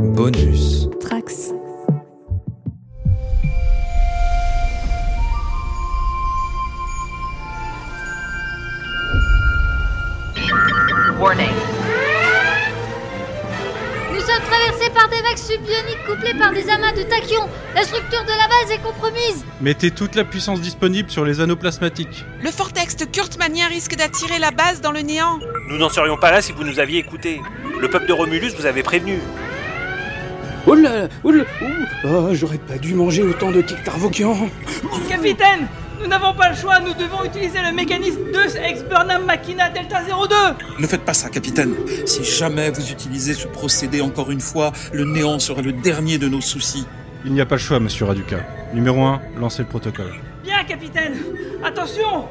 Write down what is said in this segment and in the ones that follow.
Bonus. Trax. Warning. Nous sommes traversés par des vagues subbioniques couplées par des amas de tachyons. La structure de la base est compromise. Mettez toute la puissance disponible sur les anneaux plasmatiques. Le vortex de Kurtmanien risque d'attirer la base dans le néant. Nous n'en serions pas là si vous nous aviez écoutés. Le peuple de Romulus vous avait prévenu. Oh là, oh là, oh, oh, j'aurais pas dû manger autant de Tiktarvokian. Capitaine Nous n'avons pas le choix, nous devons utiliser le mécanisme Deus Ex Burnham Machina Delta 02 Ne faites pas ça, capitaine. Si jamais vous utilisez ce procédé encore une fois, le néant sera le dernier de nos soucis. Il n'y a pas le choix, monsieur Raduca. Numéro 1, lancez le protocole. Bien, capitaine Attention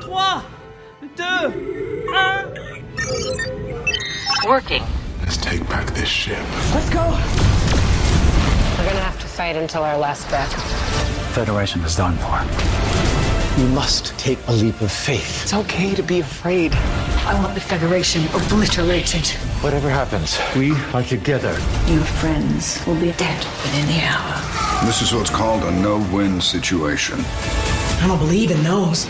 3, 2, 1... Working. Let's take back this ship. Let's go We're gonna have to fight until our last breath. Federation is done for. You must take a leap of faith. It's okay to be afraid. I want the Federation obliterated. Whatever happens, we are together. Your friends will be dead within the hour. This is what's called a no-win situation. I don't believe in those.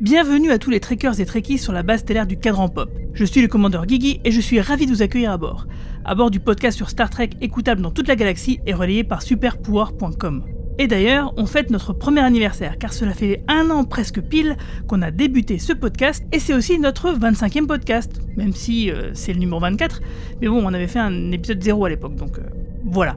Bienvenue à tous les trekkers et trekkies sur la base stellaire du cadran pop. Je suis le commandeur Guigui et je suis ravi de vous accueillir à bord. À bord du podcast sur Star Trek écoutable dans toute la galaxie et relayé par superpouvoir.com. Et d'ailleurs, on fête notre premier anniversaire, car cela fait un an presque pile qu'on a débuté ce podcast, et c'est aussi notre 25e podcast, même si euh, c'est le numéro 24, mais bon, on avait fait un épisode 0 à l'époque, donc euh, voilà.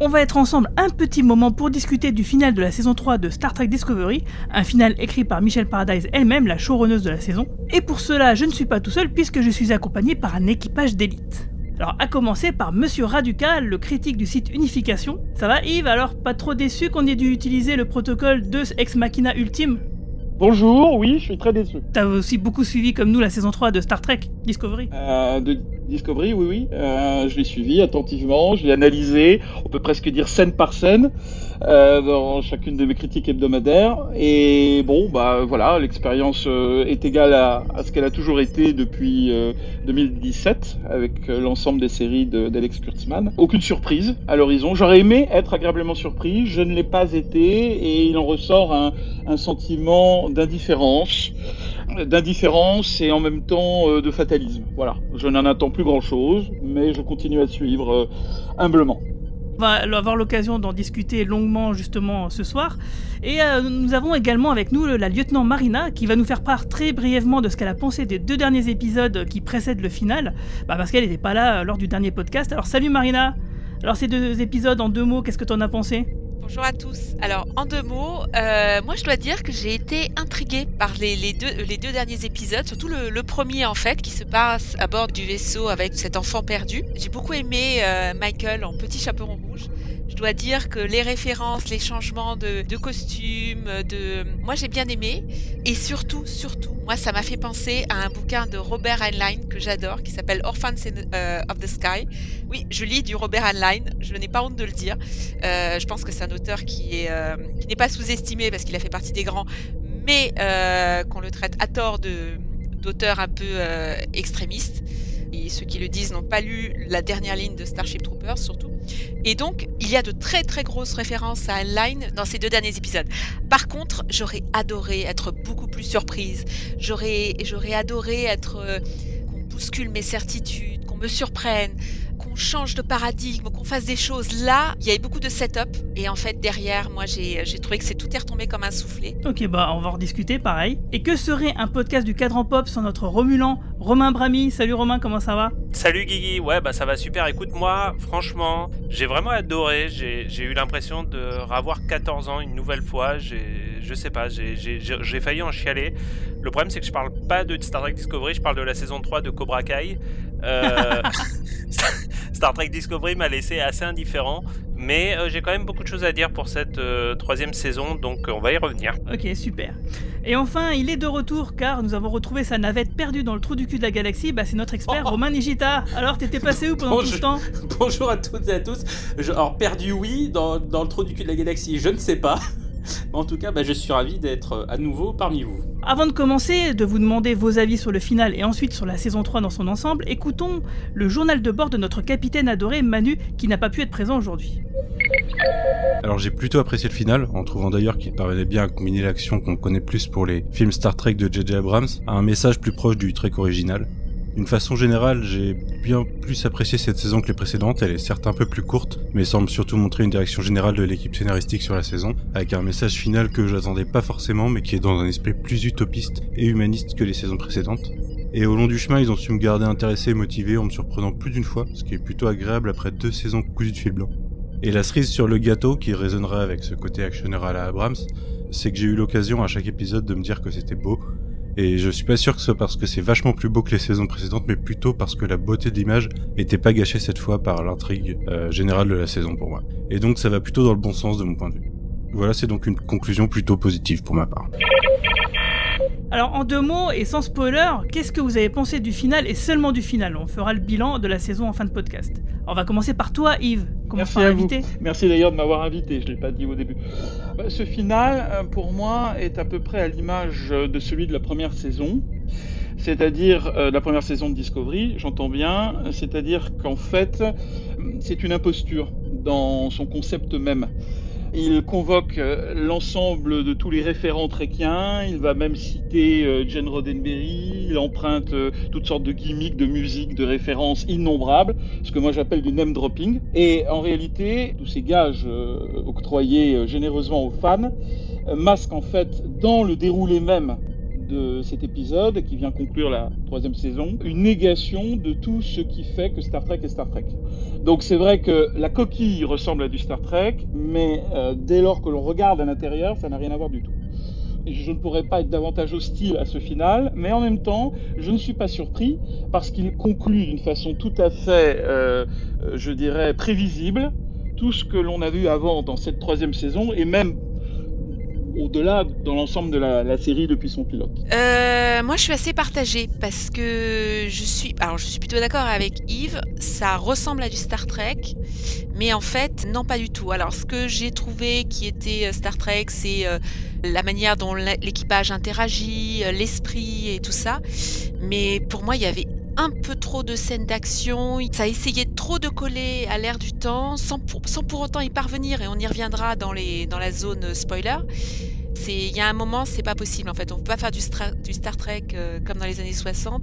On va être ensemble un petit moment pour discuter du final de la saison 3 de Star Trek Discovery, un final écrit par Michelle Paradise elle-même, la showrunneuse de la saison, et pour cela, je ne suis pas tout seul puisque je suis accompagné par un équipage d'élite. Alors, à commencer par Monsieur Raducal, le critique du site Unification. Ça va Yves? Alors, pas trop déçu qu'on ait dû utiliser le protocole Deus Ex Machina Ultime? Bonjour, oui, je suis très déçu. T'as aussi beaucoup suivi comme nous la saison 3 de Star Trek Discovery? Euh, De Discovery, oui, oui. Euh, je l'ai suivi attentivement, je l'ai analysé, on peut presque dire scène par scène, euh, dans chacune de mes critiques hebdomadaires. Et bon, bah voilà, l'expérience euh, est égale à, ce qu'elle a toujours été depuis 2017, avec l'ensemble des séries d'Alex Kurtzman. Aucune surprise à l'horizon. J'aurais aimé être agréablement surpris, je ne l'ai pas été, et il en ressort un sentiment d'indifférence d'indifférence et en même temps euh, de fatalisme. Voilà, je n'en attends plus grand-chose, mais je continue à suivre euh, humblement. On va avoir l'occasion d'en discuter longuement justement ce soir. Et euh, nous avons également avec nous la lieutenant Marina qui va nous faire part très brièvement de ce qu'elle a pensé des deux derniers épisodes qui précèdent le final, bah, parce qu'elle n'était pas là lors du dernier podcast. Alors salut Marina Alors ces deux épisodes en deux mots, qu'est-ce que tu en as pensé? Bonjour à tous. Alors, en deux mots, euh, moi je dois dire que j'ai été intriguée par les, deux derniers épisodes, surtout le, le, premier en fait, qui se passe à bord du vaisseau avec cet enfant perdu. J'ai beaucoup aimé euh, Michael en petit chaperon rouge. Je dois dire que les références, les changements de, costumes, de... moi j'ai bien aimé. Et surtout, surtout, moi ça m'a fait penser à un bouquin de Robert Heinlein que j'adore, qui s'appelle Orphans in, uh, of the Sky. Oui, je lis du Robert Heinlein, je n'ai pas honte de le dire. Euh, je pense que c'est un auteur euh, qui n'est pas sous-estimé parce qu'il a fait partie des grands, mais euh, qu'on le traite à tort d'auteur un peu euh, extrémiste. Ceux qui le disent n'ont pas lu la dernière ligne de Starship Troopers, surtout. Et donc, il y a de très très grosses références à Heinlein dans ces deux derniers épisodes. Par contre, j'aurais adoré être beaucoup plus surprise. J'aurais, j'aurais adoré être euh, qu'on bouscule mes certitudes, qu'on me surprenne, change de paradigme, qu'on fasse des choses. Là, il y avait beaucoup de setup et en fait derrière, moi j'ai trouvé que c'est tout est retombé comme un soufflé. Ok, bah on va en rediscuter pareil. Et que serait un podcast du cadran pop sans notre Romulan, Romain Brami? Salut Romain, comment ça va? Salut Guigui, ouais bah ça va super. Écoute moi, franchement, j'ai vraiment adoré. J'ai eu l'impression de revoir 14 ans une nouvelle fois. Je sais pas, j'ai failli en chialer. Le problème c'est que je parle pas de Star Trek Discovery, je parle de la saison 3 de Cobra Kai. Euh... Star Trek Discovery m'a laissé assez indifférent, mais euh, j'ai quand même beaucoup de choses à dire pour cette euh, troisième saison, donc on va y revenir. Ok, super. Et enfin, il est de retour car nous avons retrouvé sa navette perdue dans le trou du cul de la galaxie. Bah, c'est notre expert oh. Romain Nigita. Alors, t'étais passé où pendant Bonjour. tout ce temps? Bonjour à toutes et à tous. Je... Alors, perdu, oui, dans, dans, le trou du cul de la galaxie, je ne sais pas. En tout cas, bah, je suis ravi d'être à nouveau parmi vous. Avant de commencer, de vous demander vos avis sur le final et ensuite sur la saison 3 dans son ensemble, écoutons le journal de bord de notre capitaine adoré Manu qui n'a pas pu être présent aujourd'hui. Alors j'ai plutôt apprécié le final, en trouvant d'ailleurs qu'il parvenait bien à combiner l'action qu'on connaît plus pour les films Star Trek de J.J. Abrams à un message plus proche du Trek original. D'une façon générale, j'ai bien plus apprécié cette saison que les précédentes, elle est certes un peu plus courte, mais semble surtout montrer une direction générale de l'équipe scénaristique sur la saison, avec un message final que j'attendais pas forcément, mais qui est dans un esprit plus utopiste et humaniste que les saisons précédentes. Et au long du chemin, ils ont su me garder intéressé et motivé en me surprenant plus d'une fois, ce qui est plutôt agréable après deux saisons cousues de fil blanc. Et la cerise sur le gâteau, qui résonnera avec ce côté actionneur à la Abrams, c'est que j'ai eu l'occasion à chaque épisode de me dire que c'était beau, et je suis pas sûr que ce soit parce que c'est vachement plus beau que les saisons précédentes, mais plutôt parce que la beauté de l'image était pas gâchée cette fois par l'intrigue euh, générale de la saison pour moi. Et donc ça va plutôt dans le bon sens de mon point de vue. Voilà, c'est donc une conclusion plutôt positive pour ma part. Alors en deux mots et sans spoiler, qu'est-ce que vous avez pensé du final et seulement du final? On fera le bilan de la saison en fin de podcast. on va commencer par toi Yves. Commence Merci par à Merci d'ailleurs de m'avoir invité, je l'ai pas dit au début. Bah, ce final, euh, pour moi, est à peu près à l'image de celui de la première saison. C'est-à-dire euh, la première saison de Discovery, j'entends bien, c'est-à-dire qu'en fait, c'est une imposture dans son concept même. Il convoque euh, l'ensemble de tous les référents tréquiens, il va même citer euh, Jane Roddenberry, il emprunte euh, toutes sortes de gimmicks, de musique, de références innombrables, ce que moi j'appelle du name dropping. Et en réalité, tous ces gages octroyés généreusement aux fans masquent en fait dans le déroulé même de cet épisode qui vient conclure la troisième saison, une négation de tout ce qui fait que Star Trek est Star Trek. Donc c'est vrai que la coquille ressemble à du Star Trek, mais euh, dès lors que l'on regarde à l'intérieur, ça n'a rien à voir du tout. Je ne pourrais pas être davantage hostile à ce final, mais en même temps, je ne suis pas surpris parce qu'il conclut d'une façon tout à fait, euh, euh, je dirais, prévisible tout ce que l'on a vu avant dans cette troisième saison et même au-delà dans l'ensemble de la, série depuis son pilote euh, Moi, je suis assez partagée parce que je suis, alors je suis plutôt d'accord avec Yves. Ça ressemble à du Star Trek, mais en fait, non, pas du tout. Alors, ce que j'ai trouvé qui était euh, Star Trek, c'est euh, la manière dont l'équipage interagit, l'esprit et tout ça. Mais pour moi, il y avait un peu trop de scènes d'action, ça essayait trop de coller à l'air du temps sans pour, autant y parvenir et on y reviendra dans, la zone spoiler. Il y a un moment, c'est pas possible en fait. On peut pas faire du, du Star Trek euh, comme dans les années 60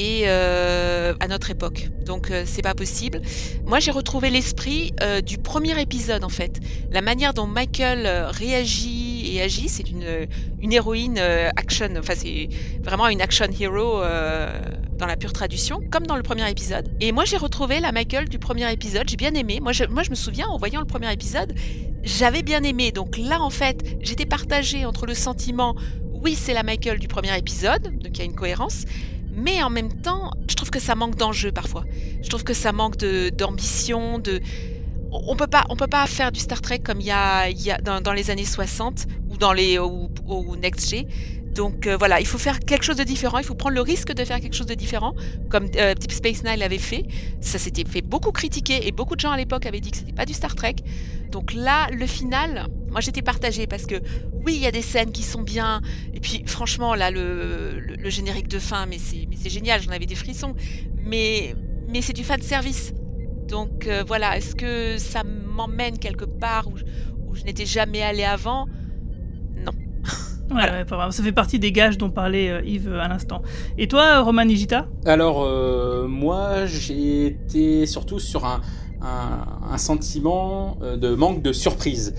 et euh, à notre époque. Donc euh, c'est pas possible. Moi j'ai retrouvé l'esprit du premier épisode en fait. La manière dont Michael réagit et agit, c'est une, héroïne action. Enfin c'est vraiment une action hero dans la pure traduction, comme dans le premier épisode. Et moi, j'ai retrouvé la Michael du premier épisode. J'ai bien aimé. Moi moi, je me souviens, en voyant le premier épisode, j'avais bien aimé. Donc là, en fait, j'étais partagée entre le sentiment, oui, c'est la Michael du premier épisode, donc il y a une cohérence, mais en même temps, je trouve que ça manque d'enjeu parfois. Je trouve que ça manque d'ambition, de, on peut pas on peut pas faire du Star Trek comme il y a, y a dans, les années 60 ou dans les ou, Next G donc euh, voilà, il faut faire quelque chose de différent, il faut prendre le risque de faire quelque chose de différent, comme euh, Deep Space Nine l'avait fait. Ça s'était fait beaucoup critiquer et beaucoup de gens à l'époque avaient dit que c'était pas du Star Trek. Donc là, le final, moi j'étais partagée parce que oui, il y a des scènes qui sont bien, et puis franchement là, le, générique de fin, mais c'est génial, j'en avais des frissons, mais, mais c'est du fan service. Donc euh, voilà, est-ce que ça m'emmène quelque part où, où je n'étais jamais allée avant? Ouais, ça fait partie des gages dont parlait euh, Yves à l'instant. Et toi, Roman Nigita Alors, euh, moi, j'ai été surtout sur un, un, sentiment euh, de manque de surprise,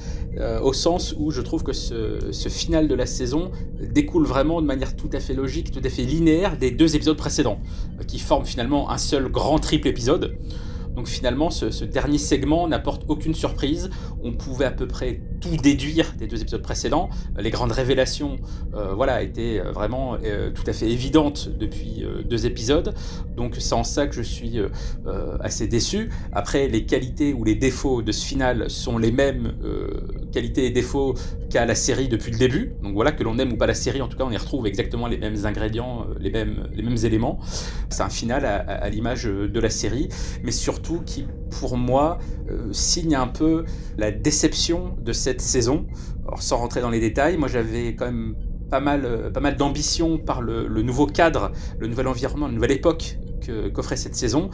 au sens où je trouve que ce, ce, final de la saison découle vraiment de manière tout à fait logique, tout à fait linéaire des deux épisodes précédents, qui forment finalement un seul grand triple épisode. Donc finalement, ce, dernier segment n'apporte aucune surprise. On pouvait à peu près tout déduire des deux épisodes précédents. Les grandes révélations, euh, voilà, étaient euh, vraiment euh, tout à fait évidentes depuis deux épisodes. Donc c'est en ça que je suis assez déçu. Après, les qualités ou les défauts de ce final sont les mêmes qualités et défauts qu'à la série depuis le début. Donc voilà, que l'on aime ou pas la série, en tout cas, on y retrouve exactement les mêmes ingrédients, les mêmes, les mêmes éléments. C'est un final à, à l'image de la série, mais surtout qui pour moi, signe un peu la déception de cette saison. Alors, sans rentrer dans les détails, moi j'avais quand même pas mal, euh, pas mal d'ambition par le, nouveau cadre, le nouvel environnement, la nouvelle époque qu'offrait cette saison.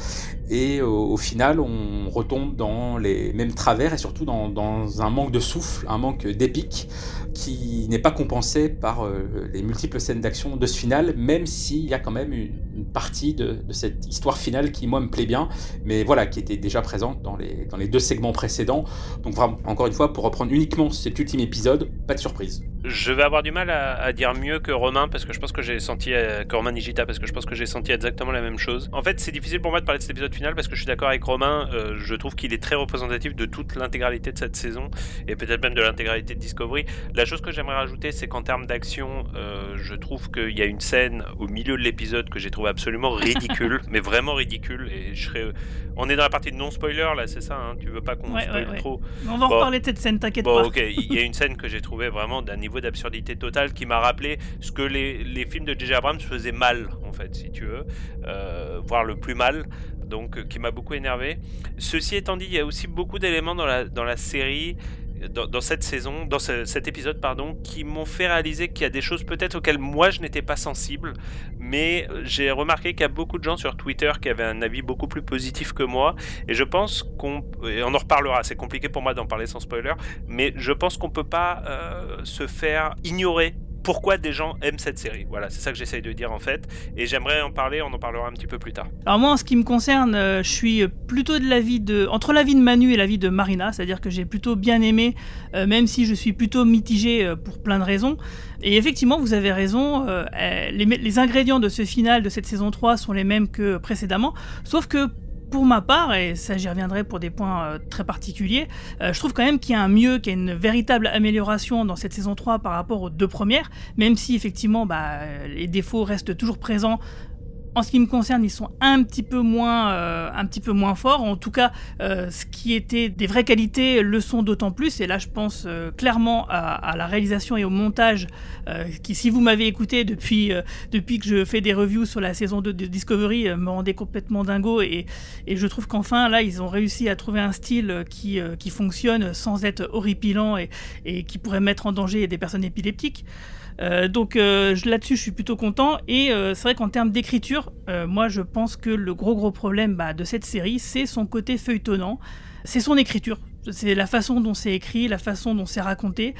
Et au, au, final, on retombe dans les mêmes travers et surtout dans, dans un manque de souffle, un manque d'épique qui n'est pas compensé par euh, les multiples scènes d'action de ce final, même s'il y a quand même une, une partie de, cette histoire finale qui, moi, me plaît bien, mais voilà, qui était déjà présente dans les, dans les deux segments précédents. Donc, vraiment, encore une fois, pour reprendre uniquement cet ultime épisode, pas de surprise. Je vais avoir du mal à, à dire mieux que Romain, parce que je pense que j'ai senti, euh, que Romain Nigita, parce que je pense que j'ai senti exactement la même chose. En fait, c'est difficile pour moi de parler de cet épisode final, parce que je suis d'accord avec Romain, euh, je trouve qu'il est très représentatif de toute l'intégralité de cette saison, et peut-être même de l'intégralité de Discovery. La chose que j'aimerais rajouter, c'est qu'en termes d'action, euh, je trouve qu'il y a une scène au milieu de l'épisode que j'ai trouvé absolument ridicule, mais vraiment ridicule. Et je serais... On est dans la partie de non-spoiler là, c'est ça hein Tu veux pas qu'on ouais, spoil ouais, ouais. trop On va bon. reparler de cette scène, t'inquiète bon, pas. ok, il y a une scène que j'ai trouvé vraiment d'un niveau d'absurdité totale qui m'a rappelé ce que les, les films de J.J. Abrams faisaient mal, en fait, si tu veux, euh, voire le plus mal donc euh, qui m'a beaucoup énervé. Ceci étant dit, il y a aussi beaucoup d'éléments dans la, dans la série dans, cette saison, dans ce, cet épisode, pardon, qui m'ont fait réaliser qu'il y a des choses peut-être auxquelles moi je n'étais pas sensible, mais j'ai remarqué qu'il y a beaucoup de gens sur Twitter qui avaient un avis beaucoup plus positif que moi, et je pense qu'on, et on en reparlera, c'est compliqué pour moi d'en parler sans spoiler, mais je pense qu'on peut pas euh, se faire ignorer pourquoi des gens aiment cette série. Voilà, c'est ça que j'essaye de dire en fait. Et j'aimerais en parler, on en parlera un petit peu plus tard. Alors moi, en ce qui me concerne, euh, je suis plutôt de l'avis de... entre l'avis de Manu et l'avis de Marina, c'est-à-dire que j'ai plutôt bien aimé, euh, même si je suis plutôt mitigé euh, pour plein de raisons. Et effectivement, vous avez raison, les ingrédients de ce final de cette saison 3 sont les mêmes que précédemment, sauf que pour ma part, et ça j'y reviendrai pour des points euh, très particuliers, euh, je trouve quand même qu'il y a un mieux, qu'il y a une véritable amélioration dans cette saison 3 par rapport aux deux premières, même si effectivement bah, les défauts restent toujours présents. En ce qui me concerne, ils sont un petit peu moins, euh, un petit peu moins forts. En tout cas, euh, ce qui était des vraies qualités le sont d'autant plus. Et là, je pense euh, clairement à, à, la réalisation et au montage. qui, si vous m'avez écouté depuis, depuis que je fais des reviews sur la saison 2 de Discovery, me rendait complètement dingo. Et, et je trouve qu'enfin, là, ils ont réussi à trouver un style qui, qui fonctionne sans être horripilant et, et qui pourrait mettre en danger des personnes épileptiques. Euh, donc euh, là-dessus, je suis plutôt content. Et euh, c'est vrai qu'en termes d'écriture, moi, je pense que le gros gros problème bah, de cette série, c'est son côté feuilletonnant, c'est son écriture. C'est la façon dont c'est écrit, la façon dont c'est raconté,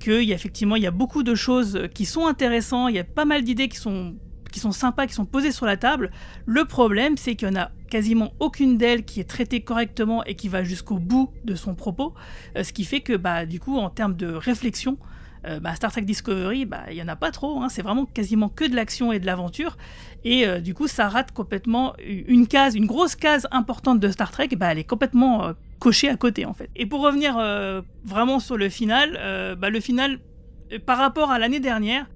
qu'il y a effectivement il y a beaucoup de choses qui sont intéressantes, il y a pas mal d'idées qui sont qui sont sympas, qui sont posées sur la table. Le problème, c'est qu'il y en a quasiment aucune d'elles qui est traitée correctement et qui va jusqu'au bout de son propos, ce qui fait que bah du coup en termes de réflexion, euh, bah, Star Trek Discovery, il bah, n'y en a pas trop, hein, c'est vraiment quasiment que de l'action et de l'aventure, et euh, du coup ça rate complètement une case, une grosse case importante de Star Trek, bah, elle est complètement euh, cochée à côté en fait. Et pour revenir vraiment sur le final, le final, par rapport à l'année dernière,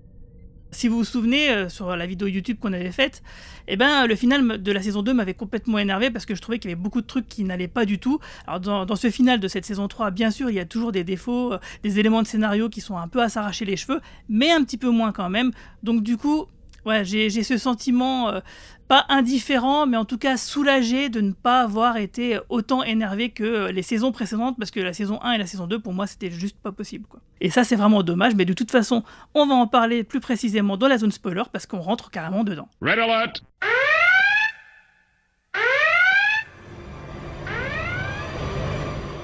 si vous vous souvenez, euh, sur la vidéo YouTube qu'on avait faite, eh ben, le final de la saison 2 m'avait complètement énervé parce que je trouvais qu'il y avait beaucoup de trucs qui n'allaient pas du tout. Alors, dans, ce final de cette saison 3, bien sûr, il y a toujours des défauts, euh, des éléments de scénario qui sont un peu à s'arracher les cheveux, mais un petit peu moins quand même. Donc, du coup, ouais, j'ai ce sentiment euh, pas indifférent, mais en tout cas soulagé de ne pas avoir été autant énervé que les saisons précédentes, parce que la saison 1 et la saison 2, pour moi, c'était juste pas possible. Quoi. Et ça, c'est vraiment dommage, mais de toute façon, on va en parler plus précisément dans la zone spoiler, parce qu'on rentre carrément dedans. Red alert!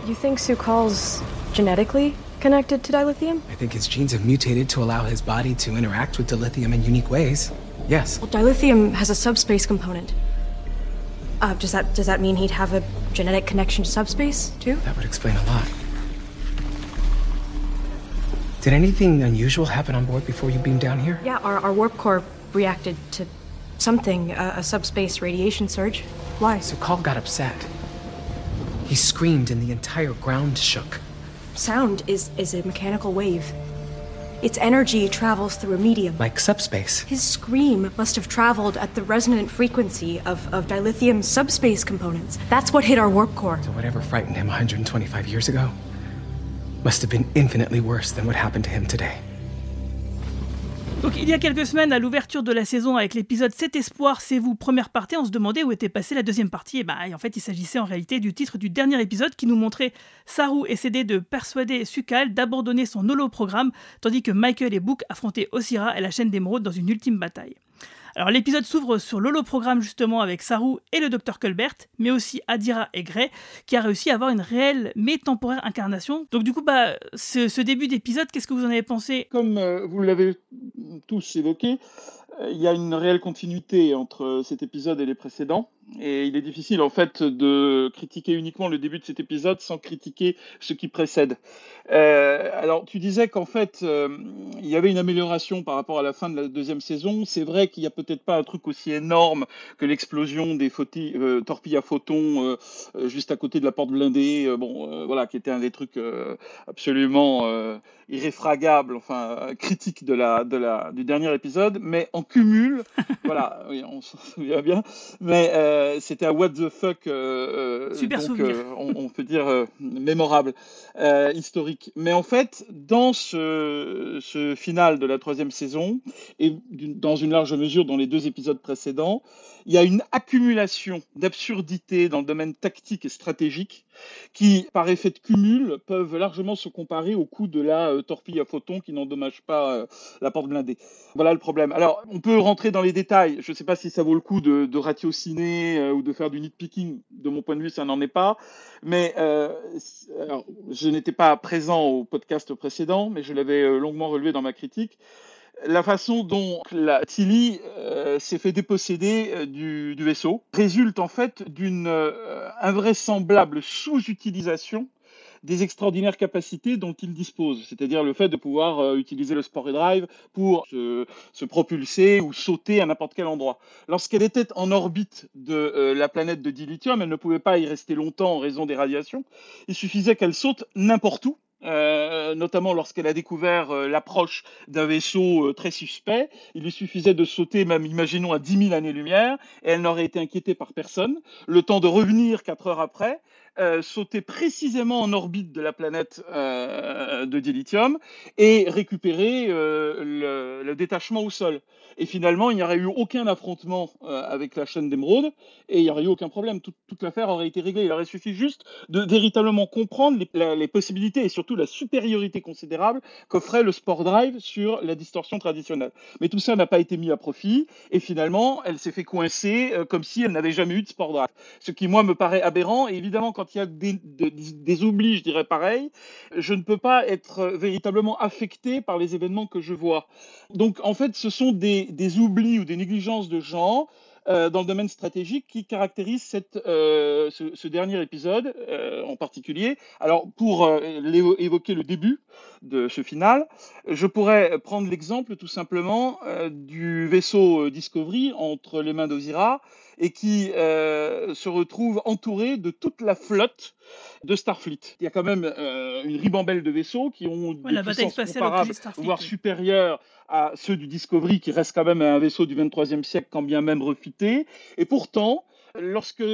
You think Su'Kal's genetically? Connected to dilithium? I think his genes have mutated to allow his body to interact with dilithium in unique ways. Yes. Well, dilithium has a subspace component. Uh, does that does that mean he'd have a genetic connection to subspace too? That would explain a lot. Did anything unusual happen on board before you beamed down here? Yeah, our, our warp core reacted to something, uh, a subspace radiation surge. Why? So Call got upset. He screamed and the entire ground shook. Sound is is a mechanical wave. Its energy travels through a medium. Like subspace. His scream must have traveled at the resonant frequency of, of dilithium's subspace components. That's what hit our warp core. So whatever frightened him 125 years ago must have been infinitely worse than what happened to him today. Donc il y a quelques semaines, à l'ouverture de la saison avec l'épisode 7 Espoir, c'est vous, première partie, on se demandait où était passée la deuxième partie. Et bah en fait il s'agissait en réalité du titre du dernier épisode qui nous montrait Saru essayer de persuader Sukal d'abandonner son holo-programme, tandis que Michael et Book affrontaient Osira et la chaîne d'émeraude dans une ultime bataille. Alors l'épisode s'ouvre sur l'holoprogramme justement avec Saru et le docteur Colbert, mais aussi Adira et Gray, qui a réussi à avoir une réelle mais temporaire incarnation. Donc du coup, bah, ce, début d'épisode, qu'est-ce que vous en avez pensé? Comme euh, vous l'avez tous évoqué, euh, il y a une réelle continuité entre cet épisode et les précédents. Et il est difficile en fait de critiquer uniquement le début de cet épisode sans critiquer ce qui précède. Euh, alors tu disais qu'en fait euh, il y avait une amélioration par rapport à la fin de la deuxième saison. C'est vrai qu'il n'y a peut-être pas un truc aussi énorme que l'explosion des euh, torpilles à photons juste à côté de la porte blindée. bon voilà qui était un des trucs absolument irréfragables, enfin critiques de la, de la, du dernier épisode. Mais en cumul, voilà, on s'en souvient bien. Mais euh, c'était un what the fuck, euh, euh, Super donc, on, peut dire mémorable, historique. Mais en fait, dans ce, ce, final de la troisième saison, et dans une large mesure dans les deux épisodes précédents, il y a une accumulation d'absurdités dans le domaine tactique et stratégique qui, par effet de cumul, peuvent largement se comparer au coup de la torpille à photons qui n'endommage pas la porte blindée. Voilà le problème. Alors, on peut rentrer dans les détails. Je ne sais pas si ça vaut le coup de, ratiociner euh, ou de faire du nitpicking. De mon point de vue, ça n'en est pas. Mais euh, je n'étais pas présent au podcast précédent, mais je l'avais euh, longuement relevé dans ma critique la façon dont la Tilly s'est fait déposséder du, du, vaisseau résulte en fait d'une invraisemblable sous-utilisation des extraordinaires capacités dont il dispose, c'est-à-dire le fait de pouvoir euh, utiliser le Sport Drive pour se, propulser ou sauter à n'importe quel endroit. Lorsqu'elle était en orbite de euh, la planète de dilithium, elle ne pouvait pas y rester longtemps en raison des radiations. Il suffisait qu'elle saute n'importe où euh, notamment lorsqu'elle a découvert l'approche d'un vaisseau très suspect. Il lui suffisait de sauter, imaginons, à 10 000 années-lumière, et elle n'aurait été inquiétée par personne. Le temps de revenir quatre heures après, euh, sauter précisément en orbite de la planète euh, de dilithium et récupérer euh, le, détachement au sol. Et finalement, il n'y aurait eu aucun affrontement avec la chaîne d'émeraude et il n'y aurait eu aucun problème. toute l'affaire aurait été réglée. Il aurait suffi juste de véritablement comprendre les possibilités et surtout la supériorité considérable qu'offrait le Sport Drive sur la distorsion traditionnelle. Mais tout ça n'a pas été mis à profit et finalement, elle s'est fait coincer comme si elle n'avait jamais eu de Sport Drive. Ce qui, moi, me paraît aberrant. Et évidemment, quand il y a des, oublis, je dirais pareil, je ne peux pas être véritablement affecté par les événements que je vois. Donc en fait, ce sont des, oublis ou des négligences de genre euh, dans le domaine stratégique qui caractérisent cette, euh, ce, dernier épisode euh, en particulier. Alors, pour évoquer le début de ce final, je pourrais prendre l'exemple tout simplement du vaisseau Discovery entre les mains d'Ozira et qui euh, se retrouve entouré de toute la flotte de Starfleet. Il y a quand même euh, une ribambelle de vaisseaux qui ont des la puissances comparables, voire supérieures à ceux du Discovery, qui reste quand même un vaisseau du 23e siècle, quand bien même refité. Et pourtant, lorsque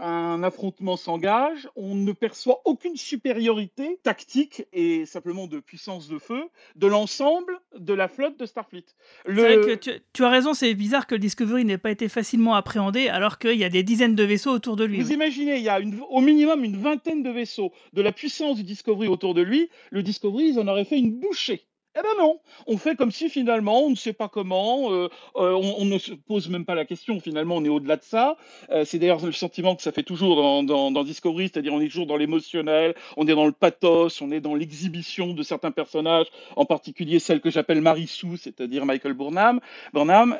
un affrontement s'engage, on ne perçoit aucune supériorité tactique et simplement de puissance de feu de l'ensemble de la flotte de Starfleet. C'est vrai que tu, as raison, c'est bizarre que le Discovery n'ait pas été facilement appréhendé alors qu'il y a des dizaines de vaisseaux autour de lui. Vous imaginez, il y a au minimum une vingtaine de vaisseaux de la puissance du Discovery autour de lui. Le Discovery, ils en auraient fait une bouchée. Eh ben non, on fait comme si finalement on ne sait pas comment, euh, euh, on, ne se pose même pas la question, finalement on est au-delà de ça. Euh, c'est d'ailleurs le sentiment que ça fait toujours dans, dans, Discovery, c'est-à-dire on est toujours dans l'émotionnel, on est dans le pathos, on est dans l'exhibition de certains personnages, en particulier celle que j'appelle Marissou, c'est-à-dire Michael Burnham. Burnham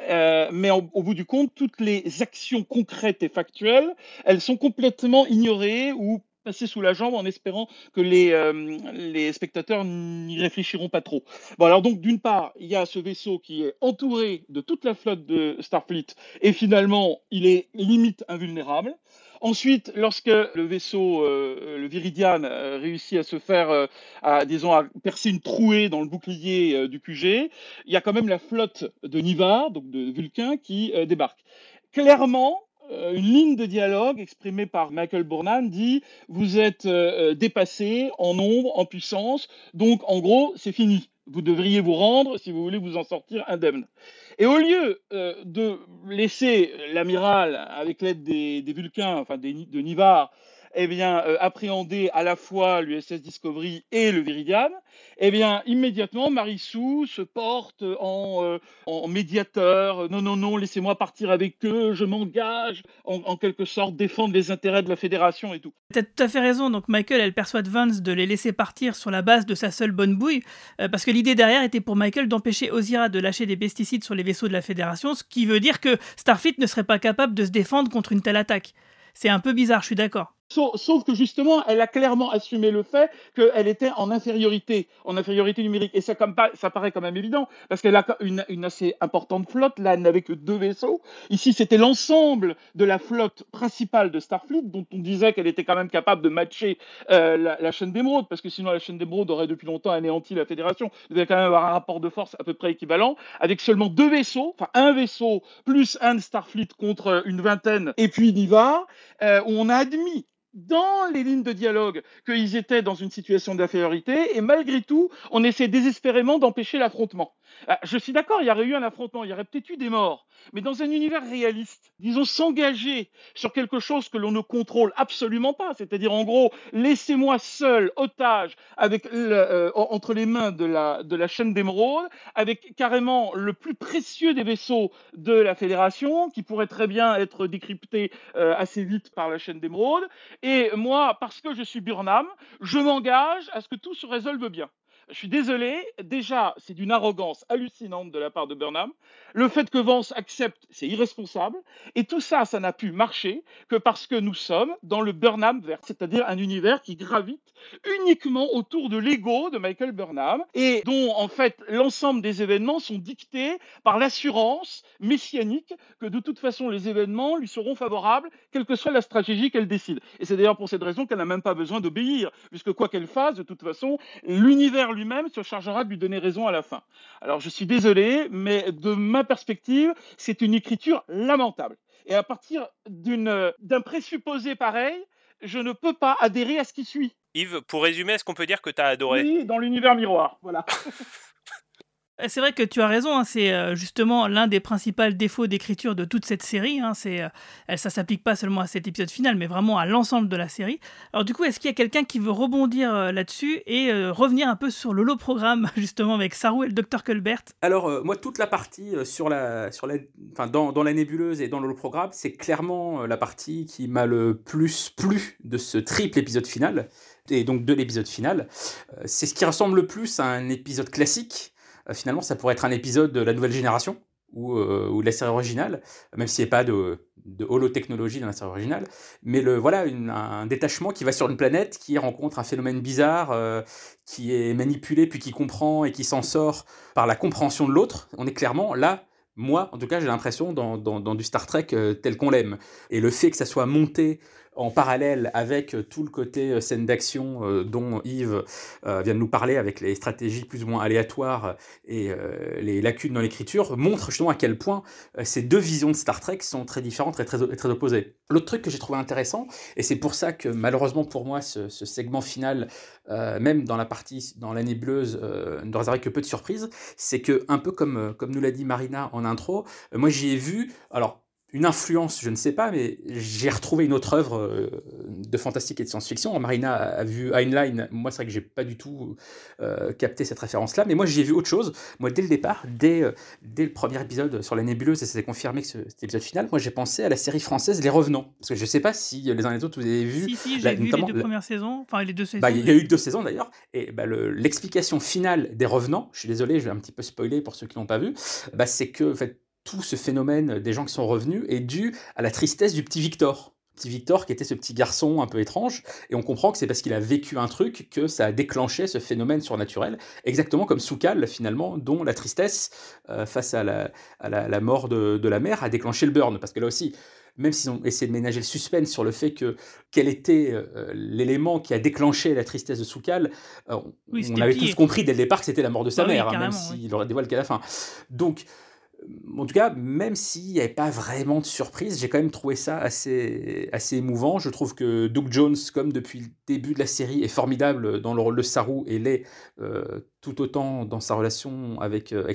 mais au bout du compte, toutes les actions concrètes et factuelles, elles sont complètement ignorées ou passer sous la jambe en espérant que les, euh, les spectateurs n'y réfléchiront pas trop. Bon, alors donc, d'une part, il y a ce vaisseau qui est entouré de toute la flotte de Starfleet et finalement, il est limite invulnérable. Ensuite, lorsque le vaisseau, euh, le Viridian, euh, réussit à se faire, à, disons, à percer une trouée dans le bouclier du QG, il y a quand même la flotte de Nivar, donc de Vulcain, qui débarque. Clairement, une ligne de dialogue exprimée par Michael Burnham dit vous êtes euh, euh, dépassé en nombre, en puissance, donc en gros c'est fini. Vous devriez vous rendre si vous voulez vous en sortir indemne. Et au lieu euh, de laisser l'amiral, avec l'aide des, des Vulcains, enfin des, de Nivar, eh bien, euh, appréhender à la fois l'USS Discovery et le Viridian, eh bien, immédiatement, Marissou se porte en, euh, en médiateur. Non, non, non, laissez-moi partir avec eux, je m'engage, en, quelque sorte, défendre les intérêts de la fédération et tout. Tu as tout à fait raison. Donc, Michael, elle persuade Vance de les laisser partir sur la base de sa seule bonne bouille, euh, parce que l'idée derrière était pour Michael d'empêcher Ozira de lâcher des pesticides sur les vaisseaux de la fédération, ce qui veut dire que Starfleet ne serait pas capable de se défendre contre une telle attaque. C'est un peu bizarre, je suis d'accord. Sauf que justement, elle a clairement assumé le fait qu'elle était en infériorité, en infériorité numérique. Et ça, comme, ça paraît quand même évident, parce qu'elle a une, une, assez importante flotte. Là, elle n'avait que deux vaisseaux. Ici, c'était l'ensemble de la flotte principale de Starfleet, dont on disait qu'elle était quand même capable de matcher euh, la, la, chaîne d'émeraude, parce que sinon la chaîne d'émeraude aurait depuis longtemps anéanti la Fédération. Elle devait quand même avoir un rapport de force à peu près équivalent, avec seulement deux vaisseaux, enfin un vaisseau plus un de Starfleet contre une vingtaine, et puis Niva, euh, où on a admis dans les lignes de dialogue qu'ils étaient dans une situation d'infériorité, et malgré tout, on essaie désespérément d'empêcher l'affrontement. Je suis d'accord, il y aurait eu un affrontement, il y aurait peut-être eu des morts, mais dans un univers réaliste, disons s'engager sur quelque chose que l'on ne contrôle absolument pas, c'est-à-dire en gros, laissez-moi seul, otage, avec euh, entre les mains de la, de la chaîne d'émeraude, avec carrément le plus précieux des vaisseaux de la Fédération, qui pourrait très bien être décrypté euh, assez vite par la chaîne d'émeraude, et moi, parce que je suis Burnham, je m'engage à ce que tout se résolve bien. Je suis désolé, déjà, c'est d'une arrogance hallucinante de la part de Burnham. Le fait que Vance accepte, c'est irresponsable. Et tout ça, ça n'a pu marcher que parce que nous sommes dans le Burnham vert, c'est-à-dire un univers qui gravite uniquement autour de l'ego de Michael Burnham et dont, en fait, l'ensemble des événements sont dictés par l'assurance messianique que de toute façon, les événements lui seront favorables, quelle que soit la stratégie qu'elle décide. Et c'est d'ailleurs pour cette raison qu'elle n'a même pas besoin d'obéir, puisque quoi qu'elle fasse, de toute façon, l'univers lui-même se chargera de lui donner raison à la fin. Alors je suis désolé, mais de ma perspective, c'est une écriture lamentable. Et à partir d'un présupposé pareil, je ne peux pas adhérer à ce qui suit. Yves, pour résumer, est-ce qu'on peut dire que tu as adoré? Oui, dans l'univers miroir, voilà. C'est vrai que tu as raison, hein, c'est euh, justement l'un des principaux défauts d'écriture de toute cette série. Hein, c'est, euh, ça s'applique pas seulement à cet épisode final, mais vraiment à l'ensemble de la série. Alors du coup, est-ce qu'il y a quelqu'un qui veut rebondir euh, là-dessus et revenir un peu sur le programme justement avec Saru et le docteur Colbert? Alors moi, toute la partie sur la, sur la, enfin, dans, dans la nébuleuse et dans le programme, c'est clairement la partie qui m'a le plus plu de ce triple épisode final et donc de l'épisode final. c'est ce qui ressemble le plus à un épisode classique euh, finalement, ça pourrait être un épisode de la nouvelle génération ou, euh, de la série originale, même s'il n'y a pas de, holotechnologie dans la série originale. Mais le, voilà, un détachement qui va sur une planète, qui rencontre un phénomène bizarre, euh, qui est manipulé, puis qui comprend et qui s'en sort par la compréhension de l'autre. On est clairement là moi, en tout cas, j'ai l'impression dans, du Star Trek tel qu'on l'aime. Et le fait que ça soit monté en parallèle avec euh, tout le côté euh, scène d'action euh, dont Yves vient de nous parler, avec les stratégies plus ou moins aléatoires et les lacunes dans l'écriture, montre justement à quel point ces deux visions de Star Trek sont très différentes et très, très opposées. L'autre truc que j'ai trouvé intéressant, et c'est pour ça que malheureusement pour moi ce, segment final, même dans la partie, dans la nébuleuse, ne réserve que peu de surprises, c'est que un peu comme, comme nous l'a dit Marina en intro, moi j'y ai vu, alors une influence, je ne sais pas, mais j'ai retrouvé une autre œuvre euh, de fantastique et de science-fiction. Marina a vu Heinlein. Moi, c'est vrai que j'ai pas du tout euh, capté cette référence-là, mais moi, j'ai vu autre chose. Moi, dès le départ, dès, euh, dès le premier épisode sur la nébuleuse, et s'est confirmé que cet épisode final, moi, j'ai pensé à la série française Les Revenants. Parce que je sais pas si les uns et les autres vous avez vu. Si, si, j'ai vu les deux premières saisons, enfin les deux saisons. Bah, il y a eu deux saisons d'ailleurs, et bah, l'explication finale des Revenants, je suis désolé, je vais un petit peu spoiler pour ceux qui n'ont pas vu, bah, c'est que, en fait, tout ce phénomène des gens qui sont revenus est dû à la tristesse du petit Victor. Petit Victor qui était ce petit garçon un peu étrange, et on comprend que c'est parce qu'il a vécu un truc que ça a déclenché ce phénomène surnaturel, exactement comme Soukal finalement, dont la tristesse euh, face à la, à la, mort de, de, la mère a déclenché le burn, parce que là aussi, même s'ils ont essayé de ménager le suspense sur le fait que quel était euh, l'élément qui a déclenché la tristesse de Soukal, euh, on avait tous compris dès le départ que c'était la mort de sa bah mère, oui, hein, même oui. s'il aurait dévoilé qu'à la fin. Donc en tout cas, même s'il n'y avait pas vraiment de surprise, j'ai quand même trouvé ça assez, assez émouvant. Je trouve que Doug Jones, comme depuis le début de la série, est formidable dans le rôle de Saru et l'est euh, tout autant dans sa relation avec, euh,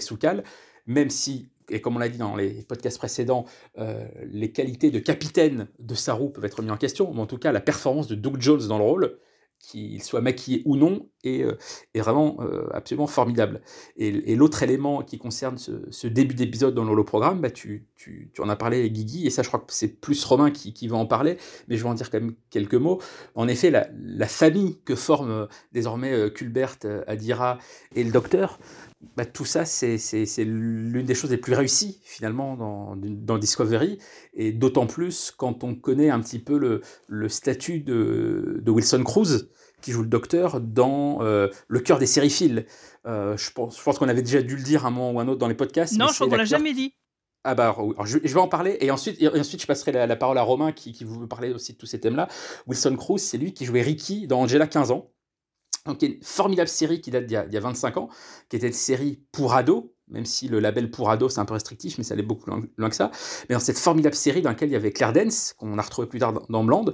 même si, et comme on l'a dit dans les podcasts précédents, euh, les qualités de capitaine de Saru peuvent être mises en question, mais en tout cas, la performance de Doug Jones dans le rôle, qu'il soit maquillé ou non, est, euh, est vraiment euh, absolument formidable. Et, l'autre élément qui concerne ce, début d'épisode dans l'holoprogramme, bah tu, tu, tu, en as parlé, Guigui, et ça, je crois que c'est plus Romain qui, qui, va en parler, mais je vais en dire quand même quelques mots. En effet, la, la famille que forment euh, désormais Culbert, Adira et le docteur, bah, tout ça, c'est l'une des choses les plus réussies finalement dans, dans Discovery, et d'autant plus quand on connaît un petit peu le, le statut de, de, Wilson Cruz, qui joue le docteur dans euh, Le cœur des sériphiles. Euh, je pense, je pense qu'on avait déjà dû le dire un moment ou un autre dans les podcasts. Non, je crois qu'on l'a jamais dit. Ah bah, je, vais en parler et ensuite, et ensuite je passerai la, parole à Romain qui, qui vous parler aussi de tous ces thèmes-là. Wilson Cruz, c'est lui qui jouait Ricky dans Angela 15 ans. Donc, une formidable série qui date d'il y, a 25 ans, qui était une série pour ados, même si le label pour ados c'est un peu restrictif, mais ça allait beaucoup loin, que ça. Mais dans cette formidable série dans laquelle il y avait Claire Dance, qu'on a retrouvé plus tard dans, dans Bland,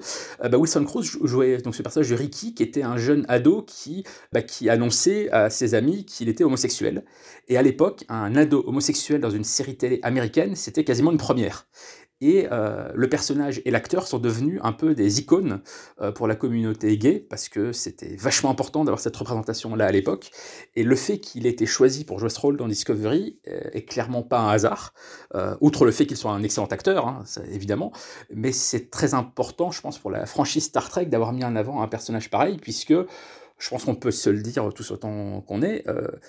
euh, bah, Wilson Cruz jouait donc ce personnage de Ricky, qui était un jeune ado qui, bah, qui annonçait à ses amis qu'il était homosexuel. Et à l'époque, un ado homosexuel dans une série télé américaine, c'était quasiment une première. Et euh, le personnage et l'acteur sont devenus un peu des icônes euh, pour la communauté gay, parce que c'était vachement important d'avoir cette représentation-là à l'époque. Et le fait qu'il ait été choisi pour jouer ce rôle dans Discovery euh, est clairement pas un hasard, outre le fait qu'il soit un excellent acteur, hein, évidemment, mais c'est très important, je pense, pour la franchise Star Trek d'avoir mis en avant un personnage pareil, puisque je pense qu'on peut se le dire tous autant qu'on est,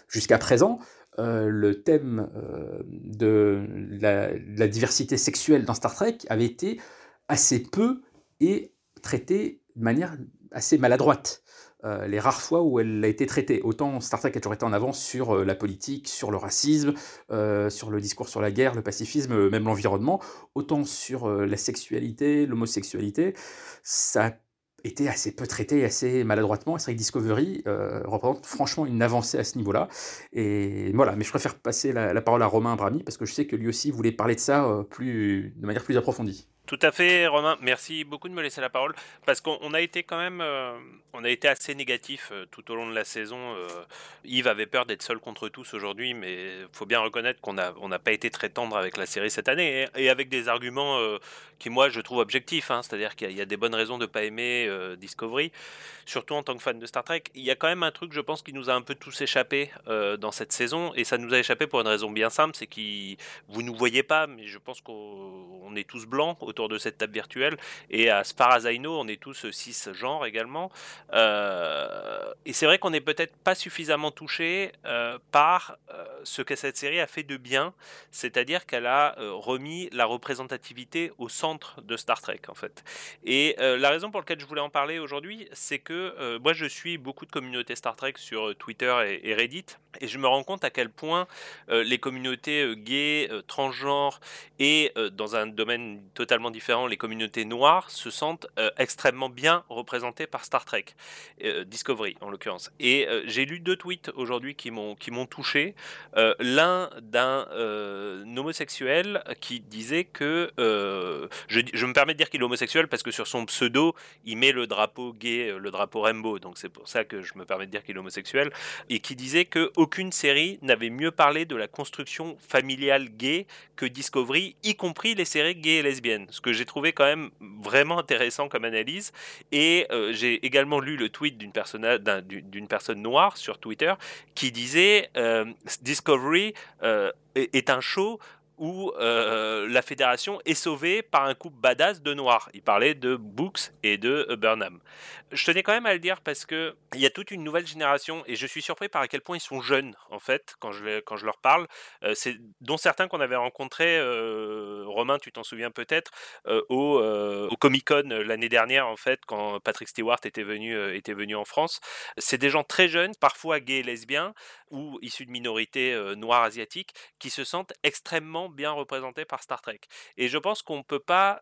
jusqu'à présent, euh, le thème euh, de la, diversité sexuelle dans Star Trek avait été assez peu et traité de manière assez maladroite. Euh, les rares fois où elle a été traitée. Autant Star Trek a toujours été en avance sur la politique, sur le racisme, sur le discours sur la guerre, le pacifisme, même l'environnement, autant sur la sexualité, l'homosexualité, ça était assez peu traité assez maladroitement. C'est vrai que Discovery euh, représente franchement une avancée à ce niveau-là. Et voilà, mais je préfère passer la, parole à Romain Brami parce que je sais que lui aussi voulait parler de ça euh, plus, de manière plus approfondie. Tout à fait, Romain. Merci beaucoup de me laisser la parole parce qu'on a été quand même, euh, on a été assez négatif euh, tout au long de la saison. Euh, Yves avait peur d'être seul contre tous aujourd'hui, mais faut bien reconnaître qu'on n'a on pas été très tendre avec la série cette année et, avec des arguments qui, moi, je trouve objectifs. Hein. C'est-à-dire qu'il y, a des bonnes raisons de pas aimer Discovery, surtout en tant que fan de Star Trek. Il y a quand même un truc, je pense, qui nous a un peu tous échappé dans cette saison et ça nous a échappé pour une raison bien simple, c'est que vous nous voyez pas, mais je pense qu'on est tous blancs autour de cette table virtuelle. Et à Sparazaino, on est tous six genres également. Euh, et c'est vrai qu'on n'est peut-être pas suffisamment touché euh, par euh, ce que cette série a fait de bien, c'est-à-dire qu'elle a remis la représentativité au centre de Star Trek en fait. Et la raison pour laquelle je voulais en parler aujourd'hui, c'est que moi je suis beaucoup de communautés Star Trek sur Twitter et, et Reddit, et je me rends compte à quel point les communautés gays, transgenres et dans un domaine totalement différent, les communautés noires se sentent euh, extrêmement bien représentées par Star Trek, euh, Discovery en l'occurrence. Et euh, j'ai lu deux tweets aujourd'hui qui m'ont qui m'ont touché. L'un d'un homosexuel qui disait que je, je, me permets de dire qu'il est homosexuel parce que sur son pseudo il met le drapeau gay, le drapeau rainbow, donc c'est pour ça que je me permets de dire qu'il est homosexuel, et qui disait que aucune série n'avait mieux parlé de la construction familiale gay que Discovery, y compris les séries gays et lesbiennes. Ce que j'ai trouvé quand même vraiment intéressant comme analyse. Et euh, j'ai également lu le tweet d'une personne, d'une personne noire sur Twitter qui disait euh, Discovery euh, est un show où euh, la fédération est sauvée par un couple badass de noirs. Il parlait de Books et de euh, Burnham. Je tenais quand même à le dire parce que il y a toute une nouvelle génération et je suis surpris par à quel point ils sont jeunes en fait quand je, quand je leur parle. Euh, c'est dont certains qu'on avait rencontrés, Romain, tu t'en souviens peut-être, au, au Comic Con l'année dernière en fait, quand Patrick Stewart était venu, était venu en France. C'est des gens très jeunes, parfois gays lesbiens, ou issus de minorités noires asiatiques, qui se sentent extrêmement bien représentés par Star Trek. Et je pense qu'on peut pas,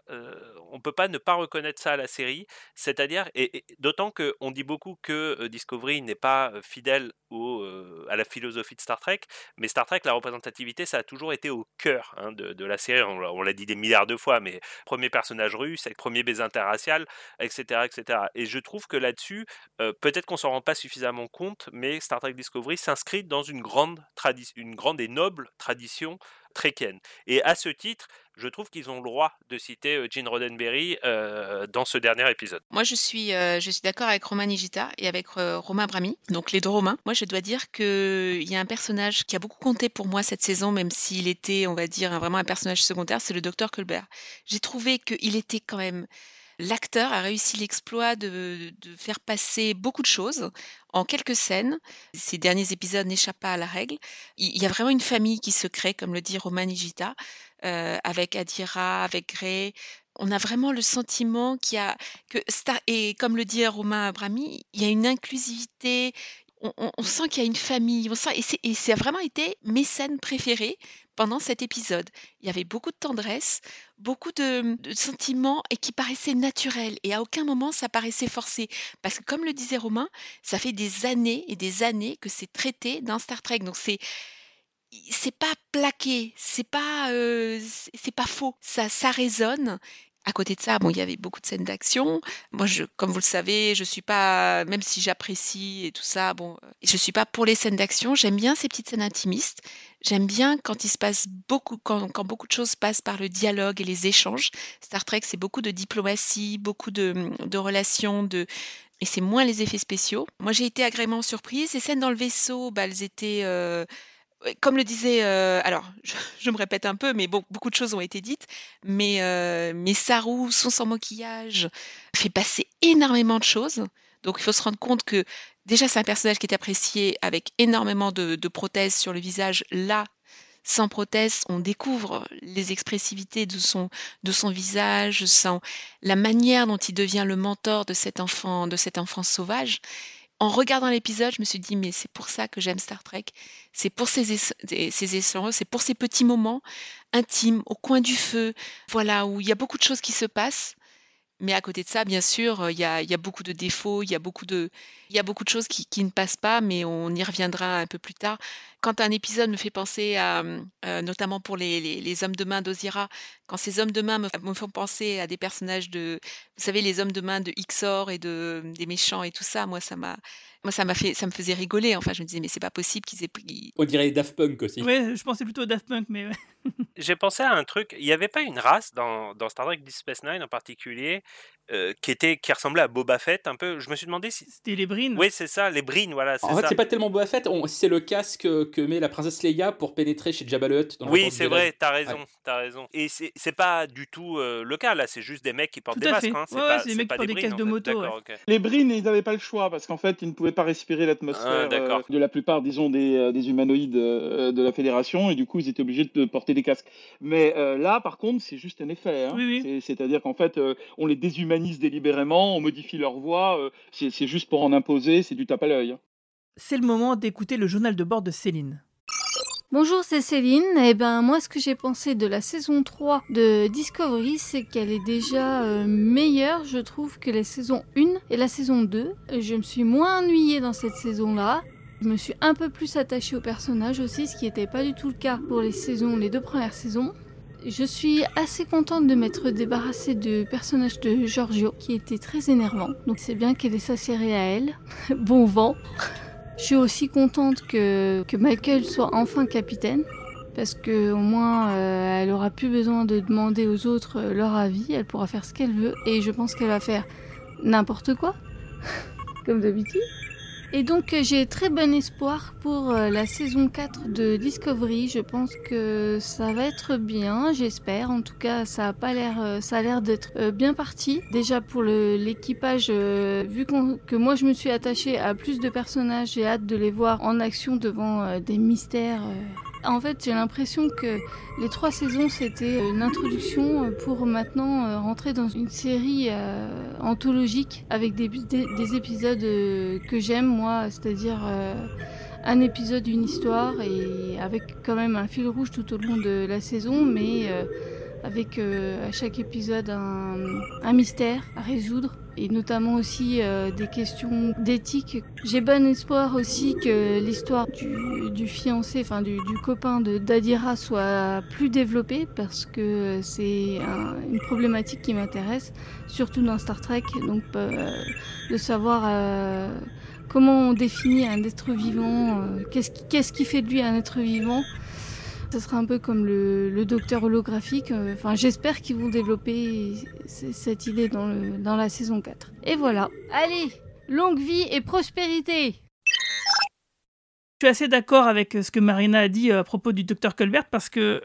on peut pas ne pas reconnaître ça à la série, c'est-à-dire, et, d'autant qu'on dit beaucoup que Discovery n'est pas fidèle au, à la philosophie de Star Trek, mais Star Trek, la représentativité, ça a toujours été au cœur hein, de, la série. On, l'a dit des milliards de fois, mais premier personnage russe, avec premier baiser interracial, etc., etc. Et je trouve que là-dessus, peut-être qu'on s'en rend pas suffisamment compte, mais Star Trek Discovery s'inscrit dans une grande, une grande et noble tradition trekkienne. Et à ce titre, je trouve qu'ils ont le droit de citer Gene Roddenberry dans ce dernier épisode. Moi, je suis, d'accord avec Romain Nigita et avec Romain Brami, donc les deux Romains. Moi, je dois dire qu'il y a un personnage qui a beaucoup compté pour moi cette saison, même s'il était, on va dire, vraiment un personnage secondaire, c'est le docteur Colbert. J'ai trouvé qu'il était quand même l'acteur a réussi l'exploit de, faire passer beaucoup de choses en quelques scènes. Ces derniers épisodes n'échappent pas à la règle. Il y a vraiment une famille qui se crée, comme le dit Roman Nigita, euh, avec Adira, avec Gray. On a vraiment le sentiment qu'il y a que et comme le dit Romain Abrami, il y a une inclusivité, on, sent qu'il y a une famille, on sent, et, ça a vraiment été mes scènes préférées pendant cet épisode. Il y avait beaucoup de tendresse, beaucoup de, sentiments et qui paraissaient naturels. Et à aucun moment ça paraissait forcé. Parce que comme le disait Romain, ça fait des années et des années que c'est traité dans Star Trek. Donc c'est c'est pas plaqué, c'est pas euh, c'est pas faux, ça ça résonne à côté de ça, bon, il y avait beaucoup de scènes d'action. Moi, je, comme vous le savez, je suis pas, même si j'apprécie et tout ça, bon, euh, je suis pas pour les scènes d'action. J'aime bien ces petites scènes intimistes. J'aime bien quand il se passe beaucoup, quand, quand, beaucoup de choses passent par le dialogue et les échanges. Star Trek, c'est beaucoup de diplomatie, beaucoup de, de relations, de, et c'est moins les effets spéciaux. Moi, j'ai été agréablement surprise. Ces scènes dans le vaisseau, bah, elles étaient euh, comme le disait, euh, alors je, me répète un peu, mais beaucoup de choses ont été dites, mais, euh, mais Saru, son sans maquillage, fait passer énormément de choses. Donc il faut se rendre compte que déjà c'est un personnage qui est apprécié avec énormément de, prothèses sur le visage. Là, sans prothèses, on découvre les expressivités de son, visage, sans, la manière dont il devient le mentor de cet enfant, de enfant sauvage en regardant l'épisode, je me suis dit, mais c'est pour ça que j'aime Star Trek. C'est pour ces, ces échanges, c'est pour ces petits moments intimes, au coin du feu, voilà, où il y a beaucoup de choses qui se passent. Mais à côté de ça, bien sûr, il y a, beaucoup de défauts, il y a beaucoup de, il y a beaucoup de choses qui, ne passent pas, mais on y reviendra un peu plus tard. Quand un épisode me fait penser à, euh, notamment pour les, hommes de main d'Ozira, quand ces hommes de main me, font penser à des personnages de, vous savez, les hommes de main de Xor et de, des méchants et tout ça, moi, ça m'a, moi, ça m'a fait, ça me faisait rigoler. Enfin, je me disais, mais c'est pas possible qu'ils aient pris. On dirait Daft Punk aussi. Ouais, je pensais plutôt à Daft Punk, mais. J'ai pensé à un truc. Il n'y avait pas une race dans, dans Star Trek Deep Space Nine en particulier euh, qui était qui ressemblait à Boba Fett un peu. Je me suis demandé si c'était les Brines. Oui, c'est ça, les Brines, voilà. En fait, c'est pas tellement Boba Fett. C'est le casque que met la princesse Leia pour pénétrer chez Jabba le Hutt. oui, c'est vrai. T'as raison, t'as raison. Et c'est pas du tout euh, le cas là. C'est juste des mecs qui portent des masques. Hein. C'est ouais, des mecs qui portent des, casques de moto. Les Brines, ils n'avaient pas le choix parce qu'en fait, ils ne pouvaient pas respirer l'atmosphère ah, euh, de la plupart, disons, des, des humanoïdes de la Fédération et du coup, ils étaient obligés de porter des casques. Mais là, par contre, c'est juste un effet. Hein. C'est-à-dire qu'en fait, on les déshumanise délibérément on modifie leur voix, euh, c'est juste pour en imposer, c'est du tape à l'œil. Hein. C'est le moment d'écouter le journal de bord de Céline. Bonjour, c'est Céline. Et eh ben moi, ce que j'ai pensé de la saison 3 de Discovery, c'est qu'elle est déjà euh, meilleure, je trouve, que la saison 1 et la saison 2. Je me suis moins ennuyée dans cette saison-là. Je me suis un peu plus attachée au personnage aussi, ce qui n'était pas du tout le cas pour les deux premières saisons. Je suis assez contente de m'être débarrassée du personnage de Giorgio qui était très énervant. Donc c'est bien qu'elle ait sa série à elle. bon vent. Je suis aussi contente que, que Michael soit enfin capitaine. Parce que au moins euh, elle aura plus besoin de demander aux autres euh, leur avis, elle pourra faire ce qu'elle veut et je pense qu'elle va faire n'importe quoi, comme d'habitude. Et donc euh, j'ai très bon espoir pour euh, la saison 4 de Discovery. Je pense que ça va être bien, j'espère. En tout cas, ça a pas l'air, euh, ça a l'air d'être bien parti. Déjà pour l'équipage, vu que moi je me suis attachée à plus de personnages, j'ai hâte de les voir en action devant des mystères En fait, j'ai l'impression que les trois saisons, c'était une introduction pour maintenant euh, rentrer dans une série euh, anthologique avec des, des, des épisodes euh, que j'aime, moi, c'est-à-dire euh, un épisode, une histoire, et avec quand même un fil rouge tout au long de la saison, mais euh, avec euh, à chaque épisode un, un mystère à résoudre et notamment aussi euh, des questions d'éthique. J'ai bon espoir aussi que l'histoire du, du fiancé, enfin du, du copain de d'Adira soit plus développée parce que c'est un- une problématique qui m'intéresse, surtout dans Star Trek, donc euh, de savoir euh, comment on définit un être vivant, euh, qu'est-ce qui, qu'est-ce qui fait de lui un être vivant. Ce sera un peu comme le, docteur holographique. euh, Enfin, j'espère qu'ils vont développer cette idée dans, la saison 4. Et voilà. Allez, longue vie et prospérité Je suis assez d'accord avec euh, ce que Marina a dit euh, à propos du docteur Colbert parce que,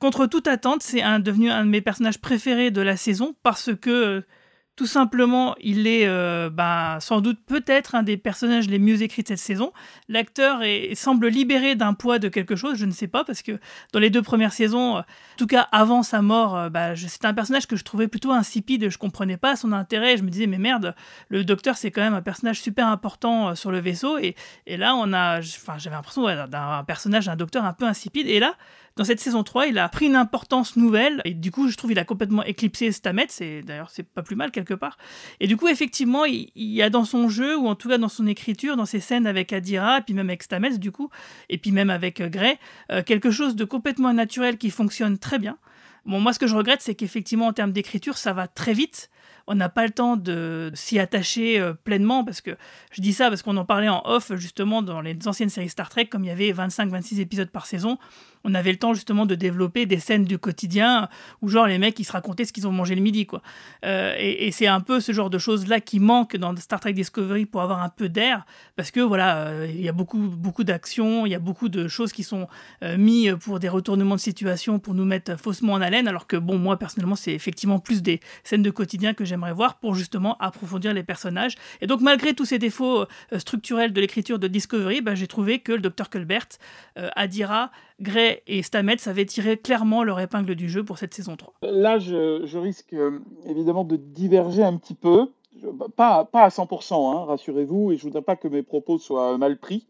contre toute attente, c'est devenu un de mes personnages préférés de la saison parce que, tout simplement, il est euh, ben, sans doute peut-être un des personnages les mieux écrits de cette saison. L'acteur semble libéré d'un poids de quelque chose, je ne sais pas, parce que dans les deux premières saisons, euh, en tout cas avant sa mort, euh, je- c'était un personnage que je trouvais plutôt insipide, je comprenais pas son intérêt, je me disais mais merde, le docteur c'est quand même un personnage super important euh, sur le vaisseau, et, et là on a, j'avais l'impression d'un personnage, un docteur un peu insipide, et là dans cette saison 3, il a pris une importance nouvelle et du coup, je trouve il a complètement éclipsé Stamets. C'est d'ailleurs c'est pas plus mal quelque part. Et du coup, effectivement, il, y a dans son jeu ou en tout cas dans son écriture, dans ses scènes avec Adira, et puis même avec Stamets du coup, et puis même avec euh, Gray, euh, quelque chose de complètement naturel qui fonctionne très bien. Bon, moi, ce que je regrette, c'est qu'effectivement, en termes d'écriture, ça va très vite. On n'a pas le temps de s'y attacher euh, pleinement parce que je dis ça parce qu'on en parlait en off justement dans les anciennes séries Star Trek, comme il y avait 25-26 épisodes par saison on avait le temps justement de développer des scènes du quotidien où genre les mecs ils se racontaient ce qu'ils ont mangé le midi quoi. Euh, et et c'est un peu ce genre de choses là qui manque dans Star Trek Discovery pour avoir un peu d'air parce que voilà euh, il y a beaucoup beaucoup d'actions, il y a beaucoup de choses qui sont euh, mis pour des retournements de situation pour nous mettre faussement en haleine alors que bon moi personnellement c'est effectivement plus des scènes de quotidien que j'aimerais voir pour justement approfondir les personnages et donc malgré tous ces défauts euh, structurels de l'écriture de Discovery bah, j'ai trouvé que le docteur Culbert euh, Adira Gray et Stamets avaient tiré clairement leur épingle du jeu pour cette saison 3. Là, je, risque euh, évidemment de diverger un petit peu. Je- pas, pas à 100%, hein, rassurez-vous, et je voudrais pas que mes propos soient mal pris.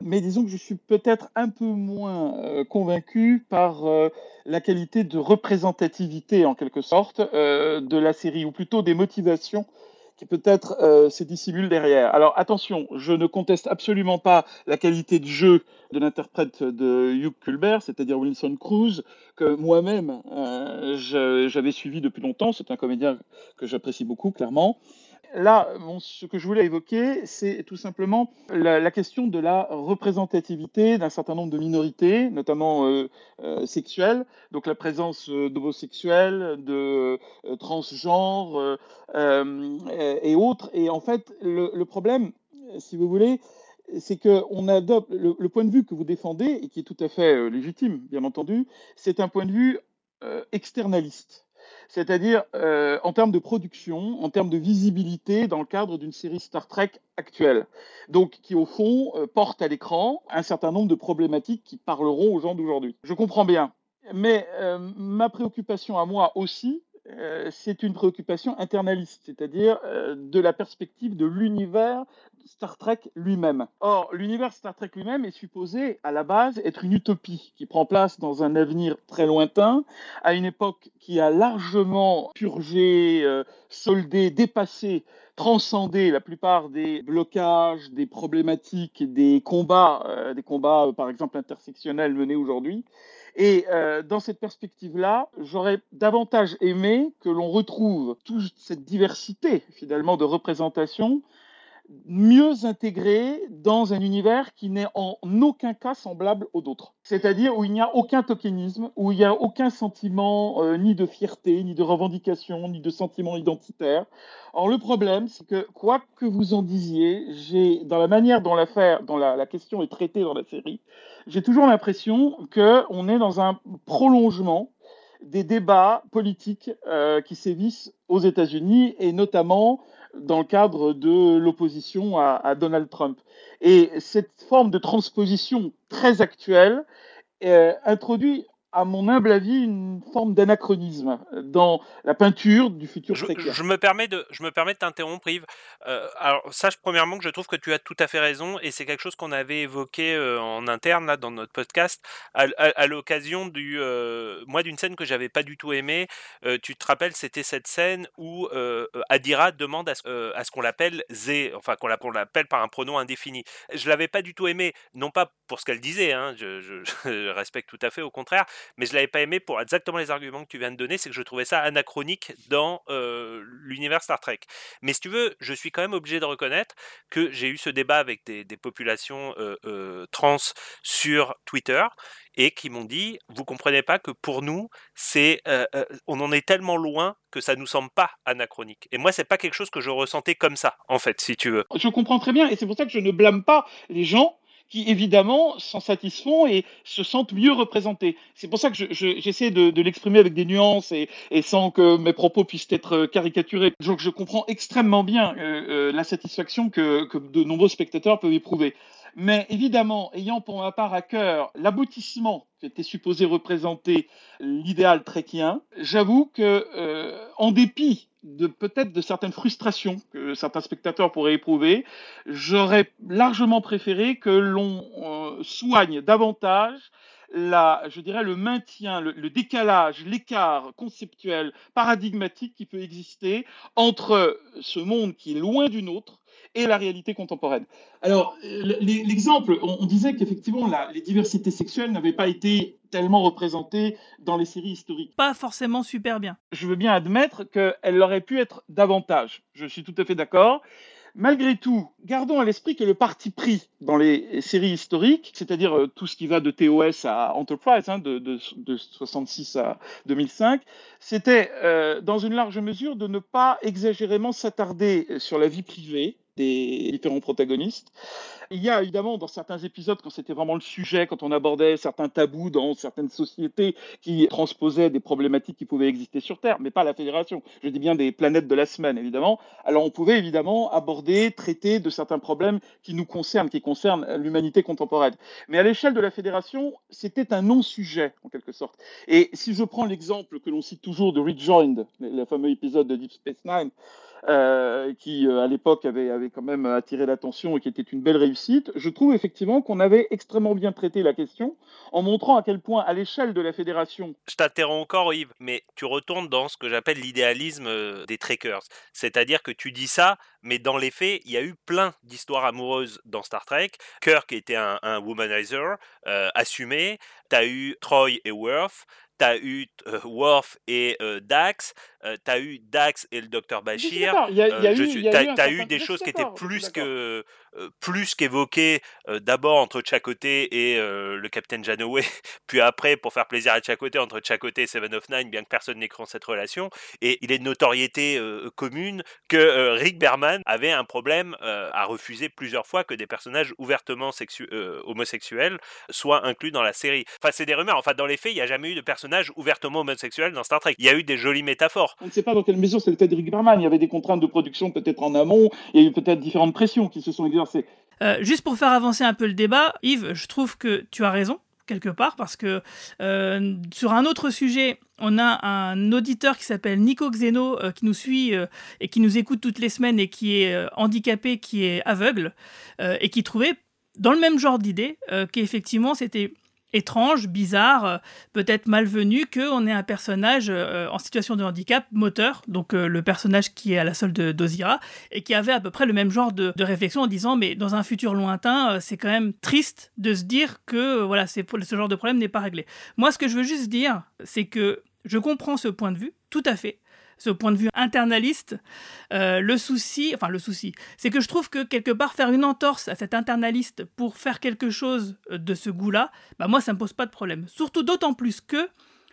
Mais disons que je suis peut-être un peu moins euh, convaincu par euh, la qualité de représentativité, en quelque sorte, de la série, ou plutôt des motivations qui peut-être euh, se dissimulent derrière. Alors attention, je ne conteste absolument pas la qualité de jeu de l'interprète de Hugh Culbert, c'est-à-dire Wilson Cruz, que moi-même euh, j'avais suivi depuis longtemps. C'est un comédien que j'apprécie beaucoup, clairement. Là, ce que je voulais évoquer, c'est tout simplement la, question de la représentativité d'un certain nombre de minorités, notamment euh, euh, sexuelles, donc la présence euh, d'homosexuels, de transgenres et autres. Et en fait, le, problème, si vous voulez, c'est qu'on adopte le, point de vue que vous défendez, et qui est tout à fait légitime, bien entendu, c'est un point de vue externaliste. C'est-à-dire euh, en termes de production, en termes de visibilité dans le cadre d'une série Star Trek actuelle. Donc qui au fond euh, porte à l'écran un certain nombre de problématiques qui parleront aux gens d'aujourd'hui. Je comprends bien. Mais euh, ma préoccupation à moi aussi, c'est une préoccupation internaliste, c'est-à-dire de la perspective de l'univers Star Trek lui-même. Or, l'univers Star Trek lui-même est supposé, à la base, être une utopie qui prend place dans un avenir très lointain, à une époque qui a largement purgé, euh, soldé, dépassé, transcendé la plupart des blocages, des problématiques, des combats, euh, des combats, euh, par exemple, intersectionnels menés aujourd'hui. Et dans cette perspective-là, j'aurais davantage aimé que l'on retrouve toute cette diversité, finalement, de représentation mieux intégrée dans un univers qui n'est en aucun cas semblable aux autres. C'est-à-dire où il n'y a aucun tokenisme, où il n'y a aucun sentiment euh, ni de fierté, ni de revendication, ni de sentiment identitaire. Or, le problème, c'est que quoi que vous en disiez, j'ai, dans la manière dont l'affaire, dont la, question est traitée dans la série, j'ai toujours l'impression qu'on est dans un prolongement des débats politiques euh, qui sévissent aux États-Unis et notamment dans le cadre de l'opposition à, Donald Trump. Et cette forme de transposition très actuelle euh, introduit à mon humble avis, une forme d'anachronisme dans la peinture du futur je, me permets de, je me permets de t'interrompre, Yves. Euh, alors, sache premièrement que je trouve que tu as tout à fait raison, et c'est quelque chose qu'on avait évoqué euh, en interne là dans notre podcast à, à, à l'occasion du, euh, moi d'une scène que j'avais pas du tout aimée. Tu te rappelles, c'était cette scène où Adira demande à ce, à ce qu'on l'appelle Zé, enfin qu'on l'appelle par un pronom indéfini. Je l'avais pas du tout aimé, non pas pour ce qu'elle disait, hein, je, je, je respecte tout à fait, au contraire mais je l'avais pas aimé pour exactement les arguments que tu viens de donner, c'est que je trouvais ça anachronique dans euh, l'univers Star Trek. Mais si tu veux, je suis quand même obligé de reconnaître que j'ai eu ce débat avec des, populations euh, euh, trans sur Twitter et qui m'ont dit vous comprenez pas que pour nous c'est on en est tellement loin que ça nous semble pas anachronique et moi c'est pas quelque chose que je ressentais comme ça en fait si tu veux je comprends très bien et c'est pour ça que je ne blâme pas les gens qui évidemment s'en satisfont et se sentent mieux représentés. C'est pour ça que j'essaie je, je, de, l'exprimer avec des nuances et, sans que mes propos puissent être caricaturés. Donc je comprends extrêmement bien euh, euh, la satisfaction que de nombreux spectateurs peuvent éprouver. Mais évidemment, ayant pour ma part à cœur l'aboutissement qui était supposé représenter l'idéal tréquien, j'avoue que, euh, en dépit de peut-être de certaines frustrations que certains spectateurs pourraient éprouver, j'aurais largement préféré que l'on euh, soigne davantage la, je dirais, le maintien, le, le décalage, l'écart conceptuel, paradigmatique qui peut exister entre ce monde qui est loin du nôtre et la réalité contemporaine. Alors, l'exemple, on, disait qu'effectivement, les diversités sexuelles n'avaient pas été tellement représentées dans les séries historiques. Pas forcément super bien. Je veux bien admettre qu'elles auraient pu être davantage. Je suis tout à fait d'accord. Malgré tout, gardons à l'esprit que le parti pris dans les séries historiques, c'est-à-dire euh, tout ce qui va de TOS à Enterprise, hein, de, de, de, 66 à 2005, c'était euh, dans une large mesure de ne pas exagérément s'attarder sur la vie privée des différents protagonistes. Il y a évidemment dans certains épisodes, quand c'était vraiment le sujet, quand on abordait certains tabous dans certaines sociétés qui transposaient des problématiques qui pouvaient exister sur Terre, mais pas la Fédération, je dis bien des planètes de la semaine évidemment, alors on pouvait évidemment aborder, traiter de certains problèmes qui nous concernent, qui concernent l'humanité contemporaine. Mais à l'échelle de la Fédération, c'était un non-sujet en quelque sorte. Et si je prends l'exemple que l'on cite toujours de Rejoined, le fameux épisode de Deep Space Nine, euh, qui euh, à l'époque avait, quand même attiré l'attention et qui était une belle réussite, je trouve effectivement qu'on avait extrêmement bien traité la question en montrant à quel point à l'échelle de la fédération... Je t'interromps encore Yves, mais tu retournes dans ce que j'appelle l'idéalisme euh, des trekkers. C'est-à-dire que tu dis ça, mais dans les faits, il y a eu plein d'histoires amoureuses dans Star Trek. Kirk était un, un womanizer euh, assumé, t'as eu Troy et Worf, t'as eu euh, Worf et euh, Dax, euh, t'as eu Dax et le docteur Bashir. T'as eu, eu des choses qui étaient plus que plus qu'évoquées d'abord entre Chakoté et le capitaine Janeway, puis après pour faire plaisir à Chakoté entre Chakoté et Seven of Nine, bien que personne n'ait cette relation. Et il est de notoriété commune que Rick Berman avait un problème à refuser plusieurs fois que des personnages ouvertement sexu homosexuels soient inclus dans la série. Enfin, c'est des rumeurs. Enfin, dans les faits, il n'y a jamais eu de personnage ouvertement homosexuel dans Star Trek. Il y a eu des jolies métaphores. On ne sait pas dans quelle mesure c'était le cas d'Eric Berman. Il y avait des contraintes de production peut-être en amont. Il y a eu peut-être différentes pressions qui se sont exercées. Euh, juste pour faire avancer un peu le débat, Yves, je trouve que tu as raison quelque part parce que euh, sur un autre sujet, on a un auditeur qui s'appelle Nico Xeno euh, qui nous suit euh, et qui nous écoute toutes les semaines et qui est euh, handicapé, qui est aveugle et qui trouvait dans le même genre d'idée qu'effectivement c'était étrange, bizarre, peut-être malvenu qu'on ait un personnage en situation de handicap moteur, donc le personnage qui est à la solde d'Ozira, et qui avait à peu près le même genre de, de réflexion en disant mais dans un futur lointain, c'est quand même triste de se dire que voilà, c'est ce genre de problème n'est pas réglé. Moi, ce que je veux juste dire, c'est que je comprends ce point de vue, tout à fait ce point de vue internaliste, euh, le souci, enfin le souci, c'est que je trouve que quelque part faire une entorse à cet internaliste pour faire quelque chose de ce goût-là, bah moi ça me pose pas de problème. Surtout d'autant plus que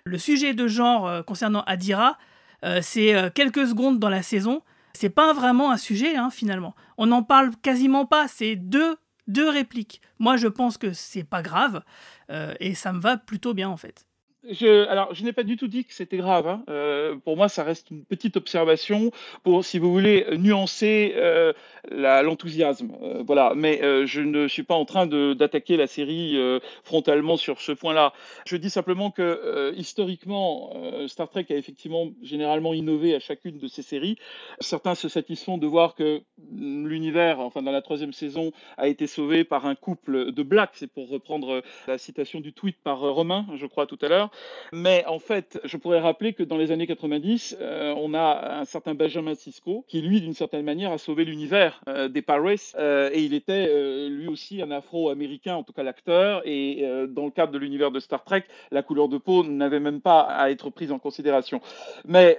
le sujet de genre euh, concernant Adira, euh, c'est euh, quelques secondes dans la saison, c'est pas vraiment un sujet hein, finalement. On n'en parle quasiment pas, c'est deux deux répliques. Moi je pense que c'est pas grave euh, et ça me va plutôt bien en fait. Je, alors, je n'ai pas du tout dit que c'était grave. Hein. Euh, pour moi, ça reste une petite observation pour, si vous voulez, nuancer euh, l'enthousiasme. Euh, voilà. Mais je ne suis pas en train d'attaquer la série frontalement sur ce point-là. Je dis simplement que historiquement, Star Trek a effectivement généralement innové à chacune de ses séries. Certains se satisfont de voir que l'univers, enfin dans la troisième saison, a été sauvé par un couple de blacks. C'est pour reprendre la citation du tweet par Romain, je crois tout à l'heure. Mais en fait, je pourrais rappeler que dans les années 90, euh, on a un certain Benjamin Sisko qui, lui, d'une certaine manière, a sauvé l'univers euh, des Pirates. Euh, et il était euh, lui aussi un Afro-américain, en tout cas l'acteur. Et dans le cadre de l'univers de Star Trek, la couleur de peau n'avait même pas à être prise en considération. Mais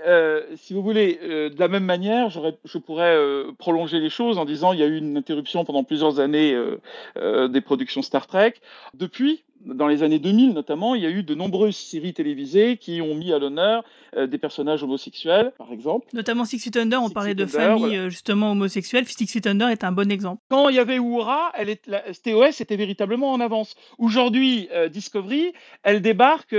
si vous voulez, de la même manière, je pourrais prolonger les choses en disant il y a eu une interruption pendant plusieurs années des productions Star Trek. Depuis, dans les années 2000 notamment, il y a eu de nombreuses séries télévisées qui ont mis à l'honneur euh, des personnages homosexuels, par exemple. Notamment Six Feet Under, on Six parlait de famille voilà. euh, justement homosexuelle. Six Feet Under est un bon exemple. Quand il y avait Uhura, elle est, la, TOS était véritablement en avance. Aujourd'hui, euh, Discovery, elle débarque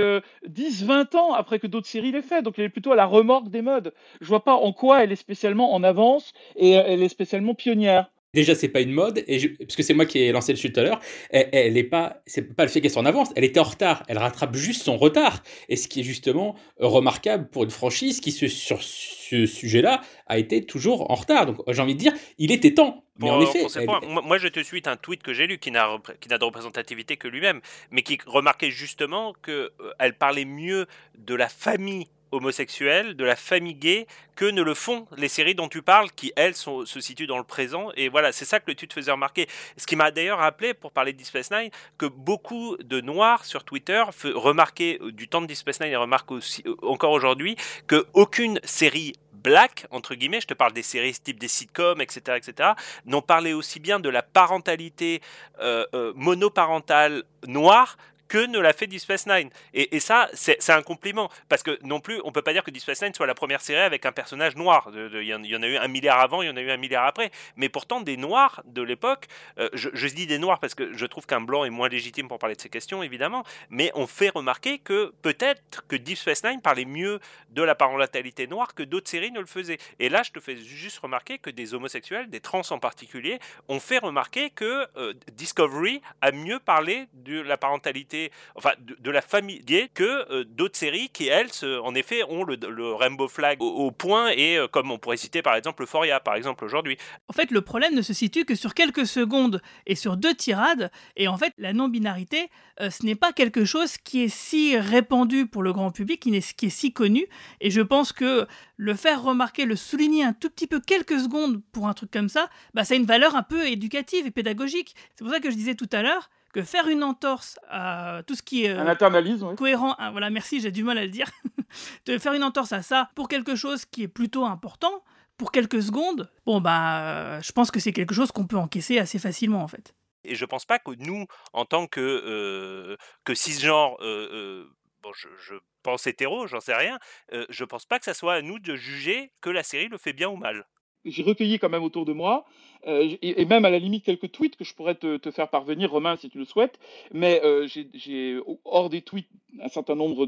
10-20 ans après que d'autres séries l'aient fait, donc elle est plutôt à la remorque des modes. Je vois pas en quoi elle est spécialement en avance et elle est spécialement pionnière. Déjà, c'est pas une mode, et je, parce que c'est moi qui ai lancé le chute tout à l'heure. Elle, elle est pas, c'est pas le fait qu'elle soit en avance. Elle était en retard. Elle rattrape juste son retard. Et ce qui est justement remarquable pour une franchise qui, se, sur ce sujet-là, a été toujours en retard. Donc, j'ai envie de dire, il était temps. Mais en effet, elle... moi, moi, je te suis un tweet que j'ai lu qui n'a qui n'a de représentativité que lui-même, mais qui remarquait justement que euh, elle parlait mieux de la famille homosexuels, de la famille gay, que ne le font les séries dont tu parles, qui elles sont, se situent dans le présent. Et voilà, c'est ça que tu te faisais remarquer. Ce qui m'a d'ailleurs rappelé, pour parler de Deep Space Nine, que beaucoup de noirs sur Twitter remarquaient du temps de Deep Space Nine et remarquent aussi encore aujourd'hui que aucune série black, entre guillemets, je te parle des séries type des sitcoms, etc., etc., n'ont parlé aussi bien de la parentalité euh, euh, monoparentale noire que ne l'a fait Deep Space Nine. Et, ça, c'est un compliment. Parce que non plus, on peut pas dire que Deep Space Nine soit la première série avec un personnage noir. Il y, en a eu un milliard avant, il y en a eu un milliard après. Mais pourtant, des noirs de l'époque, euh, je, je, dis des noirs parce que je trouve qu'un blanc est moins légitime pour parler de ces questions, évidemment. Mais on fait remarquer que peut-être que Deep Space Nine parlait mieux de la parentalité noire que d'autres séries ne le faisaient. Et là, je te fais juste remarquer que des homosexuels, des trans en particulier, ont fait remarquer que euh, Discovery a mieux parlé de la parentalité enfin de, la famille que euh, d'autres séries qui elles en effet ont le, rainbow flag au, point et euh, comme on pourrait citer par exemple Euphoria par exemple aujourd'hui. En fait le problème ne se situe que sur quelques secondes et sur deux tirades et en fait la non-binarité euh, ce n'est pas quelque chose qui est si répandu pour le grand public qui est, qui est si connu et je pense que le faire remarquer, le souligner un tout petit peu quelques secondes pour un truc comme ça, bah, ça a une valeur un peu éducative et pédagogique. C'est pour ça que je disais tout à l'heure que faire une entorse à tout ce qui est euh, un internalisme oui. cohérent, ah, voilà, merci, j'ai du mal à le dire, de faire une entorse à ça pour quelque chose qui est plutôt important, pour quelques secondes, bon bah, euh, je pense que c'est quelque chose qu'on peut encaisser assez facilement en fait. Et je pense pas que nous, en tant que euh, que cisgenre, euh, bon, je, je, pense hétéro, j'en sais rien, je pense pas que ça soit à nous de juger que la série le fait bien ou mal j'ai recueilli quand même autour de moi, euh, et, même à la limite quelques tweets que je pourrais te, faire parvenir, Romain, si tu le souhaites. Mais euh, j'ai hors des tweets un certain nombre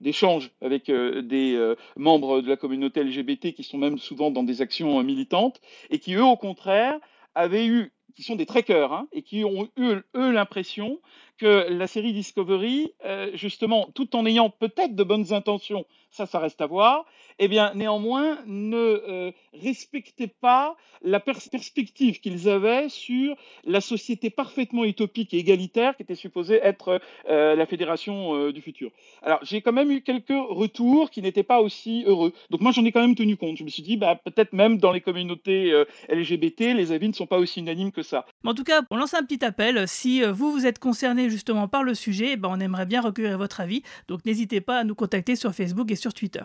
d'échanges avec euh, des membres de la communauté LGBT qui sont même souvent dans des actions militantes, et qui eux, au contraire, avaient eu, qui sont des trekkers, hein, et qui ont eu, eux, l'impression que la série Discovery, justement, tout en ayant peut-être de bonnes intentions, ça, ça reste à voir, eh bien, néanmoins, ne euh, respectait pas la pers perspective qu'ils avaient sur la société parfaitement utopique et égalitaire qui était supposée être euh, la fédération euh, du futur. Alors, j'ai quand même eu quelques retours qui n'étaient pas aussi heureux. Donc, moi, j'en ai quand même tenu compte. Je me suis dit, bah, peut-être même dans les communautés euh, LGBT, les avis ne sont pas aussi unanimes que ça. En tout cas, on lance un petit appel. Si vous, vous êtes concerné justement par le sujet, bah, on aimerait bien recueillir votre avis. Donc, n'hésitez pas à nous contacter sur Facebook et sur Twitter.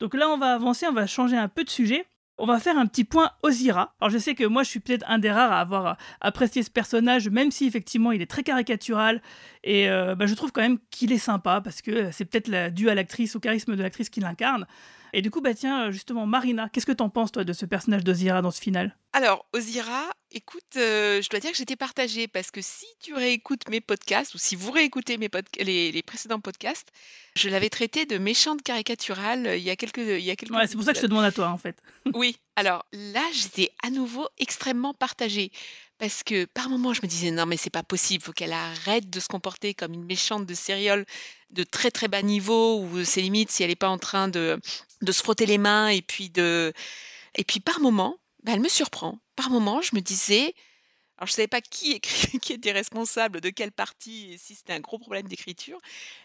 Donc là, on va avancer, on va changer un peu de sujet. On va faire un petit point Ozira. Alors je sais que moi je suis peut-être un des rares à avoir euh, apprécié ce personnage, même si effectivement il est très caricatural. Et euh, bah, je trouve quand même qu'il est sympa parce que c'est peut-être dû à l'actrice, au charisme de l'actrice qui l'incarne. Et du coup, bah tiens, justement, Marina, qu'est-ce que t'en penses toi de ce personnage d'Ozira dans ce final? Alors, Ozira, écoute, euh, je dois dire que j'étais partagée parce que si tu réécoutes mes podcasts ou si vous réécoutez mes les, les précédents podcasts, je l'avais traité de méchante caricaturale euh, il y a quelques, il y a quelques. Ouais, c'est pour ça que je te demande à toi en fait. oui. Alors là, j'étais à nouveau extrêmement partagée parce que par moments, je me disais non mais c'est pas possible, faut qu'elle arrête de se comporter comme une méchante de sériole de très très bas niveau où c'est limite si elle n'est pas en train de, de se frotter les mains et puis de et puis par moments, bah, elle me surprend. Par moments, je me disais alors je savais pas qui, qui était responsable de quelle partie et si c'était un gros problème d'écriture,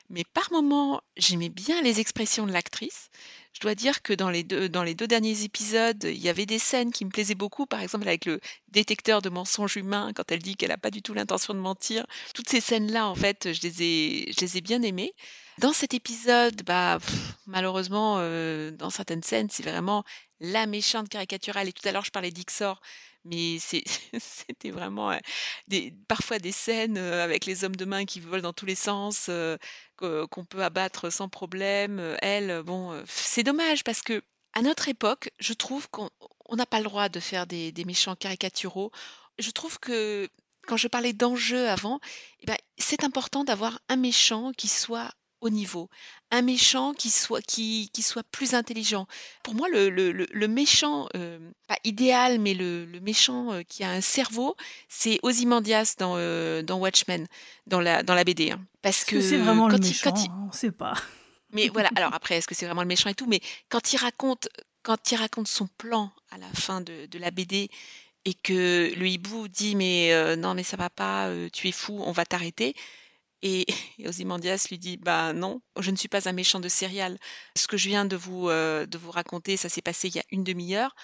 mais par moments, j'aimais bien les expressions de l'actrice. Je dois dire que dans les deux, dans les deux derniers épisodes, il y avait des scènes qui me plaisaient beaucoup, par exemple avec le détecteur de mensonges humains, quand elle dit qu'elle n'a pas du tout l'intention de mentir. Toutes ces scènes-là, en fait, je les ai, je les ai bien aimées. Dans cet épisode, bah, malheureusement, euh, dans certaines scènes, c'est vraiment la méchante caricaturale. Et tout à l'heure, je parlais d'Ixor mais c'était vraiment des, parfois des scènes avec les hommes de main qui volent dans tous les sens, qu'on peut abattre sans problème. Elle, bon, c'est dommage parce que à notre époque, je trouve qu'on n'a pas le droit de faire des, méchants caricaturaux. Je trouve que quand je parlais d'enjeux avant, eh ben, c'est important d'avoir un méchant qui soit au niveau, un méchant qui soit, qui, qui soit plus intelligent. Pour moi, le, le, le méchant, euh, pas idéal, mais le, le, méchant euh, qui a un cerveau, c'est Ozymandias dans, euh, dans Watchmen, dans la, dans la BD. Hein. Parce que, c'est vraiment le méchant, il... on sait pas. Mais voilà, alors après, est-ce que c'est vraiment le méchant et tout? Mais quand il raconte, quand il raconte son plan à la fin de, de la BD et que le hibou dit mais non mais ça va pas, tu es fou, on va t'arrêter. Et, Ozymandias lui dit Bah non, je ne suis pas un méchant de céréales. Ce que je viens de vous, euh, de vous raconter, ça s'est passé il y a une demi-heure.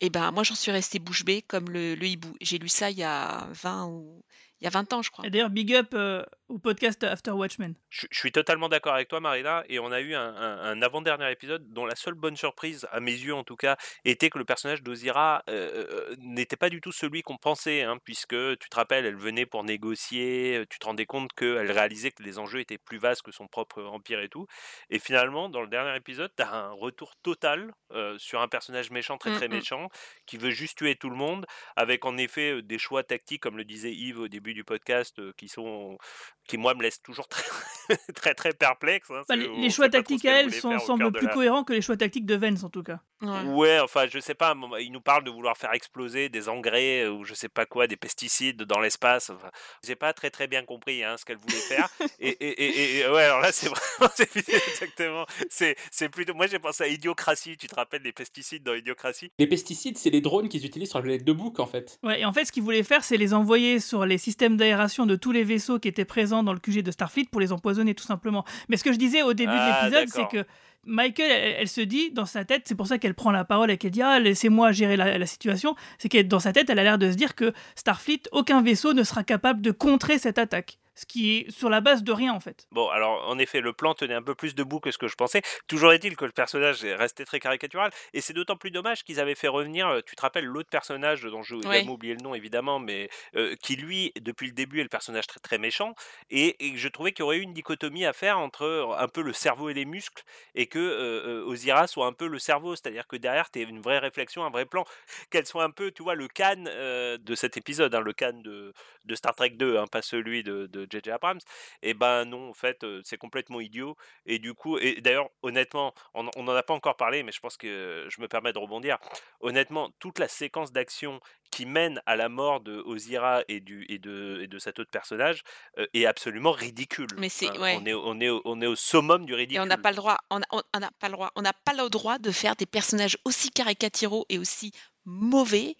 Et ben moi, j'en suis restée bouche bée comme le, le hibou. J'ai lu ça il y a 20 ou il y a 20 ans, je crois. Et d'ailleurs, big up euh, au podcast After Watchmen. Je, suis totalement d'accord avec toi, Marina, et on a eu un, avant-dernier épisode dont la seule bonne surprise, à mes yeux en tout cas, était que le personnage d'Ozira euh, euh, n'était pas du tout celui qu'on pensait, hein, puisque tu te rappelles, elle venait pour négocier, tu te rendais compte qu'elle réalisait que les enjeux étaient plus vastes que son propre empire et tout, et finalement, dans le dernier épisode, tu as un retour total sur un personnage méchant, très très méchant, qui veut juste tuer tout le monde, avec en effet des choix tactiques, comme le disait Yves au début du podcast qui sont qui moi me laissent toujours très très, très perplexe. Hein, bah, les, choix tactiques à elle sont, semblent plus cohérents que les choix tactiques de Vence en tout cas. Ouais. enfin je sais pas, il nous parle de vouloir faire exploser des engrais ou je sais pas quoi, des pesticides dans l'espace. Enfin, j'ai pas très très bien compris hein, ce qu'elle voulait faire. et, et, et, ouais, alors là c'est vraiment exactement, c'est c'est plutôt, moi j'ai pensé à Idiocratie. Tu te rappelles des pesticides dans Idiocratie? Les pesticides, c'est les drones qu'ils utilisent sur la planète de Book en fait. Ouais, et en fait ce qu'il voulait faire, c'est les envoyer sur les systèmes d'aération de tous les vaisseaux qui étaient présents dans le QG de Starfleet pour les empoisonner tout simplement. Mais ce que je disais au début de ah, l'épisode, c'est que Michael, elle, se dit dans sa tête, c'est pour ça qu'elle prend la parole et qu'elle dit ah laissez-moi gérer la, la situation, c'est que dans sa tête, elle a l'air de se dire que Starfleet, aucun vaisseau ne sera capable de contrer cette attaque ce qui est sur la base de rien en fait. Bon, alors en effet, le plan tenait un peu plus debout que ce que je pensais. Toujours est-il que le personnage est resté très caricatural, et c'est d'autant plus dommage qu'ils avaient fait revenir, euh, tu te rappelles l'autre personnage dont je vais oublié le nom évidemment, mais euh, qui lui, depuis le début, est le personnage très très méchant, et, je trouvais qu'il y aurait eu une dichotomie à faire entre euh, un peu le cerveau et les muscles, et que euh, Ozira soit un peu le cerveau, c'est-à-dire que derrière, tu une vraie réflexion, un vrai plan, qu'elle soit un peu, tu vois, le Cannes de cet épisode, hein, le Cannes de, de, Star Trek 2, hein, pas celui de, de JJ Abrams, et ben non, en fait, c'est complètement idiot. Et du coup, et d'ailleurs, honnêtement, on n'en a pas encore parlé, mais je pense que je me permets de rebondir. Honnêtement, toute la séquence d'action qui mène à la mort de Ozira et, du, et, de, et de cet autre personnage est absolument ridicule. Mais c'est, hein. on, est, on, est au, on est au summum du ridicule. Et on n'a pas le droit, on n'a pas le droit, on n'a pas le droit de faire des personnages aussi caricaturaux et aussi mauvais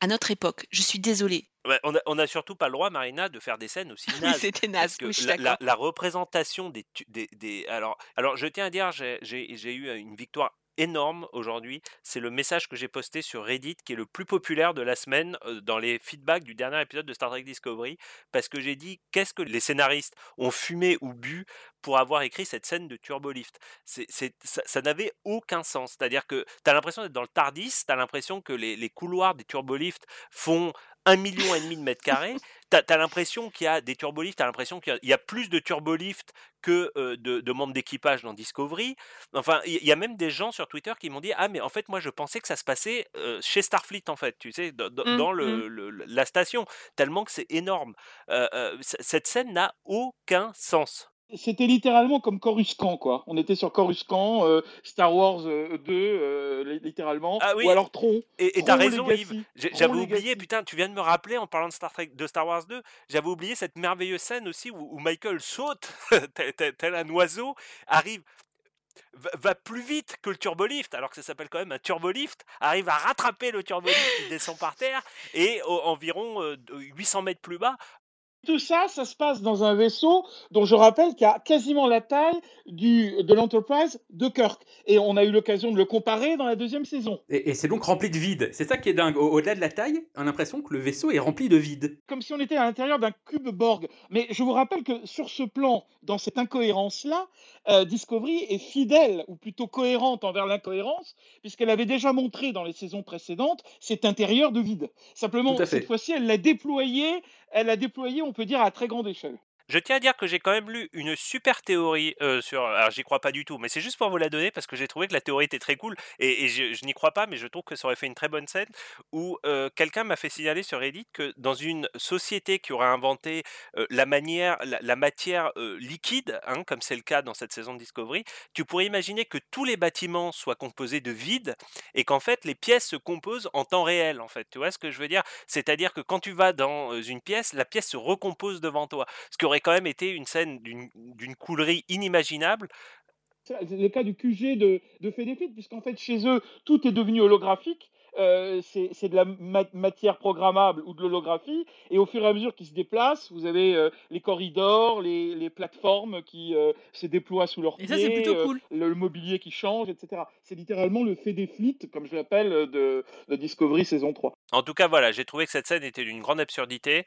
à notre époque. Je suis désolée. on, a, surtout pas le droit, Marina, de faire des scènes aussi nazes. C'était naze. Parce que la, représentation des, des, Alors, alors, je tiens à dire, j'ai eu une victoire énorme aujourd'hui, c'est le message que j'ai posté sur Reddit qui est le plus populaire de la semaine dans les feedbacks du dernier épisode de Star Trek Discovery, parce que j'ai dit qu'est-ce que les scénaristes ont fumé ou bu pour avoir écrit cette scène de turbolift. C'est, ça, n'avait aucun sens. C'est-à-dire que tu as l'impression d'être dans le TARDIS, tu as l'impression que les, les couloirs des turbolifts font un million et demi de mètres carrés. T'as as, l'impression qu'il y a des turbolifts, t'as l'impression qu'il y, y, a plus de turbolifts que euh, de, de, membres d'équipage dans Discovery. Enfin, il y, a même des gens sur Twitter qui m'ont dit ah mais en fait moi je pensais que ça se passait euh, chez Starfleet en fait, tu sais, dans, mmh, le, mmh. le, la station, tellement que c'est énorme. Euh, cette scène n'a aucun sens. C'était littéralement comme Coruscant, quoi. On était sur Coruscant, euh, Star Wars 2, euh, littéralement. Ah oui. Ou alors Tron. Et t'as raison, Legacy. Yves. J'avais oublié, putain, tu viens de me rappeler en parlant de Star, Trek, de Star Wars 2, j'avais oublié cette merveilleuse scène aussi où, où Michael saute, tel un oiseau, arrive va plus vite que le turbolift, alors que ça s'appelle quand même un turbolift, arrive à rattraper le turbolift qui descend par terre et au, environ euh, 800 mètres plus bas tout ça, ça se passe dans un vaisseau dont je rappelle qu'il a quasiment la taille du, de l'Enterprise de Kirk. Et on a eu l'occasion de le comparer dans la deuxième saison. Et, et c'est donc rempli de vide. C'est ça qui est dingue. Au-delà de la taille, on a l'impression que le vaisseau est rempli de vide. Comme si on était à l'intérieur d'un cube Borg. Mais je vous rappelle que sur ce plan, dans cette incohérence-là, euh, Discovery est fidèle, ou plutôt cohérente envers l'incohérence, puisqu'elle avait déjà montré dans les saisons précédentes cet intérieur de vide. Simplement, cette fois-ci, elle l'a déployé, elle l'a déployé, on peut dire, à très grande échelle. Je tiens à dire que j'ai quand même lu une super théorie euh, sur. Alors, j'y crois pas du tout, mais c'est juste pour vous la donner parce que j'ai trouvé que la théorie était très cool et, je, n'y crois pas, mais je trouve que ça aurait fait une très bonne scène où euh, quelqu'un m'a fait signaler sur Reddit que dans une société qui aurait inventé euh, la matière liquide, hein, comme c'est le cas dans cette saison de Discovery, tu pourrais imaginer que tous les bâtiments soient composés de vide et qu'en fait les pièces se composent en temps réel. En fait, tu vois ce que je veux dire? C'est-à-dire que quand tu vas dans une pièce, la pièce se recompose devant toi, ce qui aurait quand même été une scène d'une coulerie inimaginable. C'est le cas du QG de, de puisqu'en fait, chez eux, tout est devenu holographique. Euh, c'est de la ma matière programmable ou de l'holographie, et au fur et à mesure qu'ils se déplacent, vous avez euh, les corridors, les, les plateformes qui euh, se déploient sous leurs pieds, ça, plutôt cool. le, le, mobilier qui change, etc. C'est littéralement le fait des flits, comme je l'appelle, de, de, Discovery saison 3. En tout cas, voilà, j'ai trouvé que cette scène était d'une grande absurdité.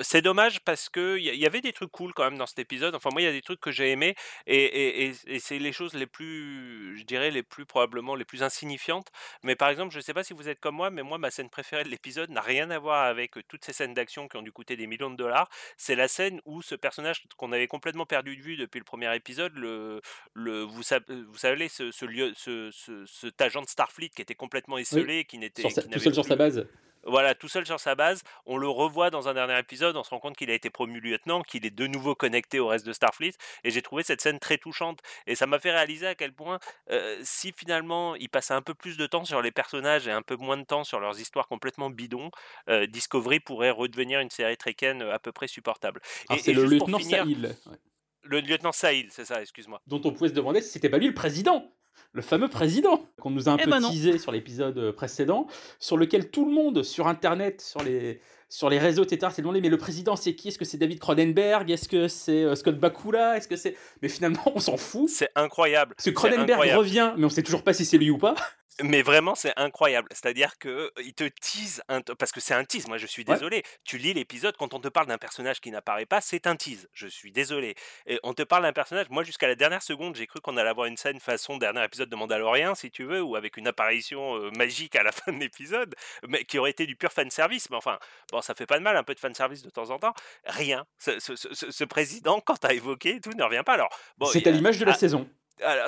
c'est dommage parce qu'il y, y, avait des trucs cool quand même dans cet épisode. Enfin, moi, il y a des trucs que j'ai aimés, et, et, et, et c'est les choses les plus, je dirais, les plus probablement les plus insignifiantes. Mais par exemple, je sais pas si vous êtes comme moi, mais moi, ma scène préférée de l'épisode n'a rien à voir avec toutes ces scènes d'action qui ont dû coûter des millions de dollars. C'est la scène où ce personnage qu'on avait complètement perdu de vue depuis le premier épisode, le, le, vous, vous savez, ce, ce lieu, ce, ce, cet agent de Starfleet qui était complètement oui. qui n'était tout seul sur sa base voilà, tout seul sur sa base. On le revoit dans un dernier épisode, on se rend compte qu'il a été promu lieutenant, qu'il est de nouveau connecté au reste de Starfleet, et j'ai trouvé cette scène très touchante. Et ça m'a fait réaliser à quel point, euh, si finalement il passait un peu plus de temps sur les personnages et un peu moins de temps sur leurs histoires complètement bidons, euh, Discovery pourrait redevenir une série trekkienne à peu près supportable. c'est le lieutenant finir, Sahil. Ouais. Le lieutenant Sahil, c'est ça, excuse-moi. Dont on pouvait se demander si c'était pas lui le président le fameux président qu'on nous a un eh peu ben teasé sur l'épisode précédent, sur lequel tout le monde sur Internet, sur les, sur les réseaux, etc., s'est demandé mais le président c'est qui? Est-ce que c'est David Cronenberg? Est-ce que c'est euh, Scott Bakula? Est-ce que c'est? Mais finalement on s'en fout. C'est incroyable. Parce que Cronenberg incroyable. revient, mais on sait toujours pas si c'est lui ou pas. Mais vraiment, c'est incroyable. C'est-à-dire que il te tease un parce que c'est un tease. Moi, je suis désolé. Ouais. Tu lis l'épisode quand on te parle d'un personnage qui n'apparaît pas, c'est un tease. Je suis désolé. Et on te parle d'un personnage. Moi, jusqu'à la dernière seconde, j'ai cru qu'on allait avoir une scène façon dernier épisode de Mandalorian, si tu veux, ou avec une apparition euh, magique à la fin de l'épisode, mais qui aurait été du pur fan service. Mais enfin, bon, ça fait pas de mal, un peu de fan service de temps en temps. Rien. Ce, ce, ce, ce président, quand t'as évoqué, tout ne revient pas. Alors, bon, c'est à l'image de la ah, saison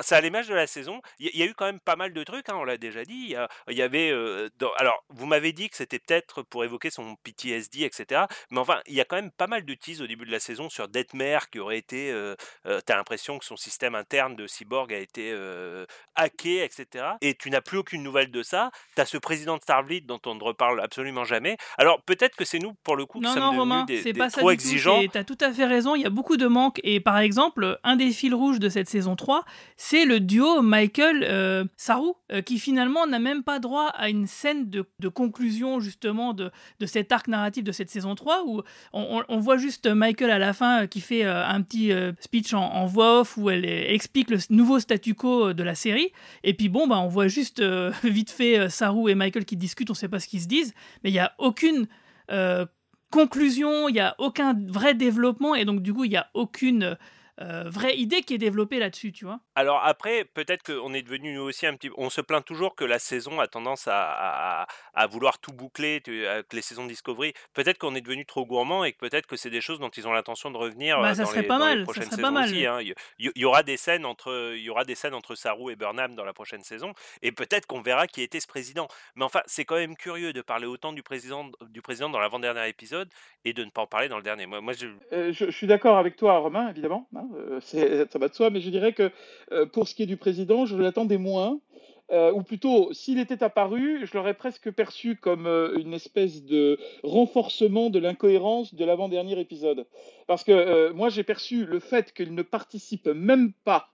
c'est à l'image de la saison. Il y, y, a eu quand même pas mal de trucs, hein, on l'a déjà dit. Il y, avait. Euh, dans, alors, vous m'avez dit que c'était peut-être pour évoquer son PTSD, etc. Mais enfin, il y a quand même pas mal de teases au début de la saison sur Detmer qui aurait été. Euh, euh, T'as l'impression que son système interne de cyborg a été euh, hacké, etc. Et tu n'as plus aucune nouvelle de ça. T'as ce président de Starfleet dont on ne reparle absolument jamais. Alors, peut-être que c'est nous, pour le coup, qui non, sommes non, Romain, des, des pas trop ça exigeants. T'as tout à fait raison, il y a beaucoup de manques. Et par exemple, un des fils rouges de cette saison 3, c'est le duo Michael-Saru, qui finalement n'a même pas droit à une scène de, conclusion justement de, de, cet arc narratif de cette saison 3, où on, voit juste Michael à la fin qui fait un petit speech en, voix off où elle, explique le nouveau statu quo de la série, et puis bon, bah, on voit juste vite fait Saru et Michael qui discutent, on ne sait pas ce qu'ils se disent, mais il n'y a aucune conclusion, il n'y a aucun vrai développement et donc du coup il n'y a aucune euh, vraie idée qui est développée là-dessus, tu vois. Alors après, peut-être qu'on est devenu aussi un petit... On se plaint toujours que la saison a tendance à, à, vouloir tout boucler avec les saisons Discovery. Peut-être qu'on est devenu trop gourmand et que peut-être que c'est des choses dont ils ont l'intention de revenir bah, ça dans, serait les, pas dans mal, les prochaines ça serait saisons pas mal. aussi. Hein. Il, y, y aura des scènes entre, il y aura des scènes entre Saru et Burnham dans la prochaine saison et peut-être qu'on verra qui était ce président. Mais enfin, c'est quand même curieux de parler autant du président, du président dans l'avant-dernier épisode et de ne pas en parler dans le dernier. Moi, moi je... Euh, je, suis d'accord avec toi, Romain, évidemment. Hein, ça va de soi, mais je dirais que euh, pour ce qui est du président, je l'attendais moins. Euh, ou plutôt, s'il était apparu, je l'aurais presque perçu comme euh, une espèce de renforcement de l'incohérence de l'avant-dernier épisode. Parce que moi, j'ai perçu le fait qu'il ne participe même pas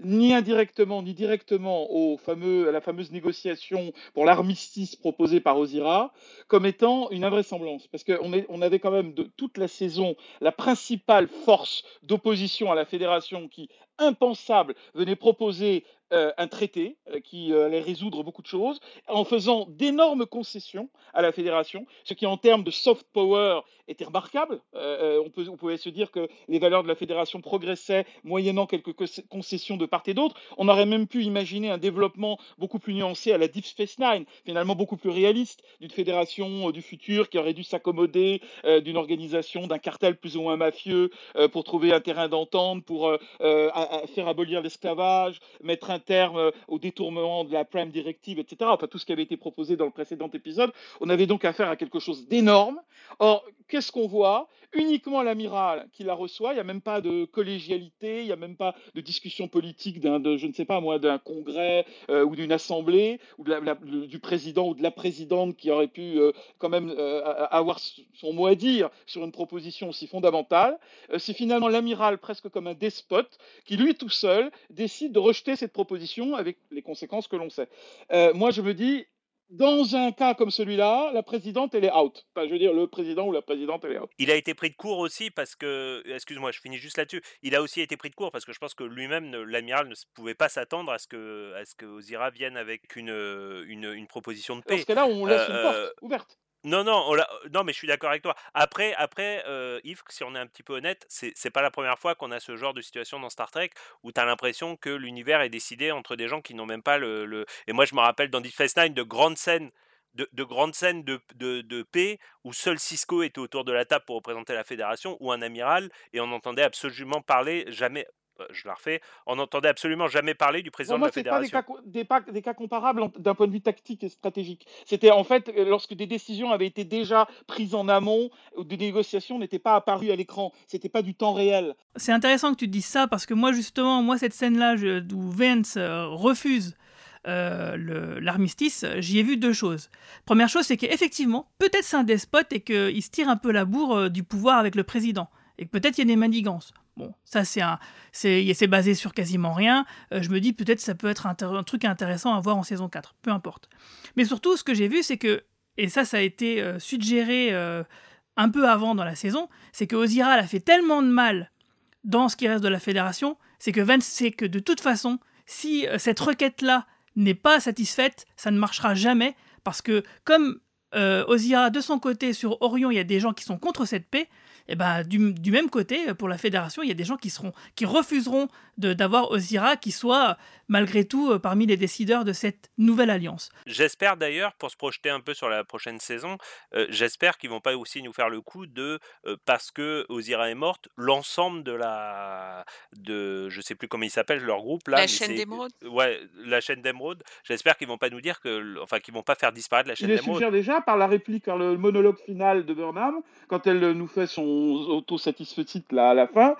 ni indirectement ni directement au fameux, à la fameuse négociation pour l'armistice proposé par Ozira comme étant une invraisemblance. Parce qu'on on avait quand même de toute la saison la principale force d'opposition à la fédération qui, impensable, venait proposer euh, un traité euh, qui euh, allait résoudre beaucoup de choses, en faisant d'énormes concessions à la fédération, ce qui en termes de soft power était remarquable. On, pouvait se dire que les valeurs de la fédération progressaient moyennant quelques concessions de part et d'autre. On aurait même pu imaginer un développement beaucoup plus nuancé à la Deep Space Nine, finalement beaucoup plus réaliste, d'une fédération du futur qui aurait dû s'accommoder d'une organisation, d'un cartel plus ou moins mafieux pour trouver un terrain d'entente, pour faire abolir l'esclavage, mettre un terme euh, au détournement de la Prime Directive, etc. Enfin, tout ce qui avait été proposé dans le précédent épisode. On avait donc affaire à quelque chose d'énorme. Or, qu'est-ce qu'on voit? Uniquement l'amiral qui la reçoit. Il n'y a même pas de collégialité, il n'y a même pas de discussion politique d'un, je ne sais pas moi, d'un congrès euh, ou d'une assemblée ou du président ou de la présidente qui aurait pu euh, quand même avoir son mot à dire sur une proposition aussi fondamentale. c'est finalement l'amiral presque comme un despote qui lui tout seul décide de rejeter cette proposition avec les conséquences que l'on sait. Euh, moi, je me dis, dans un cas comme celui-là, la présidente, elle est out. Enfin, je veux dire, le président ou la présidente, elle est out. Il a été pris de court aussi parce que, excuse-moi, je finis juste là-dessus. Il a aussi été pris de court parce que je pense que lui-même, l'amiral, ne pouvait pas s'attendre à ce que, à ce que Ozira vienne avec une, une, une proposition de paix. Parce que là, on laisse une porte euh, ouverte. Non, non, non, mais je suis d'accord avec toi. Après, après Yves, si on est un petit peu honnête, c'est, pas la première fois qu'on a ce genre de situation dans Star Trek où tu as l'impression que l'univers est décidé entre des gens qui n'ont même pas le, Et moi, je me rappelle dans Deep Space Nine de grandes scènes. De, grandes scènes de, de, de, paix où seul Cisco était autour de la table pour représenter la fédération ou un amiral et on n'entendait absolument parler jamais je la refais, on n'entendait absolument jamais parler du président de la fédération. Pas des, cas, des, cas comparables d'un point de vue tactique et stratégique. C'était en fait euh, lorsque des décisions avaient été déjà prises en amont, ou des négociations n'étaient pas apparues à l'écran. C'était pas du temps réel. C'est intéressant que tu dises ça parce que moi justement, moi cette scène-là où Vance euh, refuse l'armistice, j'y ai vu deux choses. Première chose, c'est qu'effectivement, peut-être c'est un despote et qu'il se tire un peu la bourre du pouvoir avec le président. Et peut-être il y a des manigances. Bon, ça c'est un, c'est, basé sur quasiment rien. Euh, je me dis peut-être ça peut être un, truc intéressant à voir en saison 4, peu importe. Mais surtout, ce que j'ai vu, c'est que, et ça, ça a été euh, suggéré euh, un peu avant dans la saison, c'est que Ozira a fait tellement de mal dans ce qui reste de la fédération, c'est que Vance sait que de toute façon, si cette requête-là n'est pas satisfaite, ça ne marchera jamais, parce que comme Ozira, de son côté, sur Orion, il y a des gens qui sont contre cette paix, et eh ben, du, du, même côté, pour la fédération, il y a des gens qui, seront, qui refuseront d'avoir Ozira qui soit malgré tout euh, parmi les décideurs de cette nouvelle alliance. J'espère d'ailleurs, pour se projeter un peu sur la prochaine saison, euh, j'espère qu'ils vont pas aussi nous faire le coup de euh, parce que Ozira est morte, l'ensemble de la de je sais plus comment il s'appelle leur groupe là. La chaîne d'émeraude. Ouais, la chaîne d'émeraude. J'espère qu'ils vont pas nous dire que enfin qu'ils vont pas faire disparaître la chaîne d'émeraude. Il suggère déjà par la réplique, par le monologue final de Burnham quand elle nous fait son auto-satisfait là à la fin,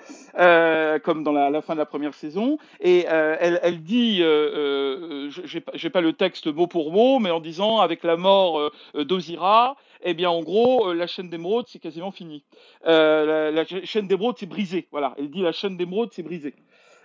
comme dans la, la, fin de la première saison, et elle, elle dit euh, euh j'ai pas le texte mot pour mot, mais en disant avec la mort euh, d'Ozira, eh bien en gros euh, la chaîne d'émeraude c'est quasiment fini. la, chaîne d'émeraude c'est brisé, voilà. Elle dit la chaîne d'émeraude c'est brisé.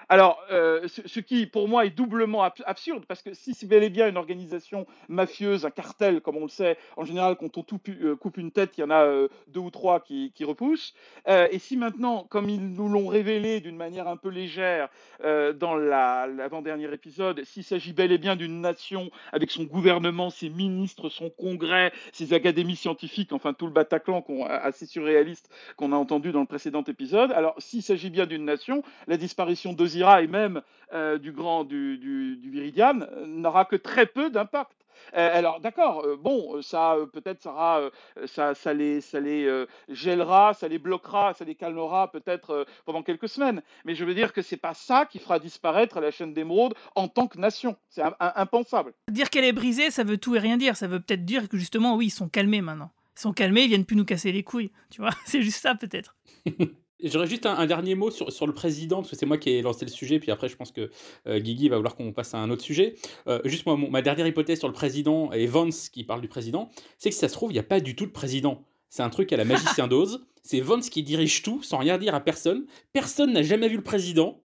Alors, euh, ce, qui, pour moi, est doublement ab- absurde, parce que si c'est bel et bien une organisation mafieuse, un cartel, comme on le sait, en général, quand on euh, coupe une tête, il y en a euh, deux ou trois qui, repoussent. Et si maintenant, comme ils nous l'ont révélé d'une manière un peu légère dans la- l'avant-dernier épisode, s'il s'agit bel et bien d'une nation avec son gouvernement, ses ministres, son congrès, ses académies scientifiques, enfin tout le Bataclan assez surréaliste qu'on a entendu dans le précédent épisode, alors s'il s'agit bien d'une nation, la disparition et même euh, du grand du, du, du Viridian euh, n'aura que très peu d'impact. Euh, alors d'accord, euh, bon, ça euh, peut-être ça, euh, ça, ça les, ça les euh, gèlera, ça les bloquera, ça les calmera peut-être euh, pendant quelques semaines. Mais je veux dire que c'est pas ça qui fera disparaître la chaîne d'émeraude en tant que nation. C'est impensable. Dire qu'elle est brisée, ça veut tout et rien dire. Ça veut peut-être dire que justement, oui, ils sont calmés maintenant. Ils sont calmés, ils viennent plus nous casser les couilles. Tu vois, c'est juste ça peut-être. J'aurais juste un, un dernier mot sur, sur le président, parce que c'est moi qui ai lancé le sujet, puis après je pense que euh, Guigui va vouloir qu'on passe à un autre sujet. Euh, juste moi, mon- ma dernière hypothèse sur le président, et Vance qui parle du président, c'est que si ça se trouve, il n'y a pas du tout de président. C'est un truc à la magicien d'Oz. C'est Vance qui dirige tout sans rien dire à personne. Personne n'a jamais vu le président.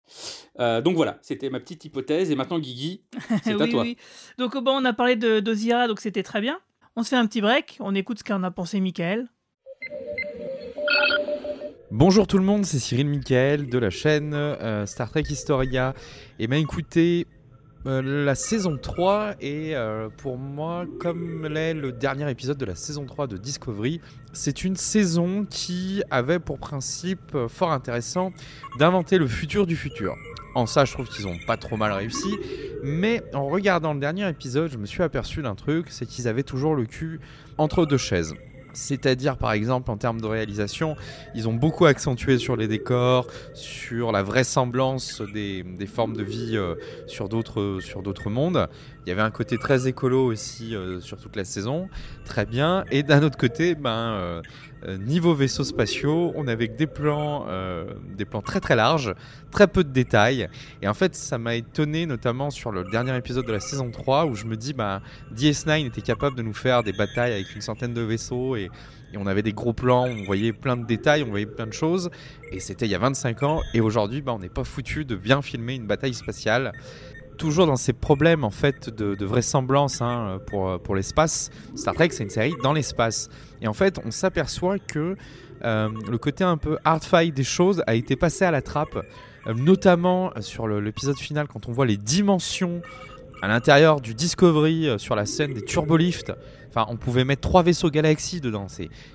Euh, donc voilà, c'était ma petite hypothèse. Et maintenant, Guigui, c'est à oui, toi. oui. Donc bon, on a parlé de d'Ozira, donc c'était très bien. On se fait un petit break, on écoute ce qu'en a pensé Michael. Bonjour tout le monde, c'est Cyril Michael de la chaîne euh, Star Trek Historia. Et bien écoutez, euh, la saison 3 est euh, pour moi comme l'est le dernier épisode de la saison 3 de Discovery. C'est une saison qui avait pour principe fort intéressant d'inventer le futur du futur. En ça, je trouve qu'ils ont pas trop mal réussi. Mais en regardant le dernier épisode, je me suis aperçu d'un truc, c'est qu'ils avaient toujours le cul entre deux chaises. C'est-à-dire, par exemple, en termes de réalisation, ils ont beaucoup accentué sur les décors, sur la vraisemblance des, formes de vie euh, sur d'autres mondes. Il y avait un côté très écolo aussi euh, sur toute la saison, très bien. Et d'un autre côté, ben, euh, niveau vaisseaux spatiaux, on avait des plans, euh, des plans très très larges, très peu de détails. Et en fait, ça m'a étonné, notamment sur le dernier épisode de la saison 3, où je me dis, bah, DS9 était capable de nous faire des batailles avec une centaine de vaisseaux et, et on avait des gros plans, on voyait plein de détails, on voyait plein de choses. Et c'était il y a 25 ans. Et aujourd'hui, bah, on n'est pas foutu de bien filmer une bataille spatiale. Toujours dans ces problèmes en fait de, vraisemblance hein, pour, l'espace. Star Trek, c'est une série dans l'espace. Et en fait, on s'aperçoit que euh, le côté un peu hard fight des choses a été passé à la trappe, euh, notamment sur l'épisode final quand on voit les dimensions à l'intérieur du Discovery euh, sur la scène des turbolifts. Enfin, on pouvait mettre trois vaisseaux Galaxy dedans.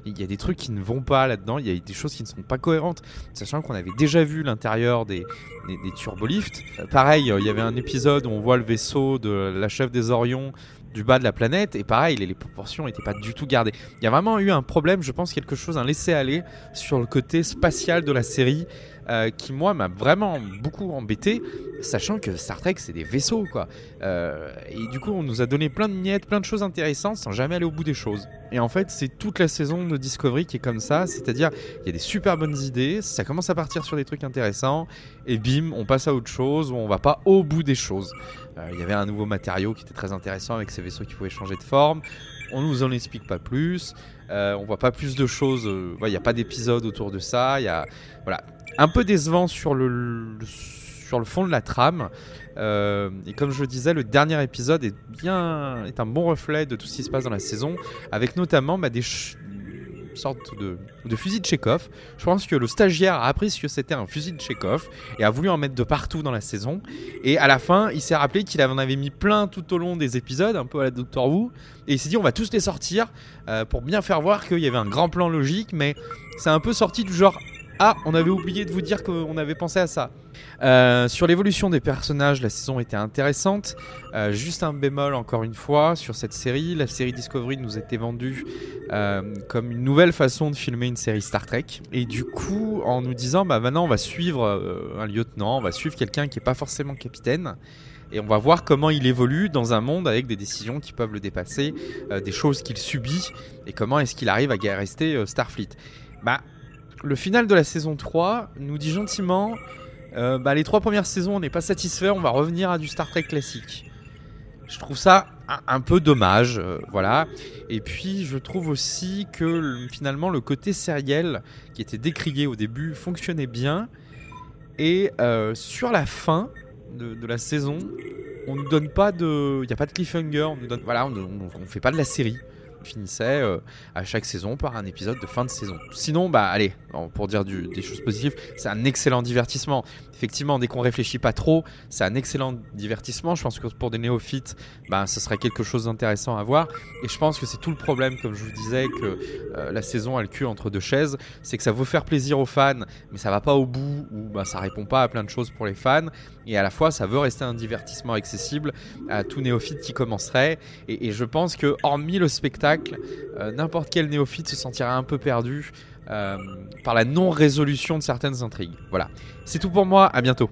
Il y a des trucs qui ne vont pas là-dedans. Il y a des choses qui ne sont pas cohérentes, sachant qu'on avait déjà vu l'intérieur des, turbolifts. Euh, pareil, euh, il y avait un épisode où on voit le vaisseau de la chef des Orions du bas de la planète et pareil les, les proportions n'étaient pas du tout gardées. Il y a vraiment eu un problème, je pense quelque chose, un laisser aller sur le côté spatial de la série euh, qui moi m'a vraiment beaucoup embêté, sachant que Star Trek c'est des vaisseaux quoi. Euh, et du coup on nous a donné plein de miettes, plein de choses intéressantes sans jamais aller au bout des choses. Et en fait c'est toute la saison de Discovery qui est comme ça, c'est-à-dire il y a des super bonnes idées, ça commence à partir sur des trucs intéressants et bim on passe à autre chose ou on va pas au bout des choses. Euh, Il y avait un nouveau matériau qui était très intéressant avec ces vaisseaux qui pouvaient changer de forme. On nous en explique pas plus. Euh, on voit pas plus de choses. Il n'y a pas d'épisode autour de ça. Il y a voilà un peu décevant sur le, sur le fond de la trame. Euh, et comme je le disais, le dernier épisode est bien est un bon reflet de tout ce qui se passe dans la saison, avec notamment bah, des ch- une sorte de, de fusil de Chekhov. Je pense que le stagiaire a appris ce que c'était un fusil de Chekhov et a voulu en mettre de partout dans la saison. Et à la fin, il s'est rappelé qu'il en avait mis plein tout au long des épisodes, un peu à la Doctor Who. Et il s'est dit, on va tous les sortir euh, pour bien faire voir qu'il y avait un grand plan logique, mais c'est un peu sorti du genre. Ah, on avait oublié de vous dire qu'on avait pensé à ça. Euh, sur l'évolution des personnages, la saison était intéressante. Euh, juste un bémol encore une fois sur cette série. La série Discovery nous était vendue euh, comme une nouvelle façon de filmer une série Star Trek. Et du coup, en nous disant, bah maintenant on va suivre un lieutenant, on va suivre quelqu'un qui n'est pas forcément capitaine. Et on va voir comment il évolue dans un monde avec des décisions qui peuvent le dépasser, des choses qu'il subit, et comment est-ce qu'il arrive à rester Starfleet. Bah, le final de la saison 3 nous dit gentiment euh, bah, les trois premières saisons, on n'est pas satisfait, on va revenir à du Star Trek classique. Je trouve ça un, peu dommage, euh, voilà. Et puis, je trouve aussi que le- finalement, le côté sériel qui était décrié au début fonctionnait bien. Et euh, sur la fin de, la saison, on ne donne pas de. Il n'y a pas de cliffhanger, on ne fait pas de la série finissait euh, à chaque saison par un épisode de fin de saison. Sinon, bah allez, pour dire des choses positives, c'est un excellent divertissement. Effectivement, dès qu'on réfléchit pas trop, c'est un excellent divertissement. Je pense que pour des néophytes, bah, ce serait quelque chose d'intéressant à voir. Et je pense que c'est tout le problème, comme je vous disais, que euh, la saison a le cul entre deux chaises. C'est que ça veut faire plaisir aux fans, mais ça va pas au bout, ou bah, ça répond pas à plein de choses pour les fans. Et à la fois, ça veut rester un divertissement accessible à tout néophyte qui commencerait. Et, et je pense que, hormis le spectacle, euh, n'importe quel néophyte se sentira un peu perdu euh, par la non-résolution de certaines intrigues. Voilà. C'est tout pour moi, à bientôt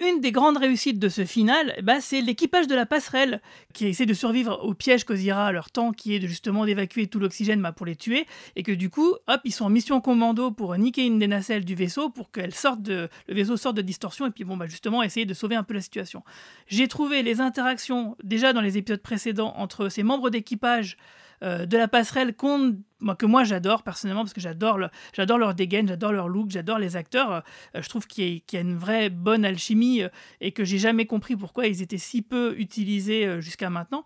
une des grandes réussites de ce final, bah, c'est l'équipage de la passerelle qui essaie de survivre au piège qu'osira à leur temps, qui est de, justement d'évacuer tout l'oxygène bah, pour les tuer, et que du coup, hop, ils sont en mission commando pour niquer une des nacelles du vaisseau pour qu'elle sorte de, le vaisseau sorte de distorsion, et puis bon, bah, justement, essayer de sauver un peu la situation. J'ai trouvé les interactions déjà dans les épisodes précédents entre ces membres d'équipage euh, de la passerelle que moi j'adore personnellement parce que j'adore j'adore leur dégaine, j'adore leur look, j'adore les acteurs. Euh, je trouve qu'il y, a une vraie bonne alchimie euh, et que j'ai jamais compris pourquoi ils étaient si peu utilisés jusqu'à maintenant.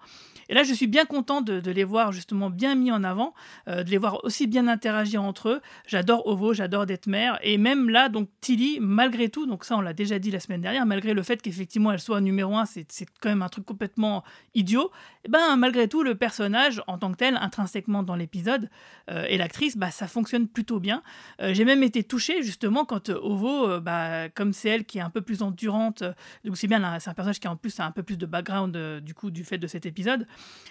Et là, je suis bien content de, les voir justement bien mis en avant, de les voir aussi bien interagir entre eux. J'adore Ovo, j'adore Detmer et même là, donc Tilly, malgré tout, donc ça on l'a déjà dit la semaine dernière, malgré le fait qu'effectivement elle soit numéro un, c'est quand même un truc complètement idiot. Et eh ben malgré tout, le personnage en tant que tel intrinsèquement dans l'épisode euh, et l'actrice, bah, ça fonctionne plutôt bien. Euh, j'ai même été touchée justement quand euh, Ovo, bah, comme c'est elle qui est un peu plus endurante, donc c'est bien, c'est un personnage qui en plus a un peu plus de background du coup du fait de cet épisode,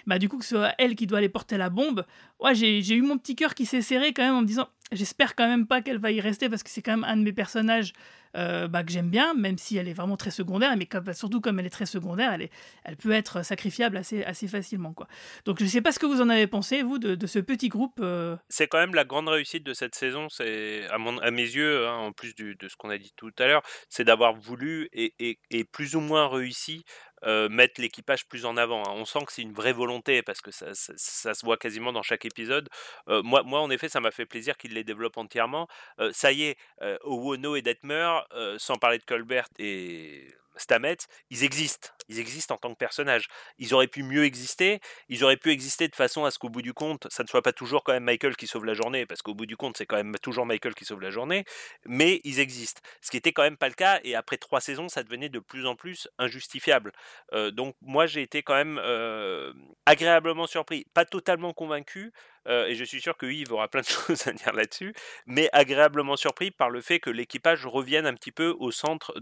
bah, du coup que ce soit elle qui doit aller porter la bombe, ouais, j'ai eu mon petit cœur qui s'est serré quand même en me disant j'espère quand même pas qu'elle va y rester parce que c'est quand même un de mes personnages euh, bah, que j'aime bien, même si elle est vraiment très secondaire, mais surtout comme elle est très secondaire, elle, est, elle peut être sacrifiable assez, assez facilement. Quoi. Donc je ne sais pas ce que vous en avez pensé, vous, de, ce petit groupe. Euh. C'est quand même la grande réussite de cette saison, à, à mes yeux, hein, en plus de ce qu'on a dit tout à l'heure, c'est d'avoir voulu et, et, et, plus ou moins réussi euh, mettre l'équipage plus en avant. Hein. On sent que c'est une vraie volonté parce que ça, se voit quasiment dans chaque épisode. Euh, moi, moi, en effet, ça m'a fait plaisir qu'il les développe entièrement. Euh, ça y est, Owono et Detmer, sans parler de Colbert et Stamets, ils existent. Ils existent en tant que personnages. Ils auraient pu mieux exister. Ils auraient pu exister de façon à ce qu'au bout du compte, ça ne soit pas toujours quand même Michael qui sauve la journée, parce qu'au bout du compte, c'est quand même toujours Michael qui sauve la journée. Mais ils existent. Ce qui était quand même pas le cas. Et après trois saisons, ça devenait de plus en plus injustifiable. Euh, donc moi, j'ai été quand même euh, agréablement surpris, pas totalement convaincu, euh, et je suis sûr que Yves aura plein de choses à dire là-dessus, mais agréablement surpris par le fait que l'équipage revienne un petit peu au centre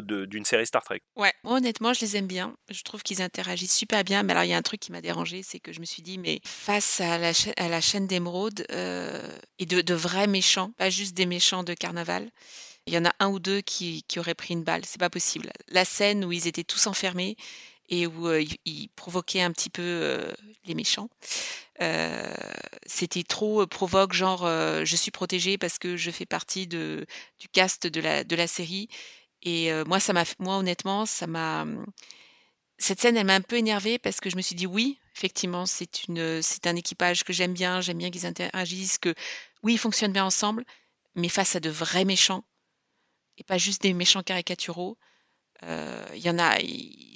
d'une série Star Trek. Ouais, honnêtement, je les aime bien. Je trouve qu'ils interagissent super bien. Mais alors, il y a un truc qui m'a dérangé, c'est que je me suis dit, mais face à la, chaîne d'émeraude euh, et de, vrais méchants, pas juste des méchants de carnaval. Il y en a un ou deux qui, auraient pris une balle. C'est pas possible. La scène où ils étaient tous enfermés et où il, provoquait un petit peu les méchants. C'était trop provoque, genre je suis protégée parce que je fais partie du cast de la série. Et moi, ça m'a, moi, honnêtement, ça m'a. Mmh, cette scène, elle m'a un peu énervée parce que je me suis dit oui, effectivement, c'est une, c'est un équipage que j'aime bien, j'aime bien qu'ils interagissent, que oui, ils fonctionnent bien ensemble, mais face à de vrais méchants et pas juste des méchants caricaturaux, il y en a,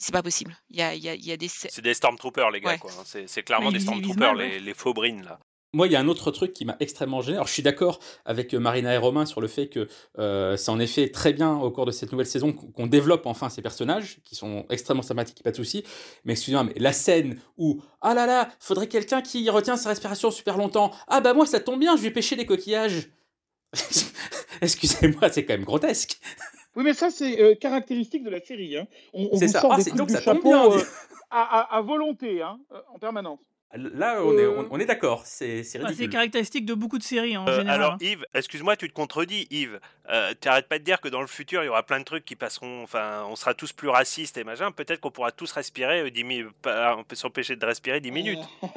c'est pas possible. Il y a, y a, y a des. C'est des Stormtroopers, les gars, quoi. Hein. C'est clairement des Stormtroopers, les, les faux brines, là. Moi, il y a un autre truc qui m'a extrêmement gêné. Alors, je suis d'accord avec Marina et Romain sur le fait que euh, c'est en effet très bien au cours de cette nouvelle saison qu'on développe enfin ces personnages qui sont extrêmement sympathiques, pas de souci. Mais excusez-moi, mais la scène où ah là là, faudrait quelqu'un qui retient sa respiration super longtemps. Ah bah moi, ça tombe bien, je vais pêcher des coquillages. excusez-moi, c'est quand même grotesque. Oui, mais ça, c'est euh, caractéristique de la série. Hein. On, on vous ça. sort Ah, des donc du ça tombe chapeau bien. euh, à, à- à volonté, hein, euh, en permanence. Là, on est, on, on est d'accord, c'est c'est Ah, caractéristique de beaucoup de séries en Euh, général. alors hein. Yves, excuse-moi, tu te contredis, Yves. Euh, T'arrêtes pas de dire que dans le futur, il y aura plein de trucs qui passeront. Enfin, on sera tous plus racistes et machin. Peut-être qu'on pourra tous respirer euh, 10 mi- pas- On peut s'empêcher de respirer 10 minutes.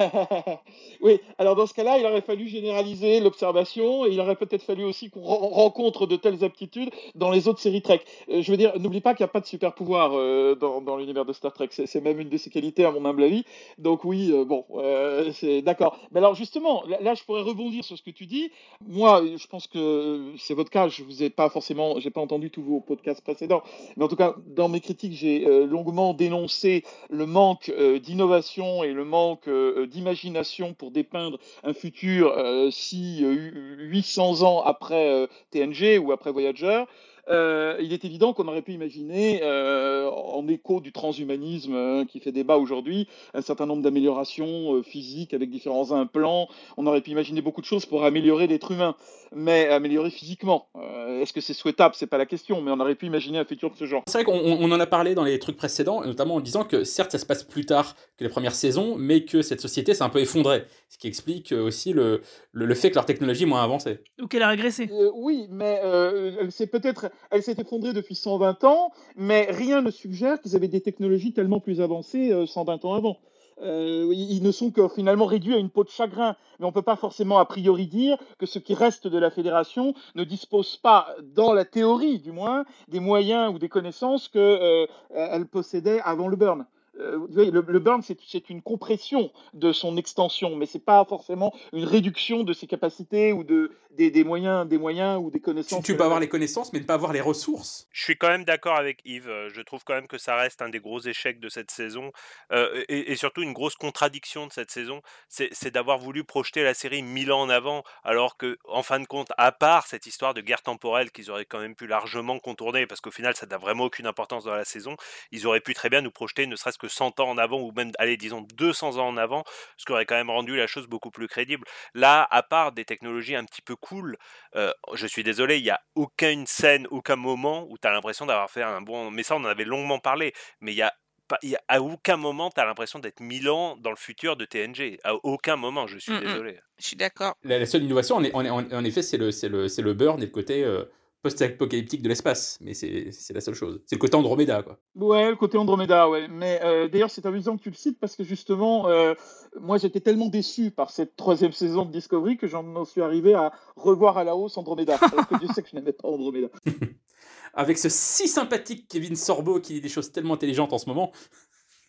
oui, alors dans ce cas-là, il aurait fallu généraliser l'observation et il aurait peut-être fallu aussi qu'on ren- rencontre de telles aptitudes dans les autres séries Trek. Euh, je veux dire, n'oublie pas qu'il n'y a pas de super pouvoir euh, dans, dans l'univers de Star Trek. C'est même une de ses qualités, à mon humble avis. Donc oui, euh, bon, euh, d'accord. Mais alors justement, là, je pourrais rebondir sur ce que tu dis. Moi, je pense que c'est votre cas. Je vous ai pas forcément, j'ai pas entendu tous vos podcasts précédents, mais en tout cas, dans mes critiques, j'ai euh, longuement dénoncé le manque euh, d'innovation et le manque d'imagination pour dépeindre un futur si euh, 800 ans après TNG ou après Voyager. Euh, il est évident qu'on aurait pu imaginer, euh, en écho du transhumanisme euh, qui fait débat aujourd'hui, un certain nombre d'améliorations euh, physiques avec différents implants. On aurait pu imaginer beaucoup de choses pour améliorer l'être humain, mais améliorer physiquement. Euh, Est-ce que c'est souhaitable? C'est pas la question, mais on aurait pu imaginer un futur de ce genre. C'est vrai qu'on on en a parlé dans les trucs précédents, notamment en disant que certes ça se passe plus tard que les premières saisons, mais que cette société s'est un peu effondrée, ce qui explique aussi le, le, le fait que leur technologie est moins avancée. Ou qu'elle a régressé. Euh, oui, mais euh, s'est peut-être, elle s'est effondrée depuis 120 ans, mais rien ne suggère qu'ils avaient des technologies tellement plus avancées euh, 120 ans avant. Euh, ils ne sont que finalement réduits à une peau de chagrin, mais on ne peut pas forcément a priori dire que ce qui reste de la fédération ne dispose pas, dans la théorie du moins, des moyens ou des connaissances qu'elle euh, possédait avant le burn. Euh, vous voyez, le, le burn, c'est une compression de son extension, mais c'est pas forcément une réduction de ses capacités ou de, des, des moyens, des moyens ou des Tu, connaissances. tu peux avoir les connaissances, mais ne pas avoir les ressources. Je suis quand même d'accord avec Yves. euh, Je trouve quand même que ça reste un des gros échecs de cette saison. euh, et, et surtout, une grosse contradiction de cette saison, c'est c'est d'avoir voulu projeter la série mille ans en avant, alors que, en fin de compte, à part cette histoire de guerre temporelle qu'ils auraient quand même pu largement contourner, parce qu'au final, ça n'a vraiment aucune importance dans la saison, ils auraient pu très bien nous projeter ne serait-ce que 100 ans en avant, ou même, allez, disons 200 ans en avant, ce qui aurait quand même rendu la chose beaucoup plus crédible. Là, à part des technologies un petit peu cool, euh, je suis désolé, il n'y a aucune scène, aucun moment où tu as l'impression d'avoir fait un bon. Mais ça, on en avait longuement parlé. Mais il y a. Pas, il y a- à aucun moment, tu as l'impression d'être mille ans dans le futur de TNG. À aucun moment, je suis Mm, mm. désolé. Je suis d'accord. La, la seule innovation, en, est- en, est- en- en effet, c'est le, c'est le, c'est le burn et le côté euh, post-apocalyptique de l'espace. Mais c'est la seule chose. C'est le côté Andromeda, quoi. Ouais, le côté Andromeda, ouais. Mais euh, d'ailleurs, c'est amusant que tu le cites parce que justement, euh, moi, j'étais tellement déçu par cette troisième saison de Discovery que j'en suis arrivé à revoir à la hausse Andromeda. alors que Dieu sait que je n'aimais pas Andromeda. Avec ce si sympathique Kevin Sorbo qui dit des choses tellement intelligentes en ce moment.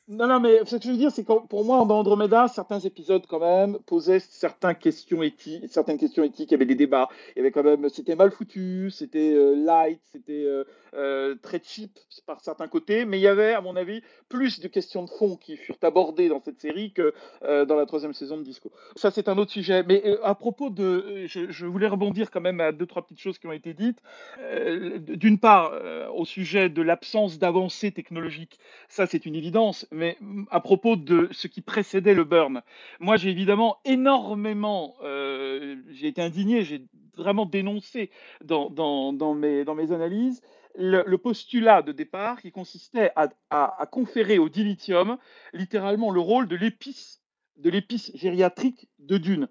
Non, non, mais ce que je veux dire, c'est que pour moi, dans Andromeda, certains épisodes, quand même, posaient certaines questions éthiques, certaines questions éthiques, il y avait des débats. Il y avait quand même, c'était mal foutu, c'était euh, light, c'était euh, euh, très cheap par certains côtés, mais il y avait, à mon avis, plus de questions de fond qui furent abordées dans cette série que dans la troisième saison de Disco. Ça, c'est un autre sujet. Mais à propos de, je, je voulais rebondir quand même à deux, trois petites choses qui ont été dites. D'une part, au sujet de l'absence d'avancée technologique, ça, c'est une évidence. Mais mm, à propos de ce qui précédait le burn, moi, j'ai évidemment énormément, euh, j'ai été indigné, j'ai vraiment dénoncé dans, mes, analyses le, postulat de départ qui consistait à conférer au dilithium littéralement le rôle de l'épice de l'épice gériatrique de Dune.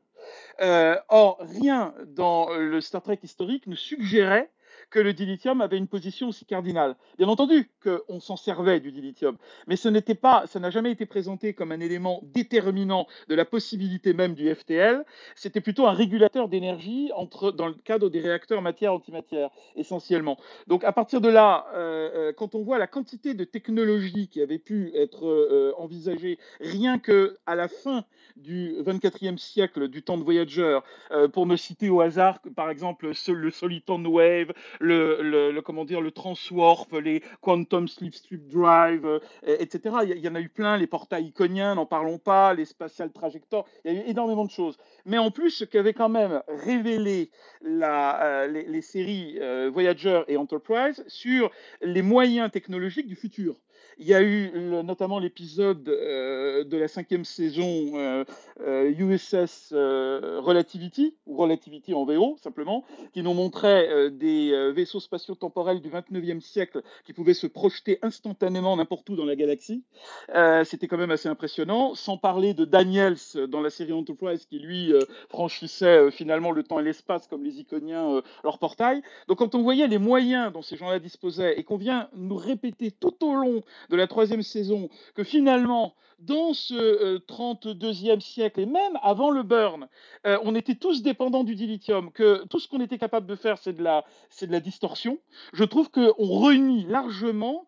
Euh, or, rien dans le Star Trek historique ne suggérait que le dilithium avait une position aussi cardinale. Bien entendu qu'on s'en servait du dilithium, mais ce n'était pas, ça n'a jamais été présenté comme un élément déterminant de la possibilité même du FTL. C'était plutôt un régulateur d'énergie dans le cadre des réacteurs matière-antimatière, essentiellement. Donc à partir de là, euh, euh, quand on voit la quantité de technologies qui avaient pu être euh, envisagées rien que à la fin du 24e siècle, du temps de Voyager, euh, pour ne citer au hasard, par exemple, le Soliton Wave, le, le, comment dire, le Transwarp, les Quantum Slipstream Drive, euh, etc. Il y, en a eu plein, les portails iconiens, n'en parlons pas, les Spatial Trajectoires, il y a eu énormément de choses. Mais en plus, ce qu'avait quand même révélé euh, les, les, séries euh, Voyager et Enterprise sur les moyens technologiques du futur. Il y a eu le, notamment l'épisode euh, de la cinquième saison euh, USS euh, Relativity, ou Relativity en VO simplement, qui nous montrait euh, des vaisseaux spatiaux temporels du 29e siècle qui pouvaient se projeter instantanément n'importe où dans la galaxie. Euh, C'était quand même assez impressionnant, sans parler de Daniels dans la série Enterprise qui lui euh, franchissait finalement le temps et l'espace comme les iconiens leur portail. Donc quand on voyait les moyens dont ces gens-là disposaient et qu'on vient nous répéter tout au long de la troisième saison que finalement, dans ce 32e siècle et même avant le burn, on était tous dépendants du dilithium, que tout ce qu'on était capable de faire, c'est de la, de la distorsion. Je trouve qu'on réunit largement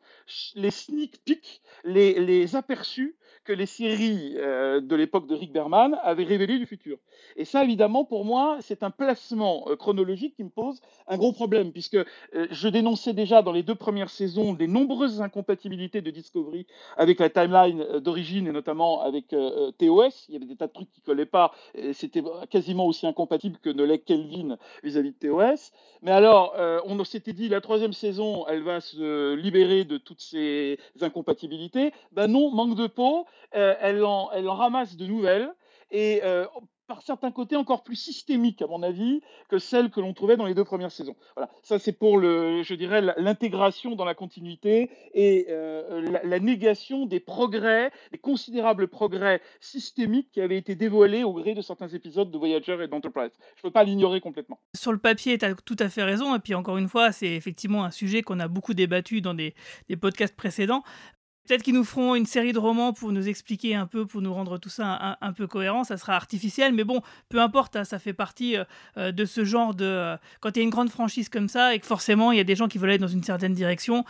les sneak peeks, les, les aperçus que les séries euh, de l'époque de Rick Berman avaient révélé du futur. Et ça, évidemment, pour moi, c'est un placement euh, chronologique qui me pose un gros problème, puisque euh, je dénonçais déjà dans les deux premières saisons des nombreuses incompatibilités de Discovery avec la timeline d'origine et notamment avec TOS. Il y avait des tas de trucs qui collaient pas. C'était quasiment aussi incompatible que ne l'est Kelvin vis-à-vis de TOS. Mais alors, on s'était dit la troisième saison, elle va se libérer de toutes ces incompatibilités. Ben non, manque de peau. Euh, elle, en, ramasse de nouvelles et euh, par certains côtés encore plus systémiques, à mon avis, que celles que l'on trouvait dans les deux premières saisons. Voilà, ça c'est pour le, je dirais, l'intégration dans la continuité et euh, la, négation des progrès, des considérables progrès systémiques qui avaient été dévoilés au gré de certains épisodes de Voyager et d'Enterprise. Je ne peux pas l'ignorer complètement. Sur le papier, tu as tout à fait raison, et puis encore une fois, c'est effectivement un sujet qu'on a beaucoup débattu dans des podcasts précédents. Peut-être qu'ils nous feront une série de romans pour nous expliquer un peu, pour nous rendre tout ça un, peu cohérent. Ça sera artificiel, mais bon, peu importe, hein, ça fait partie euh, euh, de ce genre de. Euh, quand il y a une grande franchise comme ça et que forcément il y a des gens qui veulent aller dans une certaine direction,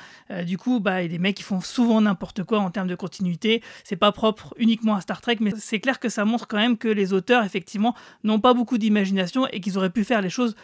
du coup, bah, il y a des mecs qui font souvent n'importe quoi en termes de continuité. C'est pas propre uniquement à Star Trek, mais c'est clair que ça montre quand même que les auteurs, effectivement, n'ont pas beaucoup d'imagination et qu'ils auraient pu faire les choses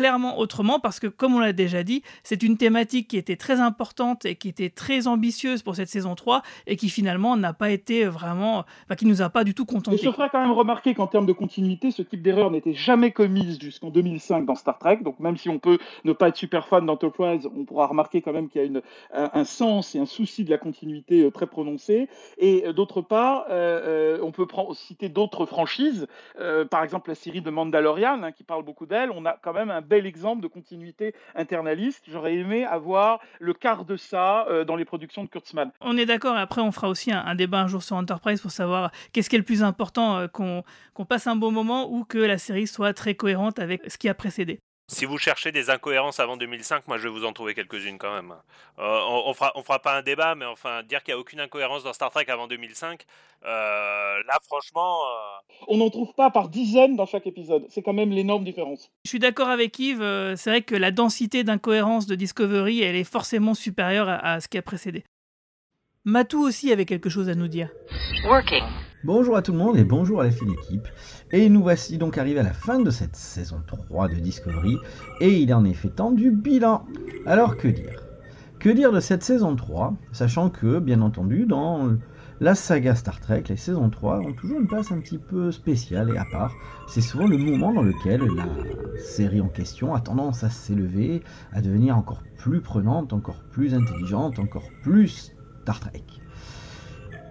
clairement autrement parce que, comme on l'a déjà dit, c'est une thématique qui était très importante et qui était très ambitieuse pour cette saison 3 et qui finalement n'a pas été vraiment, enfin, qui nous a pas du tout contenté. je ferai quand même remarquer qu'en termes de continuité, ce type d'erreur n'était jamais commise jusqu'en 2005 dans Star Trek. Donc même si on peut ne pas être super fan d'Enterprise, on pourra remarquer quand même qu'il y a une, un, sens et un souci de la continuité euh, très prononcé. Et euh, d'autre part, euh, on peut citer d'autres franchises, par exemple la série de Mandalorian, hein, qui parle beaucoup d'elle. On a quand même un bel exemple de continuité internaliste. J'aurais aimé avoir le quart de ça euh, dans les productions de Kurtzman. On est d'accord, et après on fera aussi un, débat un jour sur Enterprise pour savoir qu'est-ce qui est le plus important, euh, qu'on passe un bon moment ou que la série soit très cohérente avec ce qui a précédé. Si vous cherchez des incohérences avant 2005, moi je vais vous en trouver quelques-unes quand même. Euh, on, fera, on fera pas un débat, mais enfin dire qu'il n'y a aucune incohérence dans Star Trek avant 2005, euh, là franchement. Euh, on n'en trouve pas par dizaines dans chaque épisode. C'est quand même l'énorme différence. Je suis d'accord avec Yves. c'est vrai que la densité d'incohérence de Discovery, elle est forcément supérieure à, à ce qui a précédé. Matou aussi avait quelque chose à nous dire. Working. Bonjour à tout le monde et bonjour à la fine équipe. Et nous voici donc arrivés à la fin de cette saison 3 de Discovery et il en est fait temps du bilan. Alors que dire? Que dire de cette saison 3, sachant que, bien entendu, dans la saga Star Trek, les saisons 3 ont toujours une place un petit peu spéciale et à part. C'est souvent le moment dans lequel la série en question a tendance à s'élever, à devenir encore plus prenante, encore plus intelligente, encore plus Star Trek.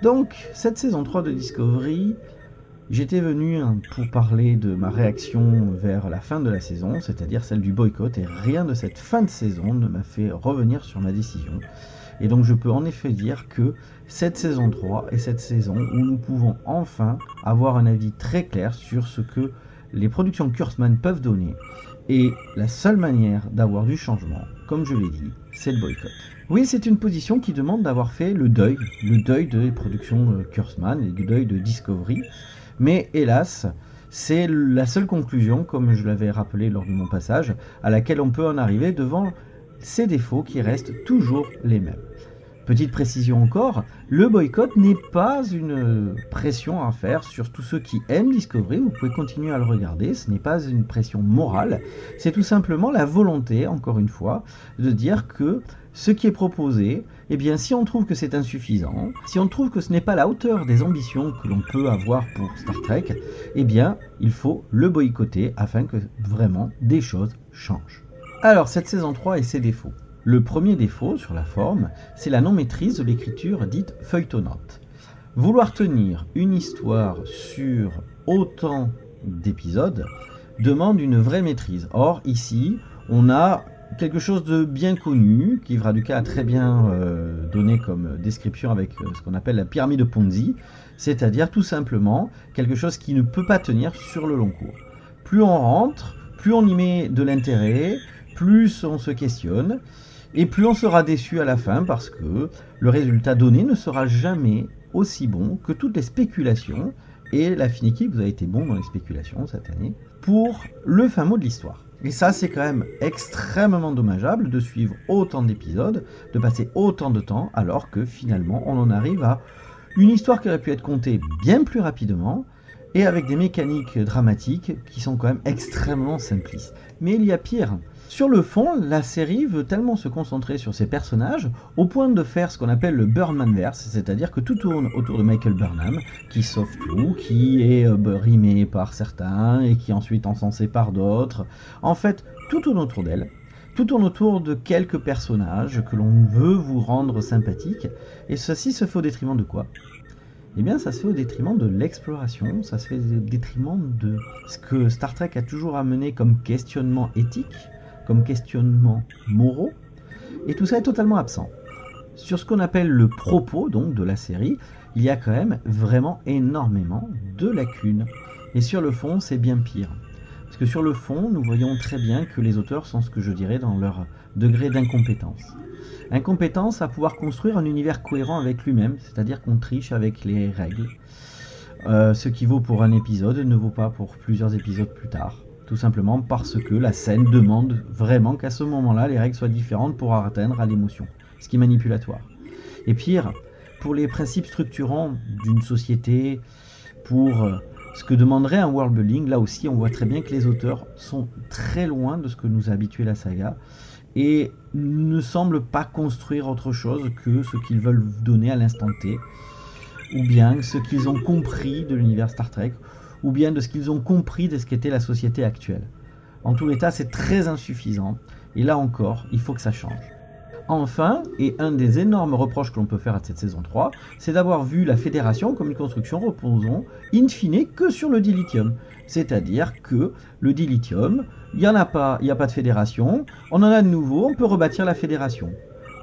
Donc, cette saison 3 de Discovery, j'étais venu hein, pour parler de ma réaction vers la fin de la saison, c'est-à-dire celle du boycott, et rien de cette fin de saison ne m'a fait revenir sur ma décision. Et donc je peux en effet dire que cette saison 3 est cette saison où nous pouvons enfin avoir un avis très clair sur ce que les productions Kurtzman peuvent donner. Et la seule manière d'avoir du changement, comme je l'ai dit, c'est le boycott. Oui, c'est une position qui demande d'avoir fait le deuil, le deuil des productions euh, Kurtzman et du deuil de Discovery. Mais hélas, c'est la seule conclusion, comme je l'avais rappelé lors de mon passage, à laquelle on peut en arriver devant ces défauts qui restent toujours les mêmes. Petite précision encore, le boycott n'est pas une pression à faire sur tous ceux qui aiment Discovery, vous pouvez continuer à le regarder, ce n'est pas une pression morale, c'est tout simplement la volonté, encore une fois, de dire que ce qui est proposé, eh bien si on trouve que c'est insuffisant, si on trouve que ce n'est pas la hauteur des ambitions que l'on peut avoir pour Star Trek, eh bien il faut le boycotter afin que vraiment des choses changent. Alors cette saison 3 et ses défauts. Le premier défaut sur la forme, c'est la non-maîtrise de l'écriture dite feuilletonnante. Vouloir tenir une histoire sur autant d'épisodes demande une vraie maîtrise. Or, ici, on a quelque chose de bien connu, qui Vraduka a très bien euh, donné comme description avec euh, ce qu'on appelle la pyramide de Ponzi, c'est-à-dire tout simplement quelque chose qui ne peut pas tenir sur le long cours. Plus on rentre, plus on y met de l'intérêt, plus on se questionne, Et plus on sera déçu à la fin parce que le résultat donné ne sera jamais aussi bon que toutes les spéculations. Et la Finicky, vous avez été bon dans les spéculations cette année pour le fin mot de l'histoire. Et ça, c'est quand même extrêmement dommageable de suivre autant d'épisodes, de passer autant de temps, alors que finalement, on en arrive à une histoire qui aurait pu être contée bien plus rapidement, et avec des mécaniques dramatiques qui sont quand même extrêmement simplistes. Mais il y a pire. Sur le fond, la série veut tellement se concentrer sur ses personnages au point de faire ce qu'on appelle le Burnmanverse, c'est-à-dire que tout tourne autour de Michael Burnham, qui sauve tout, qui est euh, rimé par certains et qui est ensuite encensé par d'autres. En fait, tout tourne autour d'elle. Tout tourne autour de quelques personnages que l'on veut vous rendre sympathiques, et ceci se fait au détriment de quoi? Eh bien, ça se fait au détriment de l'exploration, ça se fait au détriment de ce que Star Trek a toujours amené comme questionnement éthique, comme questionnement moraux, et tout ça est totalement absent. Sur ce qu'on appelle le propos donc de la série, il y a quand même vraiment énormément de lacunes. Et sur le fond, c'est bien pire. Parce que sur le fond, nous voyons très bien que les auteurs sont ce que je dirais dans leur degré d'incompétence. Incompétence à pouvoir construire un univers cohérent avec lui-même, c'est-à-dire qu'on triche avec les règles. Euh, ce qui vaut pour un épisode ne vaut pas pour plusieurs épisodes plus tard tout simplement parce que la scène demande vraiment qu'à ce moment-là, les règles soient différentes pour atteindre à l'émotion, ce qui est manipulatoire. Et pire, pour les principes structurants d'une société, pour euh, ce que demanderait un world building, là aussi on voit très bien que les auteurs sont très loin de ce que nous a habitué la saga et ne semblent pas construire autre chose que ce qu'ils veulent donner à l'instant T, ou bien ce qu'ils ont compris de l'univers Star Trek, ou bien de ce qu'ils ont compris de ce qu'était la société actuelle. En tout état, c'est très insuffisant, et là encore, il faut que ça change. Enfin, et un des énormes reproches que l'on peut faire à cette saison 3, c'est d'avoir vu la fédération comme une construction reposant in fine que sur le dilithium. C'est-à-dire que le dilithium, il n'y en a pas, il n'y a pas de fédération, on en a de nouveau, on peut rebâtir la fédération.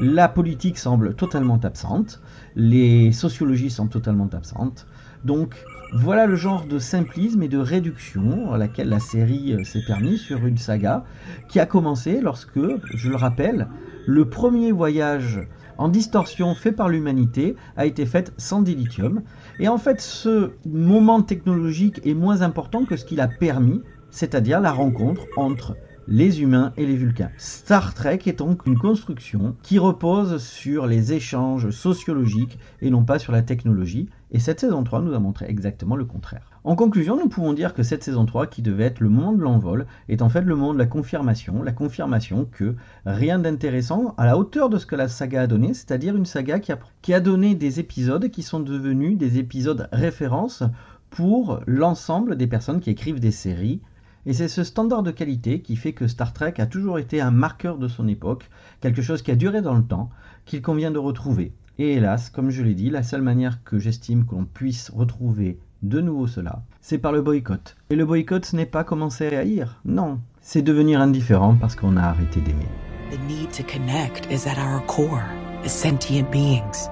La politique semble totalement absente, les sociologies semblent totalement absentes, donc voilà le genre de simplisme et de réduction à laquelle la série euh, s'est permis sur une saga qui a commencé lorsque, je le rappelle, le premier voyage en distorsion fait par l'humanité a été fait sans dilithium. Et en fait, ce moment technologique est moins important que ce qu'il a permis, c'est-à-dire la rencontre entre les humains et les Vulcains. Star Trek est donc une construction qui repose sur les échanges sociologiques et non pas sur la technologie, et cette saison 3 nous a montré exactement le contraire. En conclusion, nous pouvons dire que cette saison 3, qui devait être le moment de l'envol, est en fait le moment de la confirmation, la confirmation que rien d'intéressant à la hauteur de ce que la saga a donné, c'est-à-dire une saga qui a, qui a donné des épisodes qui sont devenus des épisodes références pour l'ensemble des personnes qui écrivent des séries et c'est ce standard de qualité qui fait que Star Trek a toujours été un marqueur de son époque, quelque chose qui a duré dans le temps, qu'il convient de retrouver. Et hélas, comme je l'ai dit, la seule manière que j'estime que l'on puisse retrouver de nouveau cela, c'est par le boycott. Et le boycott, ce n'est pas commencer à haïr, non, c'est devenir indifférent parce qu'on a arrêté d'aimer. The need to connect is at our core as sentient beings.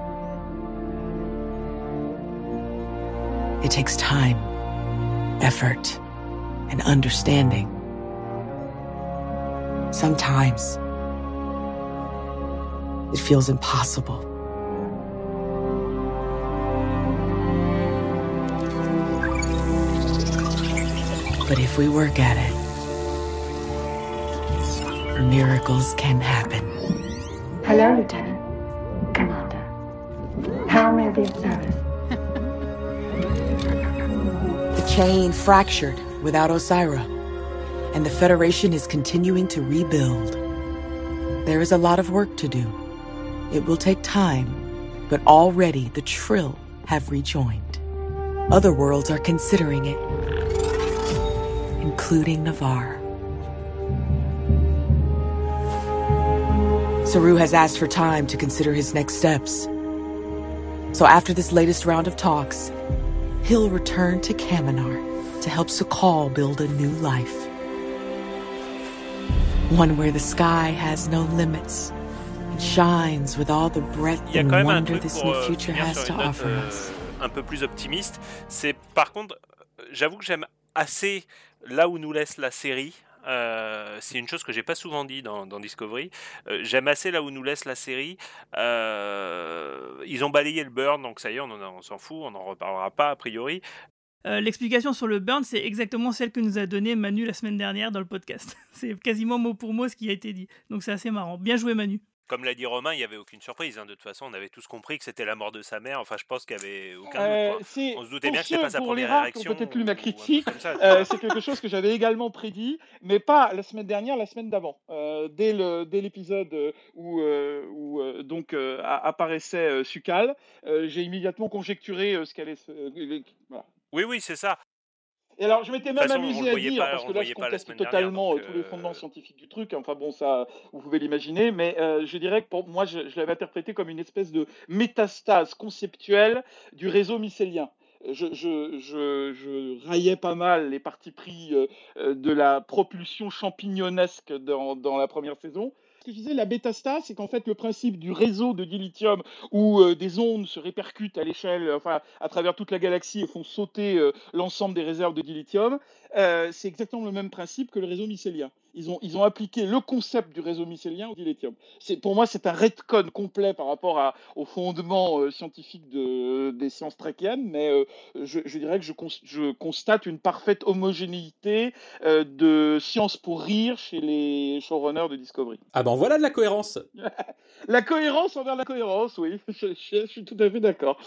It takes time, effort, and understanding. Sometimes it feels impossible. But if we work at it, miracles can happen. Hello, Lieutenant. Commander. How may I be of service? The chain fractured without Osira, and the Federation is continuing to rebuild. There is a lot of work to do. It will take time, but already the Trill have rejoined. Other worlds are considering it, including Navarre. Saru has asked for time to consider his next steps. So after this latest round of talks, he'll return to Kaminar to help Sakal build a new life. One where the sky has no limits and shines with all the breadth and wonder this new euh, future has to offer euh, us. un peu plus optimiste. C'est par contre, j'avoue que j'aime assez là où nous laisse la série. Euh, c'est une chose que j'ai pas souvent dit dans, Discovery. Euh, J'aime assez là où nous laisse la série. Euh, ils ont balayé le burn, donc ça y est, on en- on s'en fout, on n'en reparlera pas a priori. L'explication sur le burn, c'est exactement celle que nous a donnée Manu la semaine dernière dans le podcast. C'est quasiment mot pour mot ce qui a été dit. Donc c'est assez marrant. Bien joué Manu. Comme l'a dit Romain, il n'y avait aucune surprise. hein. De toute façon, on avait tous compris que c'était la mort de sa mère. Enfin, je pense qu'il n'y avait aucun Euh, doute. On se doutait bien que ceux- pas sa les première réaction. peut-être lu ma critique, euh, c'est quelque chose que j'avais également prédit, mais pas la semaine dernière, la semaine d'avant. Euh, dès le dès l'épisode euh, où où donc apparaissait Sukal, j'ai immédiatement conjecturé ce qu'allait voilà. Oui, oui, c'est ça. Et alors, je m'étais même façon, amusé à dire, pas- parce que là, je conteste dernière, totalement tous les euh, fondements scientifiques du truc. Enfin bon, ça, vous pouvez l'imaginer, mais euh, je dirais que pour moi, je, je l'avais interprété comme une espèce de métastase conceptuelle du réseau mycélien. Je, je, je, je raillais pas mal les partis pris euh, de la propulsion champignonesque dans, dans la première saison. Que je disais, la bêta-stase, c'est qu'en fait, le principe du réseau de dilithium où euh, des ondes se répercutent à l'échelle, enfin, à travers toute la galaxie et font sauter euh, l'ensemble des réserves de dilithium, euh, c'est exactement le même principe que le réseau mycélien. Ils ont, ils ont appliqué le concept du réseau mycélien au dilithium. C'est, pour moi, c'est un retcon complet par rapport à, au fondement euh, scientifique de, des sciences trekiennes, mais euh, je, je dirais que je, cons- je constate une parfaite homogénéité euh, de science pour rire chez les showrunners de Discovery. Ah ben voilà de la cohérence. La cohérence envers la cohérence, oui, je, je- je suis tout à fait d'accord.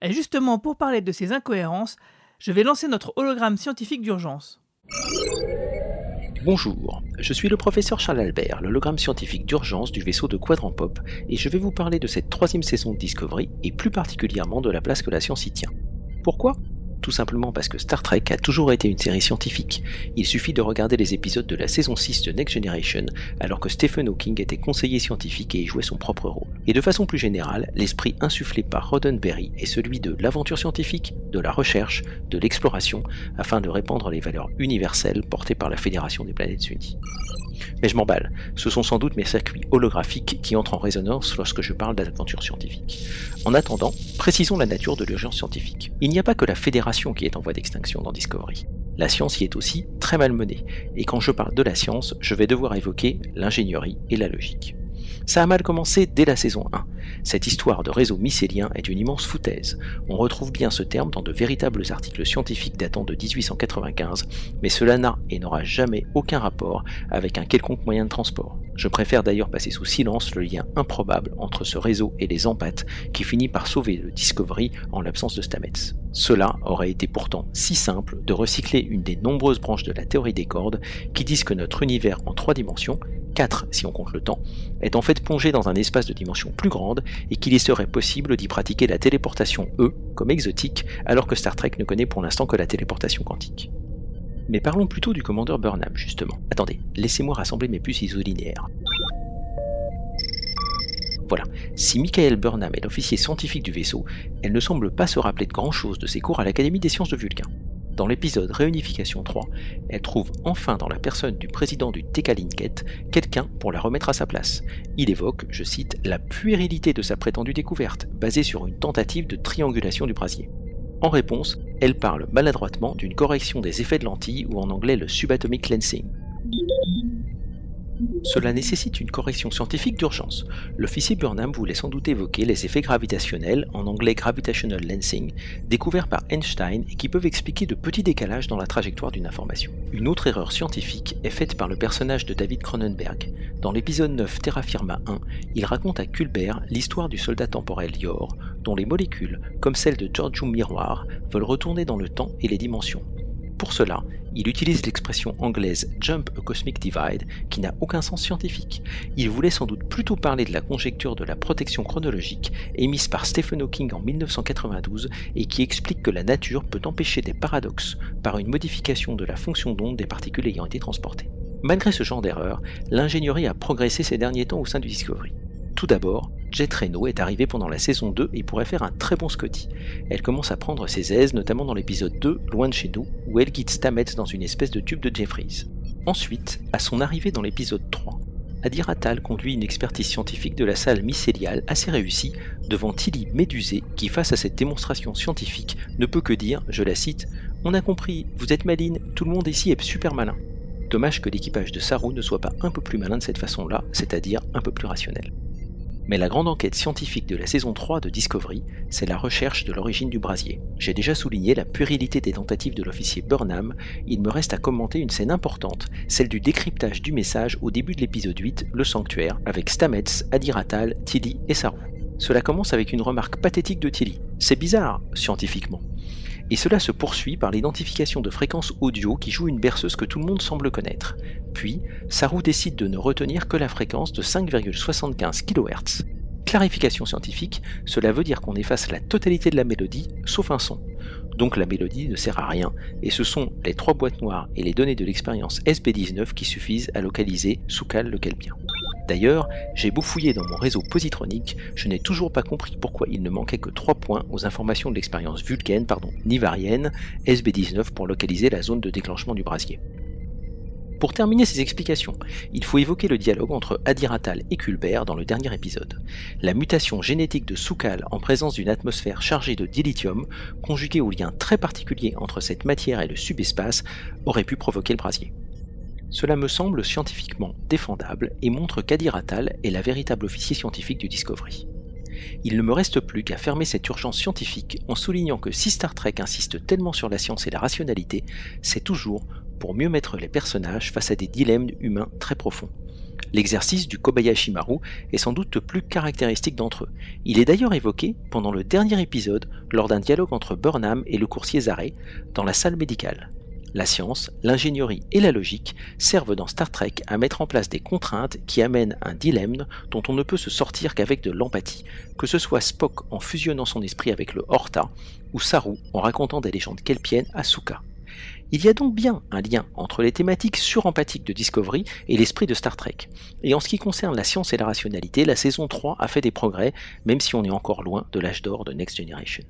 Et justement, pour parler de ces incohérences, je vais lancer notre hologramme scientifique d'urgence. Bonjour, je suis le professeur Charles Albert, l'hologramme scientifique d'urgence du vaisseau de Quadrant Pop, et je vais vous parler de cette troisième saison de Discovery, et plus particulièrement de la place que la science y tient. Pourquoi? Tout simplement parce que Star Trek a toujours été une série scientifique. Il suffit de regarder les épisodes de la saison 6 de Next Generation, alors que Stephen Hawking était conseiller scientifique et y jouait son propre rôle. Et de façon plus générale, l'esprit insufflé par Roddenberry est celui de l'aventure scientifique, de la recherche, de l'exploration, afin de répandre les valeurs universelles portées par la Fédération des planètes unies. Mais je m'emballe, ce sont sans doute mes circuits holographiques qui entrent en résonance lorsque je parle d'aventure scientifique. En attendant, précisons la nature de l'urgence scientifique. Il n'y a pas que la Fédération qui est en voie d'extinction dans Discovery. La science y est aussi très mal menée, et quand je parle de la science, je vais devoir évoquer l'ingénierie et la logique. Ça a mal commencé dès la saison 1. Cette histoire de réseau mycélien est une immense foutaise. On retrouve bien ce terme dans de véritables articles scientifiques datant de 1895, mais cela n'a et n'aura jamais aucun rapport avec un quelconque moyen de transport. Je préfère d'ailleurs passer sous silence le lien improbable entre ce réseau et les empates qui finit par sauver le Discovery en l'absence de Stamets. Cela aurait été pourtant si simple de recycler une des nombreuses branches de la théorie des cordes qui disent que notre univers en trois dimensions, 4 si on compte le temps, est en fait plongé dans un espace de dimension plus grande et qu'il y serait possible d'y pratiquer la téléportation E comme exotique alors que Star Trek ne connaît pour l'instant que la téléportation quantique. Mais parlons plutôt du commandeur Burnham, justement. Attendez, laissez-moi rassembler mes puces isolinéaires. Voilà, si Michael Burnham est l'officier scientifique du vaisseau, elle ne semble pas se rappeler de grand-chose de ses cours à l'Académie des sciences de Vulcain. Dans l'épisode Réunification 3, elle trouve enfin dans la personne du président du Tekalinket quelqu'un pour la remettre à sa place. Il évoque, je cite, la puérilité de sa prétendue découverte, basée sur une tentative de triangulation du brasier. En réponse, elle parle maladroitement d'une correction des effets de lentille ou en anglais le subatomic lensing. Cela nécessite une correction scientifique d'urgence. L'officier Burnham voulait sans doute évoquer les effets gravitationnels, en anglais gravitational lensing, découverts par Einstein et qui peuvent expliquer de petits décalages dans la trajectoire d'une information. Une autre erreur scientifique est faite par le personnage de David Cronenberg. Dans l'épisode 9 Terra Firma 1, il raconte à Culbert l'histoire du soldat temporel Yor, dont les molécules, comme celles de Giorgio Miroir, veulent retourner dans le temps et les dimensions. Pour cela, il utilise l'expression anglaise Jump a Cosmic Divide qui n'a aucun sens scientifique. Il voulait sans doute plutôt parler de la conjecture de la protection chronologique émise par Stephen Hawking en 1992 et qui explique que la nature peut empêcher des paradoxes par une modification de la fonction d'onde des particules ayant été transportées. Malgré ce genre d'erreur, l'ingénierie a progressé ces derniers temps au sein du Discovery. Tout d'abord, Jet Reno est arrivée pendant la saison 2 et pourrait faire un très bon Scotty. Elle commence à prendre ses aises, notamment dans l'épisode 2, Loin de chez nous, où elle guide Stamets dans une espèce de tube de Jeffries. Ensuite, à son arrivée dans l'épisode 3, Adira Tal conduit une expertise scientifique de la salle mycéliale assez réussie devant Tilly médusée qui, face à cette démonstration scientifique, ne peut que dire, je la cite, On a compris, vous êtes maline, tout le monde ici est super malin. Dommage que l'équipage de Saru ne soit pas un peu plus malin de cette façon-là, c'est-à-dire un peu plus rationnel. Mais la grande enquête scientifique de la saison 3 de Discovery, c'est la recherche de l'origine du brasier. J'ai déjà souligné la puérilité des tentatives de l'officier Burnham, il me reste à commenter une scène importante, celle du décryptage du message au début de l'épisode 8, Le Sanctuaire, avec Stamets, Adiratal, Tilly et Saru. Cela commence avec une remarque pathétique de Tilly. C'est bizarre, scientifiquement. Et cela se poursuit par l'identification de fréquences audio qui jouent une berceuse que tout le monde semble connaître. Puis, Saru décide de ne retenir que la fréquence de 5,75 kHz. Clarification scientifique, cela veut dire qu'on efface la totalité de la mélodie, sauf un son. Donc la mélodie ne sert à rien, et ce sont les trois boîtes noires et les données de l'expérience SB19 qui suffisent à localiser Soukal le Kelpien. D'ailleurs, j'ai beau fouiller dans mon réseau positronique, je n'ai toujours pas compris pourquoi il ne manquait que 3 points aux informations de l'expérience vulcaine, pardon, nivarienne, SB19 pour localiser la zone de déclenchement du brasier. Pour terminer ces explications, il faut évoquer le dialogue entre Adiratal et Culbert dans le dernier épisode. La mutation génétique de Soukal en présence d'une atmosphère chargée de dilithium, conjuguée au lien très particulier entre cette matière et le subespace, aurait pu provoquer le brasier. Cela me semble scientifiquement défendable et montre qu'Adiratal est la véritable officier scientifique du Discovery. Il ne me reste plus qu'à fermer cette urgence scientifique en soulignant que si Star Trek insiste tellement sur la science et la rationalité, c'est toujours pour mieux mettre les personnages face à des dilemmes humains très profonds. L'exercice du Kobayashi Maru est sans doute le plus caractéristique d'entre eux. Il est d'ailleurs évoqué pendant le dernier épisode lors d'un dialogue entre Burnham et le coursier Zare dans la salle médicale. La science, l'ingénierie et la logique servent dans Star Trek à mettre en place des contraintes qui amènent un dilemme dont on ne peut se sortir qu'avec de l'empathie, que ce soit Spock en fusionnant son esprit avec le Horta, ou Saru en racontant des légendes kelpiennes à Suka. Il y a donc bien un lien entre les thématiques surempathiques de Discovery et l'esprit de Star Trek. Et en ce qui concerne la science et la rationalité, la saison 3 a fait des progrès, même si on est encore loin de l'âge d'or de Next Generation.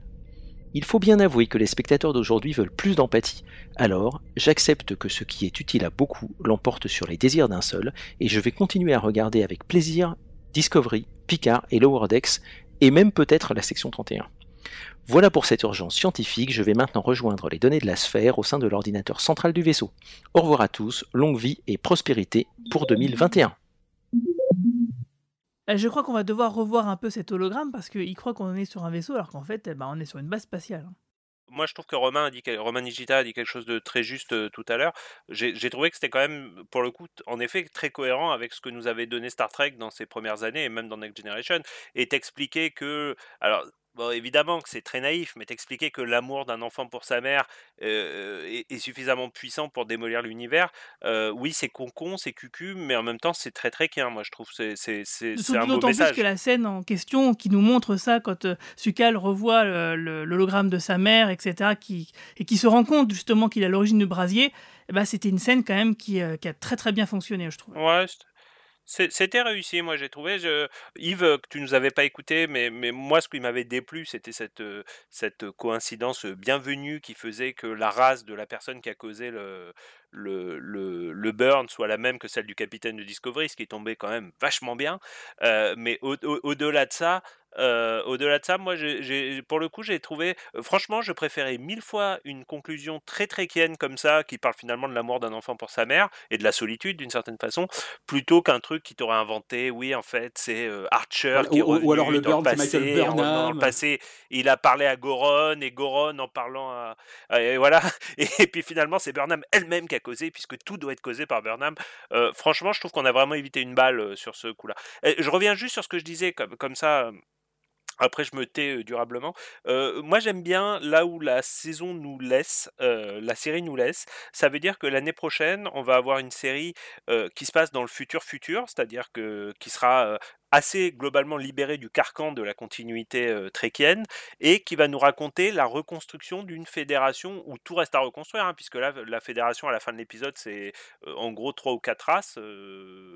Il faut bien avouer que les spectateurs d'aujourd'hui veulent plus d'empathie. Alors, j'accepte que ce qui est utile à beaucoup l'emporte sur les désirs d'un seul, et je vais continuer à regarder avec plaisir Discovery, Picard et Lower Decks, et même peut-être la section 31. Voilà pour cette urgence scientifique, je vais maintenant rejoindre les données de la sphère au sein de l'ordinateur central du vaisseau. Au revoir à tous, longue vie et prospérité pour 2021. Euh, Je crois qu'on va devoir revoir un peu cet hologramme parce qu'il croit qu'on est sur un vaisseau alors qu'en fait, ben, on est sur une base spatiale. hein. Moi, je trouve que Romain, a dit, Nigita a dit quelque chose de très juste euh, tout à l'heure. J'ai trouvé que c'était quand même, pour le coup, en effet, très cohérent avec ce que nous avait donné Star Trek dans ses premières années et même dans Next Generation. Et t'expliquer que, alors, bon, évidemment que c'est très naïf, mais t'expliquer que l'amour d'un enfant pour sa mère euh, est, est suffisamment puissant pour démolir l'univers. Euh, oui, c'est con-con, c'est cucu, mais en même temps, c'est très très bien. Moi, je trouve c'est- c'est c'est- c'est un beau plus que la scène en question qui nous montre ça quand euh, Sukal revoit le- l'hologramme de sa mère, etc., qui, et qui se rend compte justement qu'il à l'origine du brasier, eh ben, c'était une scène quand même qui, qui a très très bien fonctionné, je trouve. Ouais, c'était réussi, moi j'ai trouvé. Je... Yves, tu nous avais pas écouté, mais, moi ce qui m'avait déplu, c'était cette, coïncidence bienvenue qui faisait que la race de la personne qui a causé le, le, burn soit la même que celle du capitaine de Discovery, ce qui est tombé quand même vachement bien. Mais au- au- au-delà de ça, euh, au-delà de ça, moi, j'ai- pour le coup, j'ai trouvé, euh, franchement, je préférais mille fois une conclusion très tréquienne comme ça, qui parle finalement de l'amour d'un enfant pour sa mère et de la solitude d'une certaine façon, plutôt qu'un truc qui t'aurait inventé. Oui, en fait, c'est euh, Archer Voilà, qui est ou- ou alors le dans Burn, Michael passé, revenant dans le Burnham. passé, il a parlé à Goron et Goron en parlant à, à- et voilà. Et, puis finalement, c'est Burnham elle-même qui a causé, puisque tout doit être causé par Burnham. Euh, franchement, je trouve qu'on a vraiment évité une balle sur ce coup-là. Je reviens juste sur ce que je disais, comme, comme ça. Après, je me tais durablement. Euh, moi, j'aime bien là où la saison nous laisse, euh, la série nous laisse. Ça veut dire que l'année prochaine, on va avoir une série euh, qui se passe dans le futur futur, c'est-à-dire que qui sera assez globalement libérée du carcan de la continuité tréquienne et qui va nous raconter la reconstruction d'une fédération où tout reste à reconstruire, hein, puisque là, la fédération à la fin de l'épisode, c'est en gros trois ou quatre races,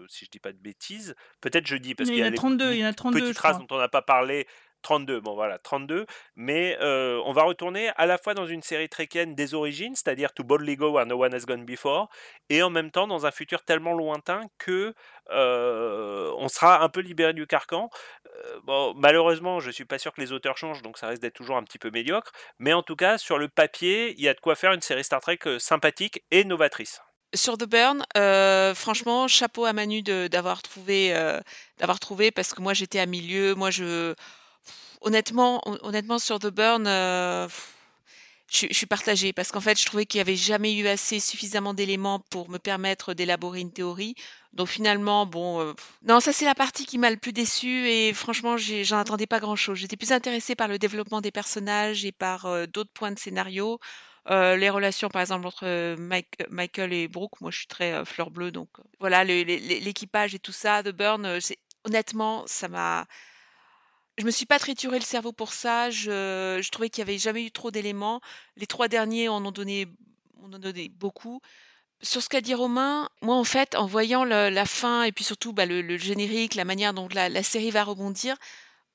si je dis pas de bêtises. Peut-être je dis parce Il qu'il y y en a a les 32, il y en a 32, petites je races dont on n'a pas parlé. 32, bon voilà, 32, mais on va retourner à la fois dans une série tréquienne des origines, c'est-à-dire To Boldly Go Where No One Has Gone Before, et en même temps dans un futur tellement lointain que on sera un peu libéré du carcan. Malheureusement, je suis pas sûr que les auteurs changent, donc ça risque d'être toujours un petit peu médiocre, mais en tout cas, sur le papier, il y a de quoi faire une série Star Trek sympathique et novatrice. Sur The Burn, franchement, chapeau à Manu d'avoir trouvé, d'avoir trouvé, parce que moi j'étais à milieu. Moi, je, honnêtement, hon- honnêtement sur The Burn, euh, je, suis- partagée parce qu'en fait, je trouvais qu'il n'y avait jamais eu assez suffisamment d'éléments pour me permettre d'élaborer une théorie. Donc finalement, bon, euh, non, ça c'est la partie qui m'a le plus déçue et franchement, j'en attendais pas grand-chose. J'étais plus intéressée par le développement des personnages et par euh, d'autres points de scénario. Les relations, par exemple, entre Mike- Michael et Brooke, moi je suis très fleur bleue, donc voilà, l'équipage et tout ça, The Burn, honnêtement, ça m'a. Je me suis pas trituré le cerveau pour ça. Je, trouvais qu'il y avait jamais eu trop d'éléments. Les trois derniers en ont donné, en ont donné beaucoup. Sur ce qu'a dit Romain, moi en fait, en voyant la fin et puis surtout bah, le, générique, la manière dont la, série va rebondir,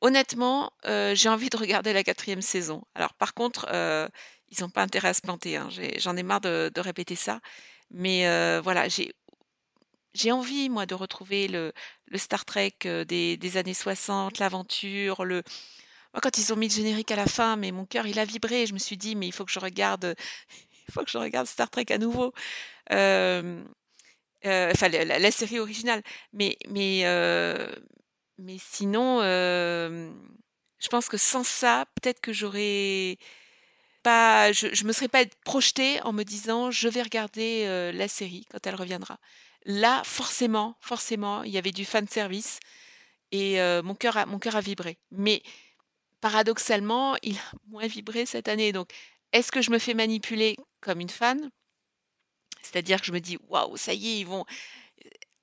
honnêtement, euh, j'ai envie de regarder la quatrième saison. Alors par contre, euh, ils n'ont pas intérêt à se planter. hein. J'en ai, marre de, de répéter ça. Mais euh, voilà, j'ai j'ai envie, moi, de retrouver le, Star Trek euh, des, années 60, l'aventure, le... Moi, quand ils ont mis le générique à la fin, mais mon cœur, il a vibré. Je me suis dit, mais il faut que je regarde, il faut que je regarde Star Trek à nouveau. Euh, enfin, la, série originale. Mais, mais, euh, mais sinon, je pense que sans ça, peut-être que j'aurais pas, je, je me serais pas projetée en me disant, je vais regarder la série quand elle reviendra. Là, forcément, forcément, il y avait du fan service et euh, mon cœur a, mon cœur a vibré. Mais paradoxalement, il a moins vibré cette année. Donc, est-ce que je me fais manipuler comme une fan? C'est-à-dire que je me dis, waouh, ça y est, ils vont,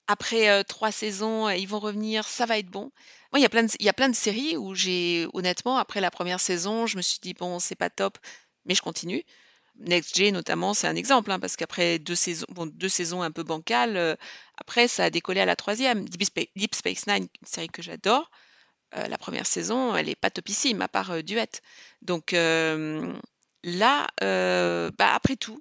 après euh, trois saisons, euh, ils vont revenir, ça va être bon. Moi, il y a plein de, il y a plein de séries où j'ai, honnêtement, après la première saison, je me suis dit, bon, c'est pas top, mais je continue. Next Gen, notamment, c'est un exemple, hein, parce qu'après deux saisons, bon, deux saisons un peu bancales, euh, après, ça a décollé à la troisième. Deep Space, Nine, une série que j'adore. euh, la première saison, elle est pas topissime, à part euh, Duet. Donc euh, là, bah, après tout,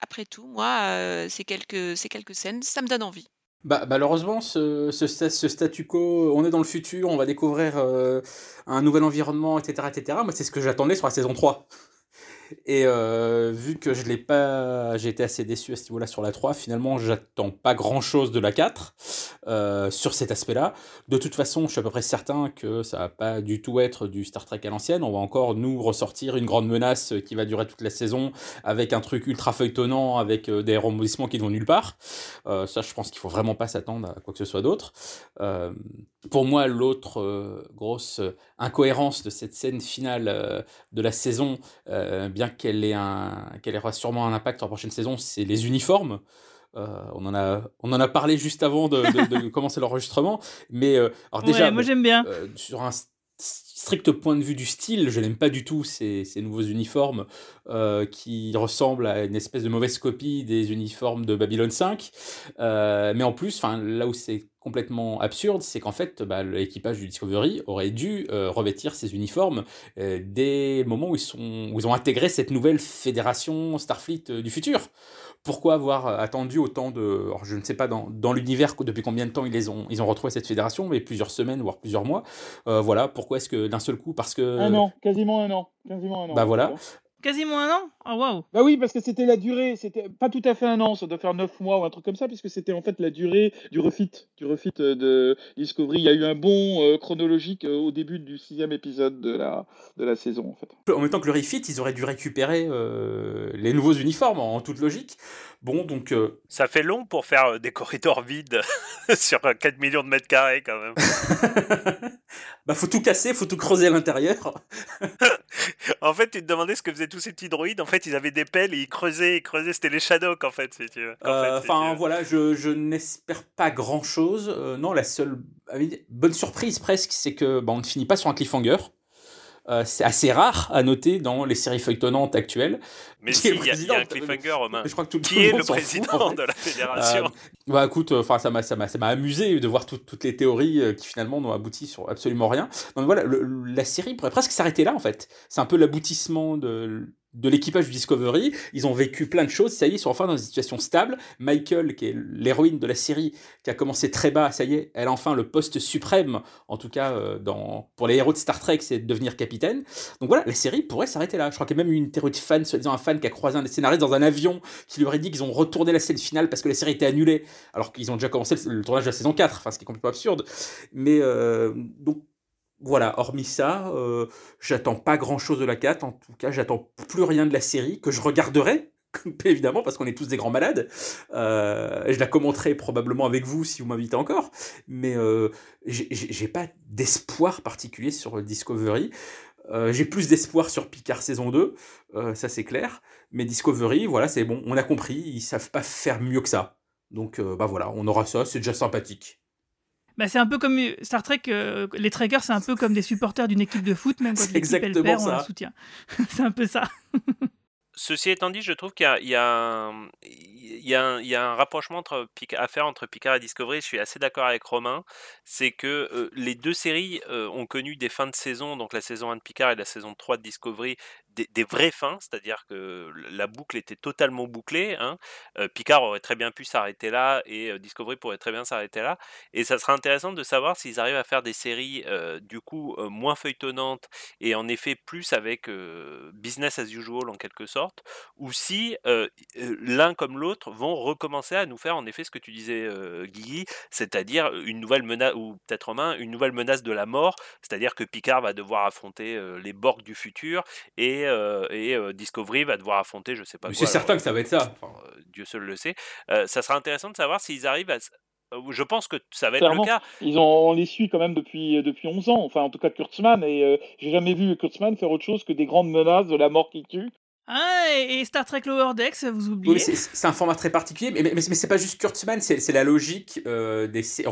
après tout, moi, ces quelques, ces quelques scènes, ça me donne envie. Bah, malheureusement, ce, ce, sta- ce statu quo, on est dans le futur, on va découvrir un nouvel environnement, etc. etc. Moi, c'est ce que j'attendais sur la saison 3. Et euh, vu que je l'ai pas, j'ai été assez déçu à ce niveau-là sur la 3, finalement, j'attends pas grand-chose de la 4 euh, sur cet aspect-là. De toute façon, je suis à peu près certain que ça va pas du tout être du Star Trek à l'ancienne. On va encore nous ressortir une grande menace qui va durer toute la saison avec un truc ultra feuilletonnant, avec euh, des rebondissements qui ne vont nulle part. Ça, je pense qu'il faut vraiment pas s'attendre à quoi que ce soit d'autre. Pour moi, l'autre grosse incohérence de cette scène finale de la saison, bien qu'elle ait, un, qu'elle aura sûrement un impact sur la prochaine saison, c'est les uniformes. Euh, on, en a, on en a parlé juste avant de, de- de commencer l'enregistrement. Mais euh, alors déjà, Ouais, moi j'aime bien. euh, sur un strict point de vue du style, je n'aime pas du tout ces, ces nouveaux uniformes qui ressemblent à une espèce de mauvaise copie des uniformes de Babylon 5. Euh, mais en plus, 'fin, là où c'est complètement absurde, c'est qu'en fait, bah, l'équipage du Discovery aurait dû euh, revêtir ces uniformes euh, dès le moment où ils, sont, où ils ont intégré cette nouvelle fédération Starfleet euh, du futur. Pourquoi avoir euh, attendu autant de... alors, je ne sais pas dans, dans l'univers depuis combien de temps ils, les ont, ils ont retrouvé cette fédération, mais plusieurs semaines, voire plusieurs mois. Voilà, pourquoi est-ce que d'un seul coup, parce que... Un an, quasiment un an. Quasiment un an. Bah voilà. Quasiment un an? Ah waouh Bah oui, parce que c'était la durée, c'était pas tout à fait un an, ça doit faire 9 mois ou un truc comme ça, puisque c'était en fait la durée du refit, du refit euh, de Discovery. Il y a eu un bond euh, chronologique euh, au début du sixième épisode de la, de la saison, en fait. En même temps que le refit, ils auraient dû récupérer euh, les nouveaux uniformes en, toute logique. Bon, donc... euh, Ça fait long pour faire des corridors vides sur euh, 4 millions de mètres carrés quand même. bah faut tout casser, faut tout creuser à l'intérieur. en fait, tu te demandais ce que faisaient tous ces petits droïdes. En fait, ils avaient des pelles et ils creusaient, ils creusaient. C'était les Shadocks en fait, si tu veux. En Euh, fait, si Enfin voilà, je, je n'espère pas grand chose. non, la seule ah bonne surprise presque, c'est que bah, on ne finit pas sur un cliffhanger. Euh, c'est assez rare à noter dans les séries feuilletonnantes actuelles. Mais si, il y, y a un cliffhanger, Romain. Je crois que tout, tout Qui est le fout, président en fait. de la fédération Euh, bah écoute, enfin ça m'a ça m'a ça m'a amusé de voir tout- toutes les théories euh, qui finalement n'ont abouti sur absolument rien. Donc voilà, le- la série pourrait presque s'arrêter là en fait. C'est un peu l'aboutissement de de l'équipage du Discovery. Ils ont vécu plein de choses. Ça y est, ils sont enfin dans une situation stable. Michael, qui est l'héroïne de la série, qui a commencé très bas, ça y est, elle a enfin le poste suprême, en tout cas euh, pour les héros de Star Trek, c'est de devenir capitaine. Donc voilà, la série pourrait s'arrêter là. Je crois qu'il y a même eu une théorie de fan, soi-disant un fan qui a croisé un des scénaristes dans un avion, qui lui aurait dit qu'ils ont retourné la scène finale parce que la série était annulée, alors qu'ils ont déjà commencé le, tournage de la saison 4, enfin ce qui est complètement absurde. Mais euh, donc voilà, hormis ça, euh, j'attends pas grand chose de la 4. En tout cas, j'attends plus rien de la série que je regarderai, évidemment, parce qu'on est tous des grands malades. Euh, je la commenterai probablement avec vous si vous m'invitez encore. Mais euh, j'ai pas d'espoir particulier sur Discovery. J'ai plus d'espoir sur Picard saison 2, ça c'est clair. Mais Discovery, voilà, c'est bon, on a compris, ils savent pas faire mieux que ça. Donc bah voilà, on aura ça, c'est déjà sympathique. Bah, c'est un peu comme Star Trek, euh, les trekkers, c'est un peu comme des supporters d'une équipe de foot, même quand l'équipe elle perd, on la soutient. c'est un peu ça. Ceci étant dit, je trouve qu'il y, y, y, y, a un rapprochement entre, à faire entre Picard et Discovery. Je suis assez d'accord avec Romain. C'est que euh, les deux séries euh, ont connu des fins de saison, donc la saison 1 de Picard et la saison 3 de Discovery, des, vraies fins, c'est-à-dire que la boucle était totalement bouclée. Hein. Picard aurait très bien pu s'arrêter là et Discovery pourrait très bien s'arrêter là. Et ça sera intéressant de savoir s'ils arrivent à faire des séries du coup moins feuilletonnantes et en effet plus avec business as usual en quelque sorte, ou si l'un comme l'autre vont recommencer à nous faire en effet ce que tu disais Guigui, c'est-à-dire une nouvelle menace, ou peut-être Romain, une nouvelle menace de la mort, c'est-à-dire que Picard va devoir affronter les Borg du futur et et, Discovery va devoir affronter, je sais pas. C'est certain que ça va être ça. Dieu seul le sait. ça sera intéressant de savoir s'ils arrivent à. Je pense que ça va être le cas. Ils ont, on les suit quand même depuis, depuis 11 ans, enfin en tout cas Kurtzman, et j'ai jamais vu Kurtzman faire autre chose que des grandes menaces de la mort qui tue. Ah, et Star Trek Lower Decks, vous oubliez C'est un format très particulier, mais, mais, mais c'est pas juste Kurtzman, c'est la logique euh, des séries.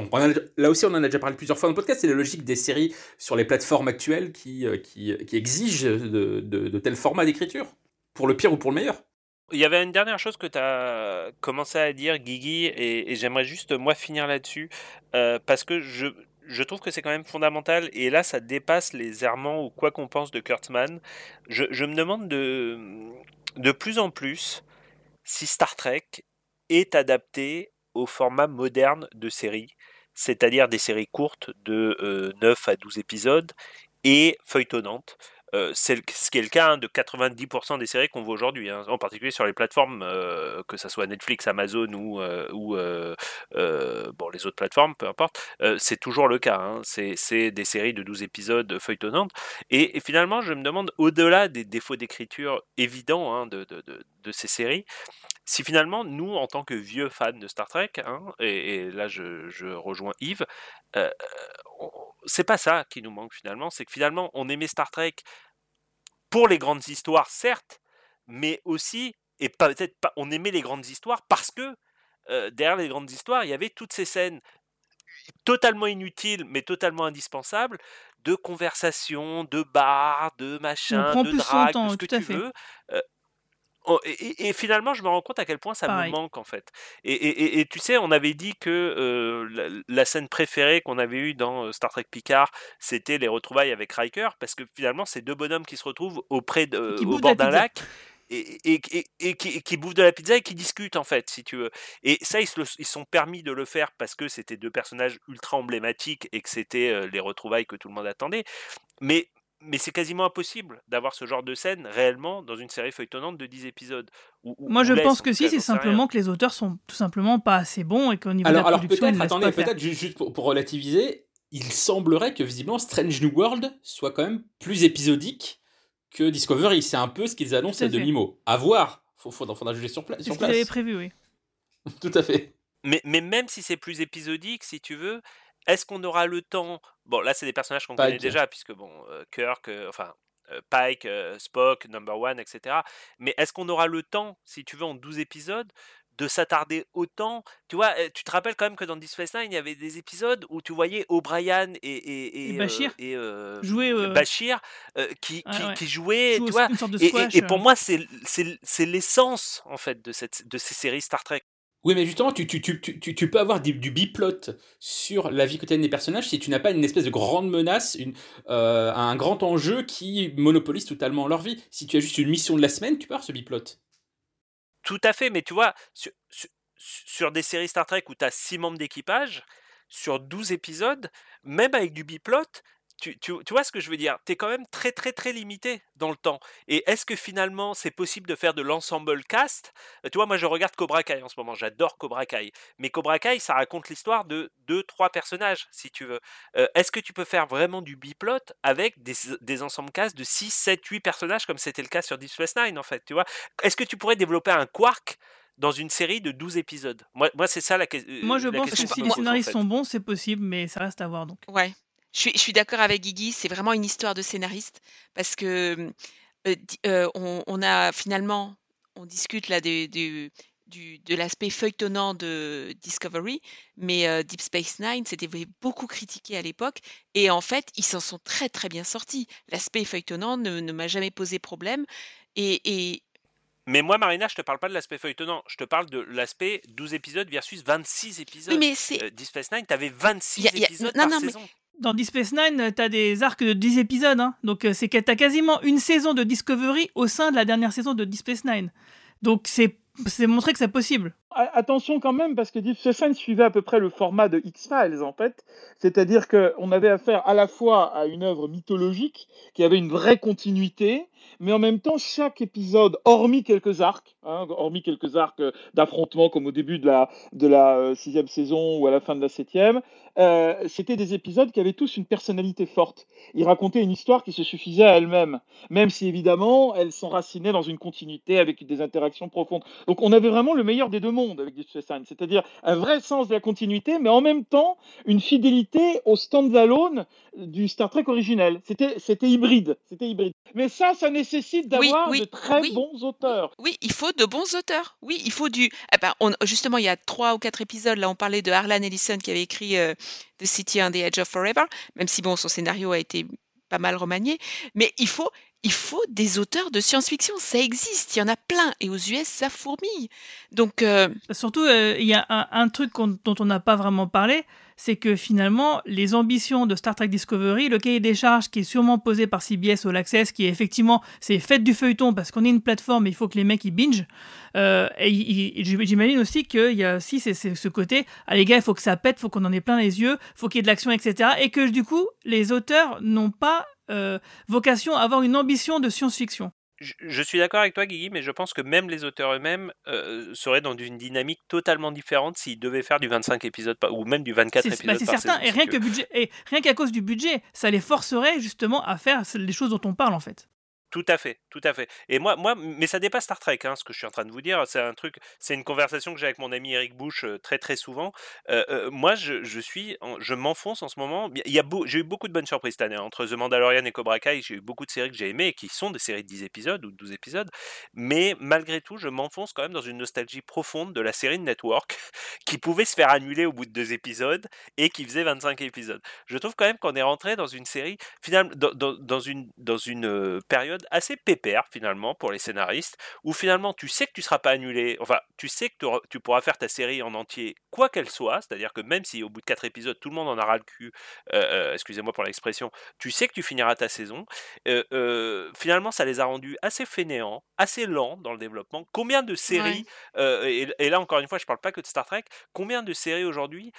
Là aussi, on en a déjà parlé plusieurs fois dans le podcast, c'est la logique des séries sur les plateformes actuelles qui, euh, qui, qui exigent de, de, de tels formats d'écriture, pour le pire ou pour le meilleur. Il y avait une dernière chose que tu as commencé à dire, Guigui, et, et j'aimerais juste moi finir là-dessus, euh, parce que je, je trouve que c'est quand même fondamental, et là ça dépasse les errements ou quoi qu'on pense de Kurtzman. Je, me demande de, plus en plus si Star Trek est adapté au format moderne de séries, c'est-à-dire des séries courtes de euh, 9 à 12 épisodes et feuilletonnantes. Euh, c'est ce qui est le cas hein, de 90% des séries qu'on voit aujourd'hui, hein, en particulier sur les plateformes, euh, que ce soit Netflix, Amazon ou, euh, bon, les autres plateformes, peu importe, c'est toujours le cas. Hein, c'est des séries de 12 épisodes feuilletonnantes. Et, finalement, je me demande, au-delà des défauts d'écriture évidents de, de, de, de, ces séries, si finalement, nous, en tant que vieux fans de Star Trek, et, et, là je, je rejoins Yves, c'est pas ça qui nous manque finalement, c'est que finalement on aimait Star Trek pour les grandes histoires, certes, mais aussi, et peut-être pas, on aimait les grandes histoires parce que euh, derrière les grandes histoires, il y avait toutes ces scènes totalement inutiles, mais totalement indispensables, de conversation, de bar, de machin, de drague, de ce que tu veux. Euh, Oh, et, finalement, je me rends compte à quel point ça me manque en fait. Et, tu sais, on avait dit que euh, la, scène préférée qu'on avait eue dans Star Trek Picard, c'était les retrouvailles avec Riker, parce que finalement, c'est deux bonhommes qui se retrouvent auprès de, au bord d'un lac. Et, qui, bouffent de la pizza et qui discutent en fait, si tu veux. Et ça, ils se sont permis de le faire parce que c'était deux personnages ultra emblématiques et que c'était les retrouvailles que tout le monde attendait. Mais mais c'est quasiment impossible d'avoir ce genre de scène réellement dans une série feuilletonnante de 10 épisodes. Moi, je pense que si, c'est simplement que les auteurs sont tout simplement pas assez bons et qu'au niveau de la production, peut-être, attendez, peut-être juste pour, relativiser, il semblerait que visiblement Strange New World soit quand même plus épisodique que Discovery. C'est un peu ce qu'ils annoncent à demi-mot. À voir. Il faudra, faudra juger sur, place. C'est ce qu'ils avaient prévu, oui. tout à fait. Mais, mais même si c'est plus épisodique, si tu veux, est-ce qu'on aura le temps Bon, là, c'est des personnages qu'on connaît déjà, puisque, bon, Kirk, enfin, Pike, Spock, Number One, etc. Mais est-ce qu'on aura le temps, si tu veux, en 12 épisodes, de s'attarder autant? Tu vois, tu te rappelles quand même que dans Deep Space Nine, il y avait des épisodes où tu voyais O'Brien et, et, et, Bashir et, jouer, Bashir qui, qui, qui, jouaient, tu vois? et, pour moi, c'est l'essence en fait de, cette, de ces séries Star Trek. Oui, mais justement, tu, peux avoir du, du biplot sur la vie quotidienne des personnages si tu n'as pas une espèce de grande menace, euh, un grand enjeu qui monopolise totalement leur vie. Si tu as juste une mission de la semaine, tu peux avoir ce biplot. Tout à fait, mais tu vois, sur des séries Star Trek où tu as 6 membres d'équipage, sur 12 épisodes, même avec du biplot, tu, tu, tu, vois ce que je veux dire? Tu es quand même très très très limité dans le temps. Et est-ce que finalement c'est possible de faire de l'ensemble cast? Tu vois, moi je regarde Cobra Kai en ce moment, j'adore Cobra Kai. Mais Cobra Kai, ça raconte l'histoire de deux, trois personnages, si tu veux. Euh, est-ce que tu peux faire vraiment du biplot avec des, des ensembles cast de 6, 7, 8 personnages comme c'était le cas sur Deep Space Nine en fait Tu vois? Est-ce que tu pourrais développer un quark dans une série de 12 épisodes? Moi, moi c'est ça la, question. Moi je la pense que si les en scénaristes fait. sont bons, c'est possible, mais ça reste à voir donc. Ouais. Je suis, je suis d'accord avec Guigui, c'est vraiment une histoire de scénariste parce que euh, di- euh, on, on a finalement, on discute là du- de l'aspect feuilletonnant de Discovery, mais euh, Deep Space Nine, c'était beaucoup critiqué à l'époque et en fait, ils s'en sont très très bien sortis. L'aspect feuilletonnant ne, ne m'a jamais posé problème et, et Mais moi, Marina, je te parle pas de l'aspect feuilletonnant. Je te parle de l'aspect 12 épisodes versus 26 épisodes. oui, mais c'est Euh, Deep Space Nine, t'avais 26 y a- y a- épisodes non, par non, mais- saison. Dans Deep Space Nine, t'as des arcs de 10 épisodes, hein. donc euh, c'est que t'as quasiment une saison de Discovery au sein de la dernière saison de Deep Space Nine. Donc c'est montrer que c'est possible. Attention quand même, parce que Deep Space suivait à peu près le format de X-Files, en fait. C'est-à-dire qu'on avait affaire à la fois à une œuvre mythologique, qui avait une vraie continuité, mais en même temps, chaque épisode, hormis quelques arcs, hein, hormis quelques arcs euh, d'affrontement, comme au début de la, euh, sixième saison ou à la fin de la septième, euh, c'était des épisodes qui avaient tous une personnalité forte. Ils racontaient une histoire qui se suffisait à elle-même, même si évidemment, elles s'enracinaient dans une continuité avec des interactions profondes. Donc on avait vraiment le meilleur des deux mondes avec Space Nine, c'est-à-dire un vrai sens de la continuité, mais en même temps une fidélité au stand-alone du Star Trek originel. C'était c'était hybride, c'était hybride. Mais ça, ça nécessite Oui, d'avoir oui, de très oui. bons auteurs. Oui, il faut de bons auteurs. Oui, il faut du. Eh ben, on- justement, il y a trois ou quatre épisodes. Là, on parlait de Harlan Ellison qui avait écrit euh, The City on the Edge of Forever, même si bon, son scénario a été pas mal remanié. Mais il faut, il faut des auteurs de science-fiction. Ça existe. Il y en a plein. Et aux US, ça fourmille. Donc, euh, Surtout, euh, il y a un, truc dont on n'a pas vraiment parlé, c'est que finalement, les ambitions de Star Trek Discovery, le cahier des charges qui est sûrement posé par CBS All Access, qui est effectivement, c'est fait du feuilleton parce qu'on est une plateforme, et il faut que les mecs ils binge. Euh, et j'imagine aussi qu'il y a aussi ce côté, ah les gars, il faut que ça pète, il faut qu'on en ait plein les yeux, il faut qu'il y ait de l'action, etc. Et que du coup, les auteurs n'ont pas euh, vocation à avoir une ambition de science-fiction. Je, je suis d'accord avec toi, Guigui, mais je pense que même les auteurs eux-mêmes euh, seraient dans une dynamique totalement différente s'ils devaient faire du 25 épisodes par- ou même du 24 C'est épisodes bah, c'est certain, saison, et si rien tu que veux. budget, et rien qu'à cause du budget, ça les forcerait justement à faire les choses dont on parle en fait. Tout à fait, tout à fait. Et moi, moi, mais ça dépasse Star Trek, hein, ce que je suis en train de vous dire. C'est un truc, c'est une conversation que j'ai avec mon ami Eric Bush euh, très très souvent. Euh, euh, moi, je, suis, je m'enfonce en ce moment. Il y a j'ai eu beaucoup de bonnes surprises cette année hein. entre The Mandalorian et Cobra Kai. J'ai eu beaucoup de séries que j'ai aimées et qui sont des séries de 10 épisodes ou de 12 épisodes. Mais malgré tout, je m'enfonce quand même dans une nostalgie profonde de la série de Network qui pouvait se faire annuler au bout de deux épisodes et qui faisait 25 épisodes. Je trouve quand même qu'on est rentré dans une série finalement dans, une dans une période assez pépère finalement pour les scénaristes où finalement tu sais que tu seras pas annulé. Enfin tu sais que tu pourras faire ta série en entier quoi qu'elle soit. C'est-à-dire que même si au bout de quatre épisodes tout le monde en aura le cul euh, euh, excusez-moi pour l'expression tu sais que tu finiras ta saison. Euh, euh, finalement ça les a rendus assez fainéants assez lents dans le développement. Combien de séries et, et là encore une fois je parle pas que de Star Trek combien de séries aujourd'hui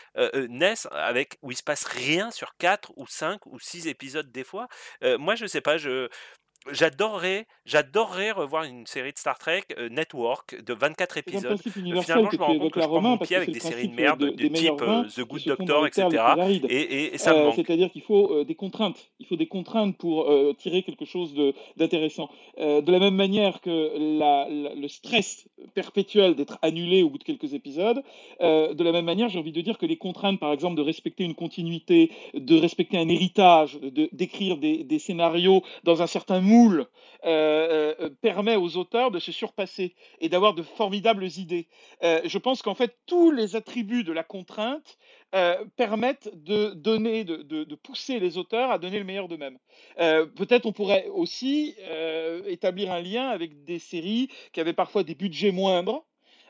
naissent avec où il se passe rien sur 4 ou 5 ou 6 épisodes des fois? Moi je sais pas je j'adorerais j'adorerais revoir une série de Star Trek euh, Network de 24 C'est un épisodes Euh, finalement je me rends compte que je prends mon pied avec des séries de principe merde de- de des type euh, The Good Doctor etc et, et, et ça me Euh, manque C'est-à-dire qu'il faut euh, des contraintes. Il faut des contraintes pour euh, tirer quelque chose de- d'intéressant. Euh, de la même manière que la- la- le stress perpétuel d'être annulé au bout de quelques épisodes, euh, de la même manière, j'ai envie de dire que les contraintes, par exemple, de respecter une continuité, de respecter un héritage, de- d'écrire des, des scénarios dans un certain moule, euh, euh, permet aux auteurs de se surpasser et d'avoir de formidables idées. Euh, je pense qu'en fait, tous les attributs de la contrainte euh, permettent de donner, de, de- pousser les auteurs à donner le meilleur d'eux-mêmes. Euh, Peut-être on pourrait aussi euh, établir un lien avec des séries qui avaient parfois des budgets moindres.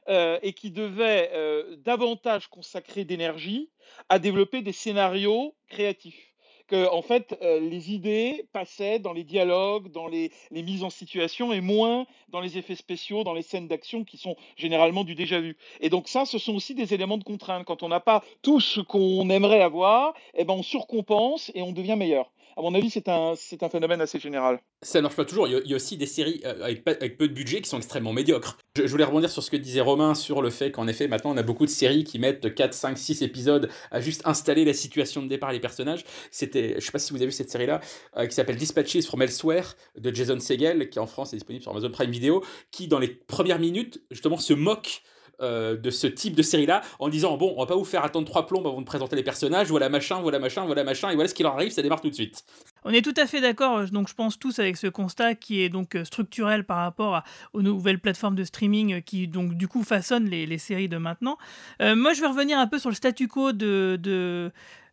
euh, et qui devait euh, davantage consacrer d'énergie à développer des scénarios créatifs que en fait euh, les idées passaient dans les dialogues, dans les, mises en situation et moins dans les effets spéciaux, dans les scènes d'action qui sont généralement du déjà vu. Et donc ça, ce sont aussi des éléments de contrainte. Quand on n'a pas tout ce qu'on aimerait avoir, eh ben on surcompense et on devient meilleur. À mon avis, c'est un, phénomène assez général. Ça ne marche pas toujours. Il y, a, aussi des séries euh, avec, peu de budget qui sont extrêmement médiocres. Je, voulais rebondir sur ce que disait Romain sur le fait qu'en effet, maintenant, on a beaucoup de séries qui mettent 4, 5, 6 épisodes à juste installer la situation de départ les personnages. C'était, je ne sais pas si vous avez vu cette série-là, euh, qui s'appelle Dispatches from Elsewhere de Jason Segel, qui en France est disponible sur Amazon Prime Video, qui dans les premières minutes, justement, se moque euh, de ce type de série-là en disant bon, on va pas vous faire attendre trois plombes avant de présenter les personnages, voilà machin, voilà machin, voilà machin, et voilà ce qui leur arrive, ça démarre tout de suite. On est tout à fait d'accord, donc je pense tous avec ce constat qui est donc structurel par rapport à, aux nouvelles plateformes de streaming qui donc du coup façonnent les, séries de maintenant. Euh, moi je vais revenir un peu sur le statu quo de,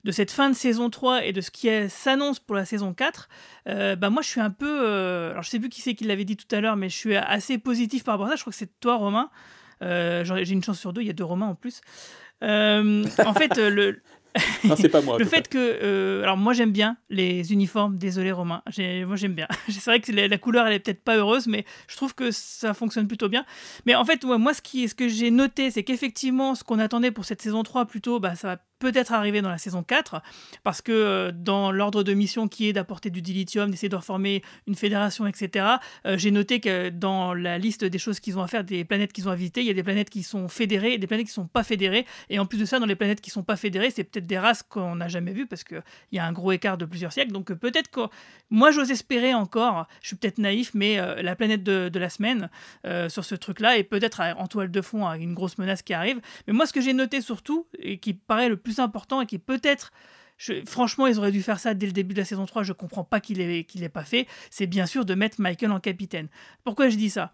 de cette fin de saison 3 et de ce qui s'annonce pour la saison 4, euh, bah moi je suis un peu... Euh, alors je sais plus qui c'est qui l'avait dit tout à l'heure, mais je suis assez positif par rapport à ça. Je crois que c'est toi Romain. Euh, j'ai une chance sur deux, il y a deux Romains en plus. Euh, en fait, le, non, c'est pas moi. le fait que, euh, alors moi j'aime bien les uniformes. Désolé Romain, moi j'aime bien. c'est vrai que la, la, couleur elle est peut-être pas heureuse, mais je trouve que ça fonctionne plutôt bien. Mais en fait, ouais, moi ce qui, ce que j'ai noté, c'est qu'effectivement ce qu'on attendait pour cette saison 3 plutôt, bah ça va peut-être arriver dans la saison 4, parce que euh, dans l'ordre de mission qui est d'apporter du dilithium, d'essayer de reformer une fédération, etc., euh, j'ai noté que dans la liste des choses qu'ils ont à faire, des planètes qu'ils ont à visiter, il y a des planètes qui sont fédérées et des planètes qui ne sont pas fédérées. Et en plus de ça, dans les planètes qui ne sont pas fédérées, c'est peut-être des races qu'on n'a jamais vues, parce qu'il y a un gros écart de plusieurs siècles. Donc euh, peut-être que moi, j'ose espérer encore, je suis peut-être naïf, mais la planète de, de la semaine sur ce truc-là, et peut-être en toile de fond, avec une grosse menace qui arrive. Mais moi, ce que j'ai noté surtout, et qui paraît le plus important et qui peut-être franchement, ils auraient dû faire ça dès le début de la saison 3. Je comprends pas qu'il l'ait qu'il pas fait. C'est bien sûr de mettre Michael en capitaine. Pourquoi je dis ça?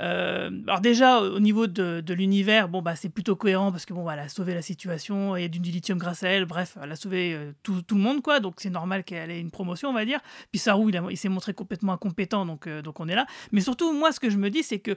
Euh, alors déjà au niveau de, de l'univers, bon bah c'est plutôt cohérent parce que bon bah, elle a sauvé la situation, il y a du lithium grâce à elle, bref, elle a sauvé euh, tout, tout, le monde quoi, donc c'est normal qu'elle ait une promotion on va dire. Puis Saru il, a, il s'est montré complètement incompétent donc euh, donc on est là. Mais surtout moi ce que je me dis c'est que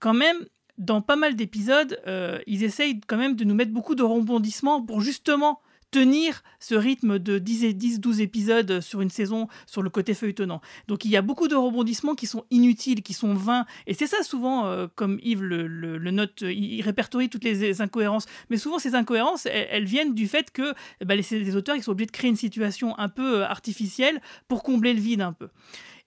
quand même dans pas mal d'épisodes, euh, ils essayent quand même de nous mettre beaucoup de rebondissements pour justement tenir ce rythme de 10 et 10 12 épisodes sur une saison sur le côté feuilletonnant. Donc il y a beaucoup de rebondissements qui sont inutiles, qui sont vains et c'est ça souvent euh, comme Yves le, note il répertorie toutes les incohérences mais souvent ces incohérences elles, viennent du fait que bah, les, les, auteurs ils sont obligés de créer une situation un peu artificielle pour combler le vide un peu.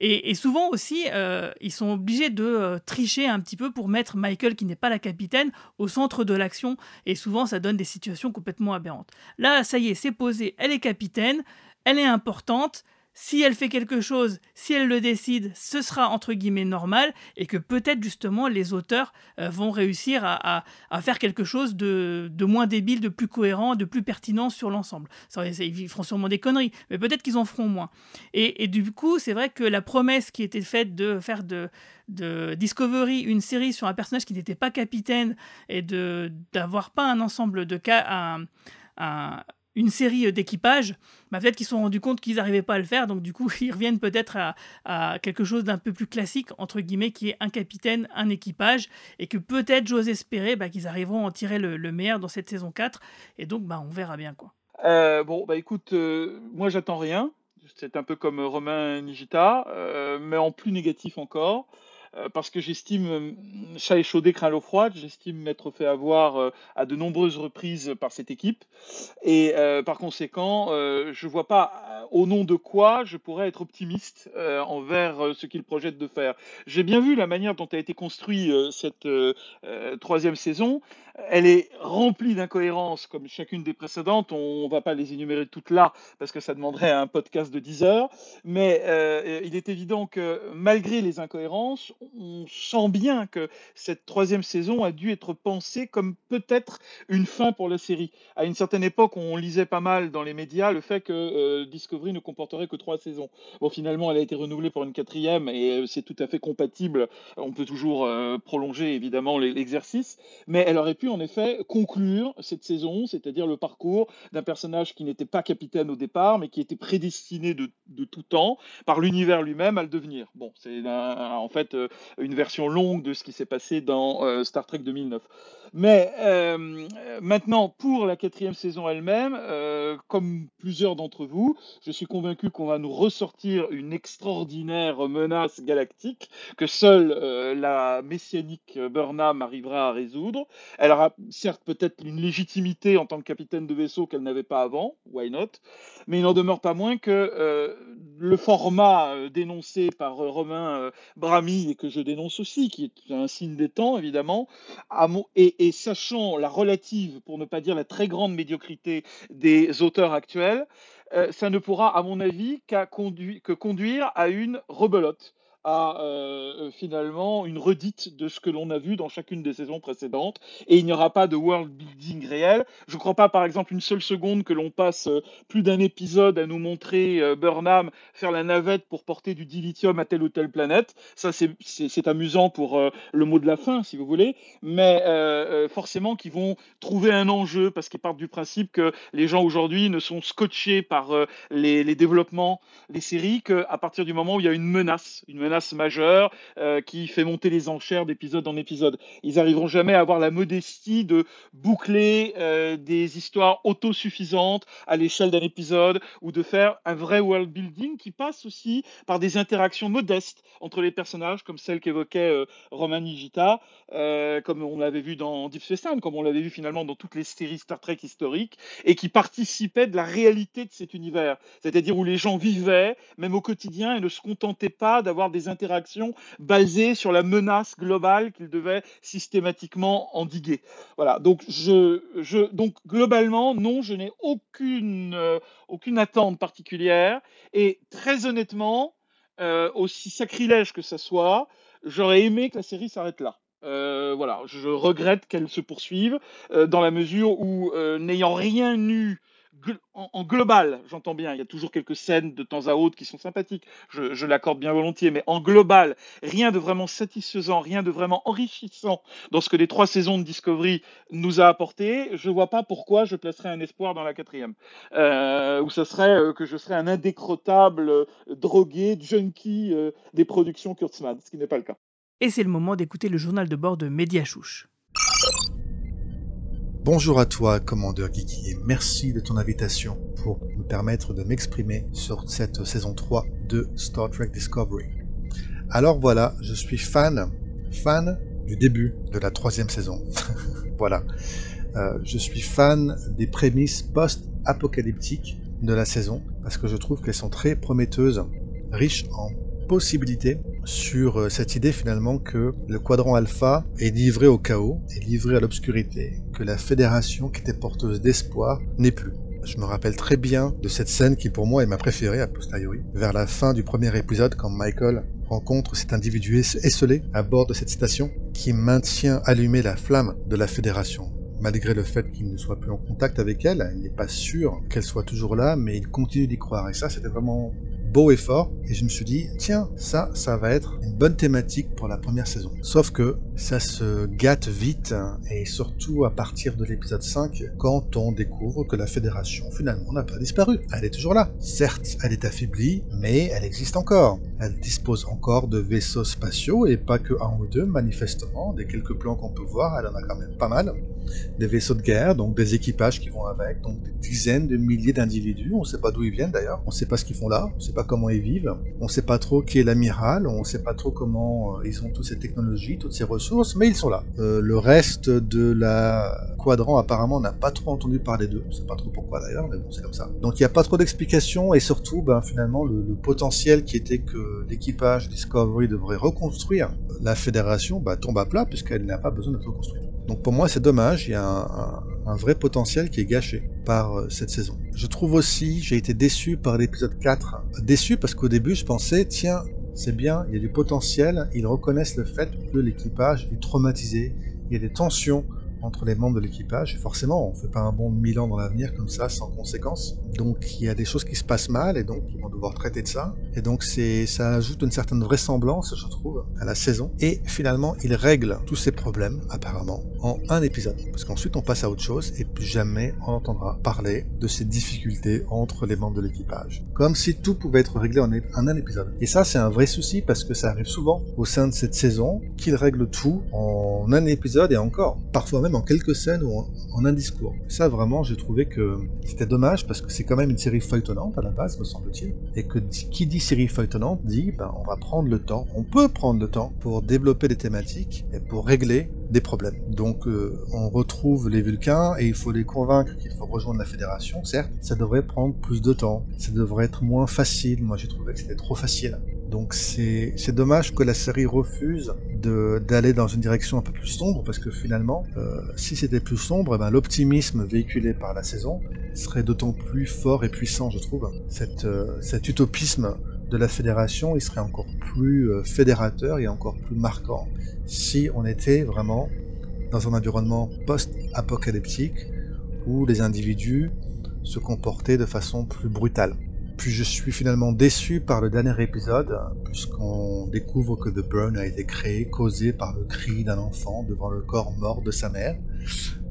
Et, souvent aussi, euh, ils sont obligés de euh, tricher un petit peu pour mettre Michael, qui n'est pas la capitaine, au centre de l'action. Et souvent, ça donne des situations complètement aberrantes. Là, ça y est, c'est posé. Elle est capitaine, elle est importante. Si elle fait quelque chose, si elle le décide, ce sera entre guillemets normal et que peut-être justement les auteurs euh, vont réussir à, faire quelque chose de, moins débile, de plus cohérent, de plus pertinent sur l'ensemble. Ils feront sûrement des conneries, mais peut-être qu'ils en feront moins. Et, du coup, c'est vrai que la promesse qui était faite de faire de, Discovery une série sur un personnage qui n'était pas capitaine et de d'avoir pas un ensemble de cas, une série d'équipage, bah peut-être qu'ils se sont rendus compte qu'ils n'arrivaient pas à le faire, donc du coup ils reviennent peut-être à, quelque chose d'un peu plus classique, entre guillemets, qui est un capitaine, un équipage, et que peut-être j'ose espérer bah, qu'ils arriveront à en tirer le, le, meilleur dans cette saison 4, et donc bah, on verra bien quoi. Euh, bon, bah écoute, euh, moi j'attends rien, c'est un peu comme Romain Nigita, euh, mais en plus négatif encore parce que j'estime, chat échaudé craint l'eau froide, j'estime m'être fait avoir euh, à de nombreuses reprises par cette équipe. Et euh, par conséquent, euh, je ne vois pas au nom de quoi je pourrais être optimiste envers ce qu'il projette de faire. J'ai bien vu la manière dont a été construite cette troisième saison. Elle est remplie d'incohérences comme chacune des précédentes. On ne va pas les énumérer toutes là parce que ça demanderait un podcast de 10 heures. Mais euh, il est évident que malgré les incohérences, on sent bien que cette troisième saison a dû être pensée comme peut-être une fin pour la série. À une certaine époque, on lisait pas mal dans les médias le fait que euh, Discovery ne comporterait que trois saisons. Bon, finalement, elle a été renouvelée pour une quatrième et c'est tout à fait compatible. On peut toujours euh, prolonger évidemment l'exercice, mais elle aurait pu en effet conclure cette saison, c'est-à-dire le parcours d'un personnage qui n'était pas capitaine au départ, mais qui était prédestiné de, de tout temps par l'univers lui-même à le devenir. Bon, c'est en fait une version longue de ce qui s'est passé dans Star Trek 2009. Mais euh, maintenant, pour la quatrième saison elle-même, euh, comme plusieurs d'entre vous, je suis convaincu qu'on va nous ressortir une extraordinaire menace galactique que seule euh, la messianique Burnham arrivera à résoudre. Elle aura certes peut-être une légitimité en tant que capitaine de vaisseau qu'elle n'avait pas avant, why not, mais il n'en demeure pas moins que le format dénoncé par Romain Brami et que je dénonce aussi, qui est un signe des temps évidemment, et, sachant la relative, pour ne pas dire la très grande médiocrité des auteurs actuels, euh, ça ne pourra, à mon avis, qu'à que conduire à une rebelote à euh, finalement une redite de ce que l'on a vu dans chacune des saisons précédentes et il n'y aura pas de world building réel. Je ne crois pas par exemple une seule seconde que l'on passe euh, plus d'un épisode à nous montrer euh, Burnham faire la navette pour porter du dilithium à telle ou telle planète. Ça c'est amusant pour le mot de la fin si vous voulez, mais forcément qu'ils vont trouver un enjeu parce qu'ils partent du principe que les gens aujourd'hui ne sont scotchés par les, les développements des séries qu'à partir du moment où il y a une menace, une menace majeure euh, qui fait monter les enchères d'épisode en épisode. Ils n'arriveront jamais à avoir la modestie de boucler euh, des histoires autosuffisantes à l'échelle d'un épisode ou de faire un vrai world building qui passe aussi par des interactions modestes entre les personnages comme celle qu'évoquait euh, Roman Nigita, comme on l'avait vu dans Deep Space Nine, comme on l'avait vu finalement dans toutes les séries Star Trek historiques, et qui participaient de la réalité de cet univers, c'est-à-dire où les gens vivaient, même au quotidien, et ne se contentaient pas d'avoir des interactions basées sur la menace globale qu'ils devaient systématiquement endiguer. Voilà, donc, je, je, donc globalement, non, je n'ai aucune, euh, aucune attente particulière. Et très honnêtement, euh, aussi sacrilège que ça soit, j'aurais aimé que la série s'arrête là. Euh, voilà, je regrette qu'elle se poursuive dans la mesure où, n'ayant rien eu en, global, j'entends bien, il y a toujours quelques scènes de temps à autre qui sont sympathiques, je, l'accorde bien volontiers, mais en global, rien de vraiment satisfaisant, rien de vraiment enrichissant dans ce que les trois saisons de Discovery nous a apporté, je vois pas pourquoi je placerais un espoir dans la quatrième, euh, où ça serait euh, que je serais un indécrottable euh, drogué, junkie des productions Kurtzman, ce qui n'est pas le cas. Et c'est le moment d'écouter le journal de bord de Mediachouche. Bonjour à toi, commandeur Geeky, et merci de ton invitation pour me permettre de m'exprimer sur cette saison 3 de Star Trek Discovery. Alors voilà, je suis fan, fan du début de la troisième saison. voilà. Euh, je suis fan des prémices post-apocalyptiques de la saison, parce que je trouve qu'elles sont très prometteuses, riches en possibilités sur euh, cette idée finalement que le quadrant alpha est livré au chaos, est livré à l'obscurité, que la fédération qui était porteuse d'espoir n'est plus. Je me rappelle très bien de cette scène qui pour moi est ma préférée a posteriori, vers la fin du premier épisode quand Michael rencontre cet individu esselé à bord de cette station qui maintient allumée la flamme de la fédération malgré le fait qu'il ne soit plus en contact avec elle, il n'est pas sûr qu'elle soit toujours là, mais il continue d'y croire. Et ça, c'était vraiment beau et fort, et je me suis dit, tiens, ça, ça va être une bonne thématique pour la première saison. Sauf que ça se gâte vite, et surtout à partir de l'épisode 5, quand on découvre que la Fédération finalement n'a pas disparu. Elle est toujours là. Certes, elle est affaiblie, mais elle existe encore. Elle dispose encore de vaisseaux spatiaux, et pas que un ou deux, manifestement. Des quelques plans qu'on peut voir, elle en a quand même pas mal. Des vaisseaux de guerre, donc des équipages qui vont avec, donc des dizaines de milliers d'individus. On sait pas d'où ils viennent d'ailleurs, on sait pas ce qu'ils font là, on sait pas comment ils vivent, on sait pas trop qui est l'amiral, on sait pas trop comment euh, ils ont toutes ces technologies, toutes ces ressources, mais ils sont là. Euh, le reste de la quadrant apparemment n'a pas trop entendu parler d'eux, on sait pas trop pourquoi d'ailleurs, mais bon c'est comme ça. Donc il n'y a pas trop d'explications et surtout ben, finalement le, potentiel qui était que l'équipage Discovery devrait reconstruire la fédération bah, tombe à plat puisqu'elle n'a pas besoin d'être reconstruite. Donc pour moi c'est dommage, il y a un, vrai potentiel qui est gâché par euh, cette saison. Je trouve aussi, j'ai été déçu par l'épisode 4. Déçu parce qu'au début je pensais, tiens, c'est bien, il y a du potentiel, ils reconnaissent le fait que l'équipage est traumatisé, il y a des tensions entre les membres de l'équipage. Forcément, on fait pas un bond de 1000 ans dans l'avenir comme ça, sans conséquence. Donc il y a des choses qui se passent mal et donc ils vont devoir traiter de ça. Et donc c'est, ça ajoute une certaine vraisemblance, je trouve, à la saison. Et finalement, il règle tous ces problèmes, apparemment, en un épisode. Parce qu'ensuite on passe à autre chose et plus jamais on entendra parler de ces difficultés entre les membres de l'équipage. Comme si tout pouvait être réglé en un épisode. Et ça, c'est un vrai souci parce que ça arrive souvent au sein de cette saison qu'il règle tout en un épisode et encore, parfois même en quelques scènes ou en, un discours. Ça, vraiment, j'ai trouvé que c'était dommage parce que c'est quand même une série feuilletonnante à la base, me semble-t-il. Et que qui dit série feuilletonnante dit, ben, on va prendre le temps, on peut prendre le temps pour développer des thématiques et pour régler des problèmes. Donc, euh, on retrouve les Vulcains et il faut les convaincre qu'il faut rejoindre la Fédération. Certes, ça devrait prendre plus de temps, ça devrait être moins facile. Moi, j'ai trouvé que c'était trop facile. Donc c'est dommage que la série refuse d'aller dans une direction un peu plus sombre, parce que finalement, euh, si c'était plus sombre, eh ben, l'optimisme véhiculé par la saison serait d'autant plus fort et puissant, je trouve. Euh, cet utopisme de la fédération, il serait encore plus euh, fédérateur et encore plus marquant si on était vraiment dans un environnement post-apocalyptique où les individus se comportaient de façon plus brutale. Puis je suis finalement déçu par le dernier épisode, puisqu'on découvre que The Burn a été créé, causé par le cri d'un enfant devant le corps mort de sa mère.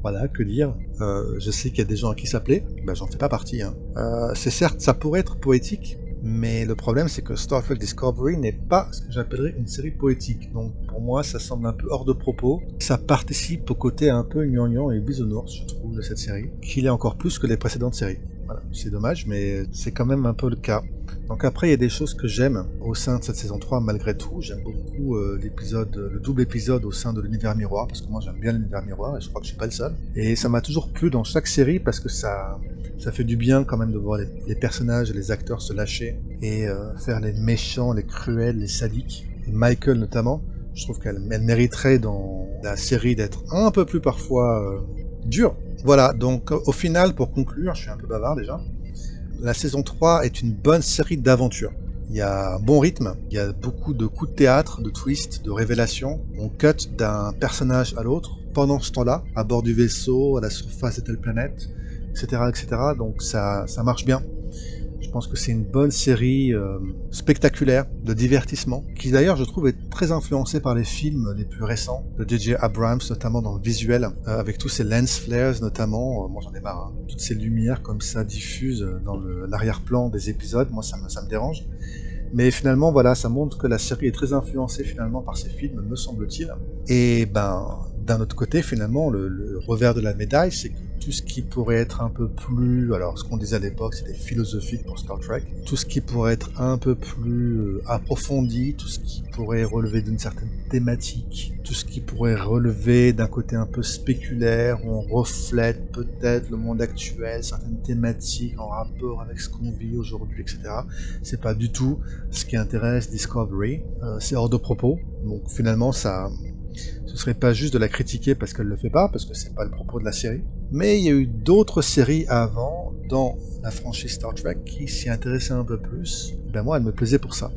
Voilà, que dire. Euh, je sais qu'il y a des gens à qui s'appeler, ben j'en fais pas partie. Hein. Euh, c'est certes, ça pourrait être poétique, mais le problème c'est que Star Trek Discovery n'est pas ce que j'appellerais une série poétique. Donc pour moi, ça semble un peu hors de propos. Ça participe au côté un peu gnangnan et bisounours, je trouve, de cette série, qu'il est encore plus que les précédentes séries c'est dommage, mais c'est quand même un peu le cas. Donc après, il y a des choses que j'aime au sein de cette saison 3 malgré tout. J'aime beaucoup euh, l'épisode, le double épisode au sein de l'univers miroir, parce que moi j'aime bien l'univers miroir et je crois que je suis pas le seul. Et ça m'a toujours plu dans chaque série parce que ça, ça fait du bien quand même de voir les, personnages et les acteurs se lâcher et euh, faire les méchants, les cruels, les sadiques. Michael notamment, je trouve qu'elle mériterait dans la série d'être un peu plus parfois euh, dure voilà, donc au final, pour conclure, je suis un peu bavard déjà, la saison 3 est une bonne série d'aventures. Il y a un bon rythme, il y a beaucoup de coups de théâtre, de twists, de révélations. On cut d'un personnage à l'autre pendant ce temps-là, à bord du vaisseau, à la surface de telle planète, etc. etc. Donc ça marche bien. Pense que c'est une bonne série euh, spectaculaire de divertissement, qui d'ailleurs je trouve est très influencée par les films les plus récents de J.J. Abrams, notamment dans le visuel, euh, avec tous ces lens flares notamment. Euh, moi j'en ai marre, hein. toutes ces lumières comme ça diffusent dans l'arrière-plan des épisodes, moi ça me, ça me dérange. Mais finalement, voilà, ça montre que la série est très influencée finalement par ces films, me semble-t-il. Et ben, d'un autre côté, finalement, le revers de la médaille, c'est que tout ce qui pourrait être un peu plus, alors ce qu'on disait à l'époque, c'était philosophique pour Star Trek, tout ce qui pourrait être un peu plus euh, approfondi, tout ce qui pourrait relever d'une certaine thématique, tout ce qui pourrait relever d'un côté un peu spéculaire, où on reflète peut-être le monde actuel, certaines thématiques en rapport avec ce qu'on vit aujourd'hui, etc. C'est pas du tout ce qui intéresse Discovery, euh, c'est hors de propos, donc finalement ça ce serait pas juste de la critiquer parce qu'elle le fait pas, parce que c'est pas le propos de la série. Mais il y a eu d'autres séries avant, dans la franchise Star Trek, qui s'y intéressaient un peu plus. Ben moi, elle me plaisait pour ça.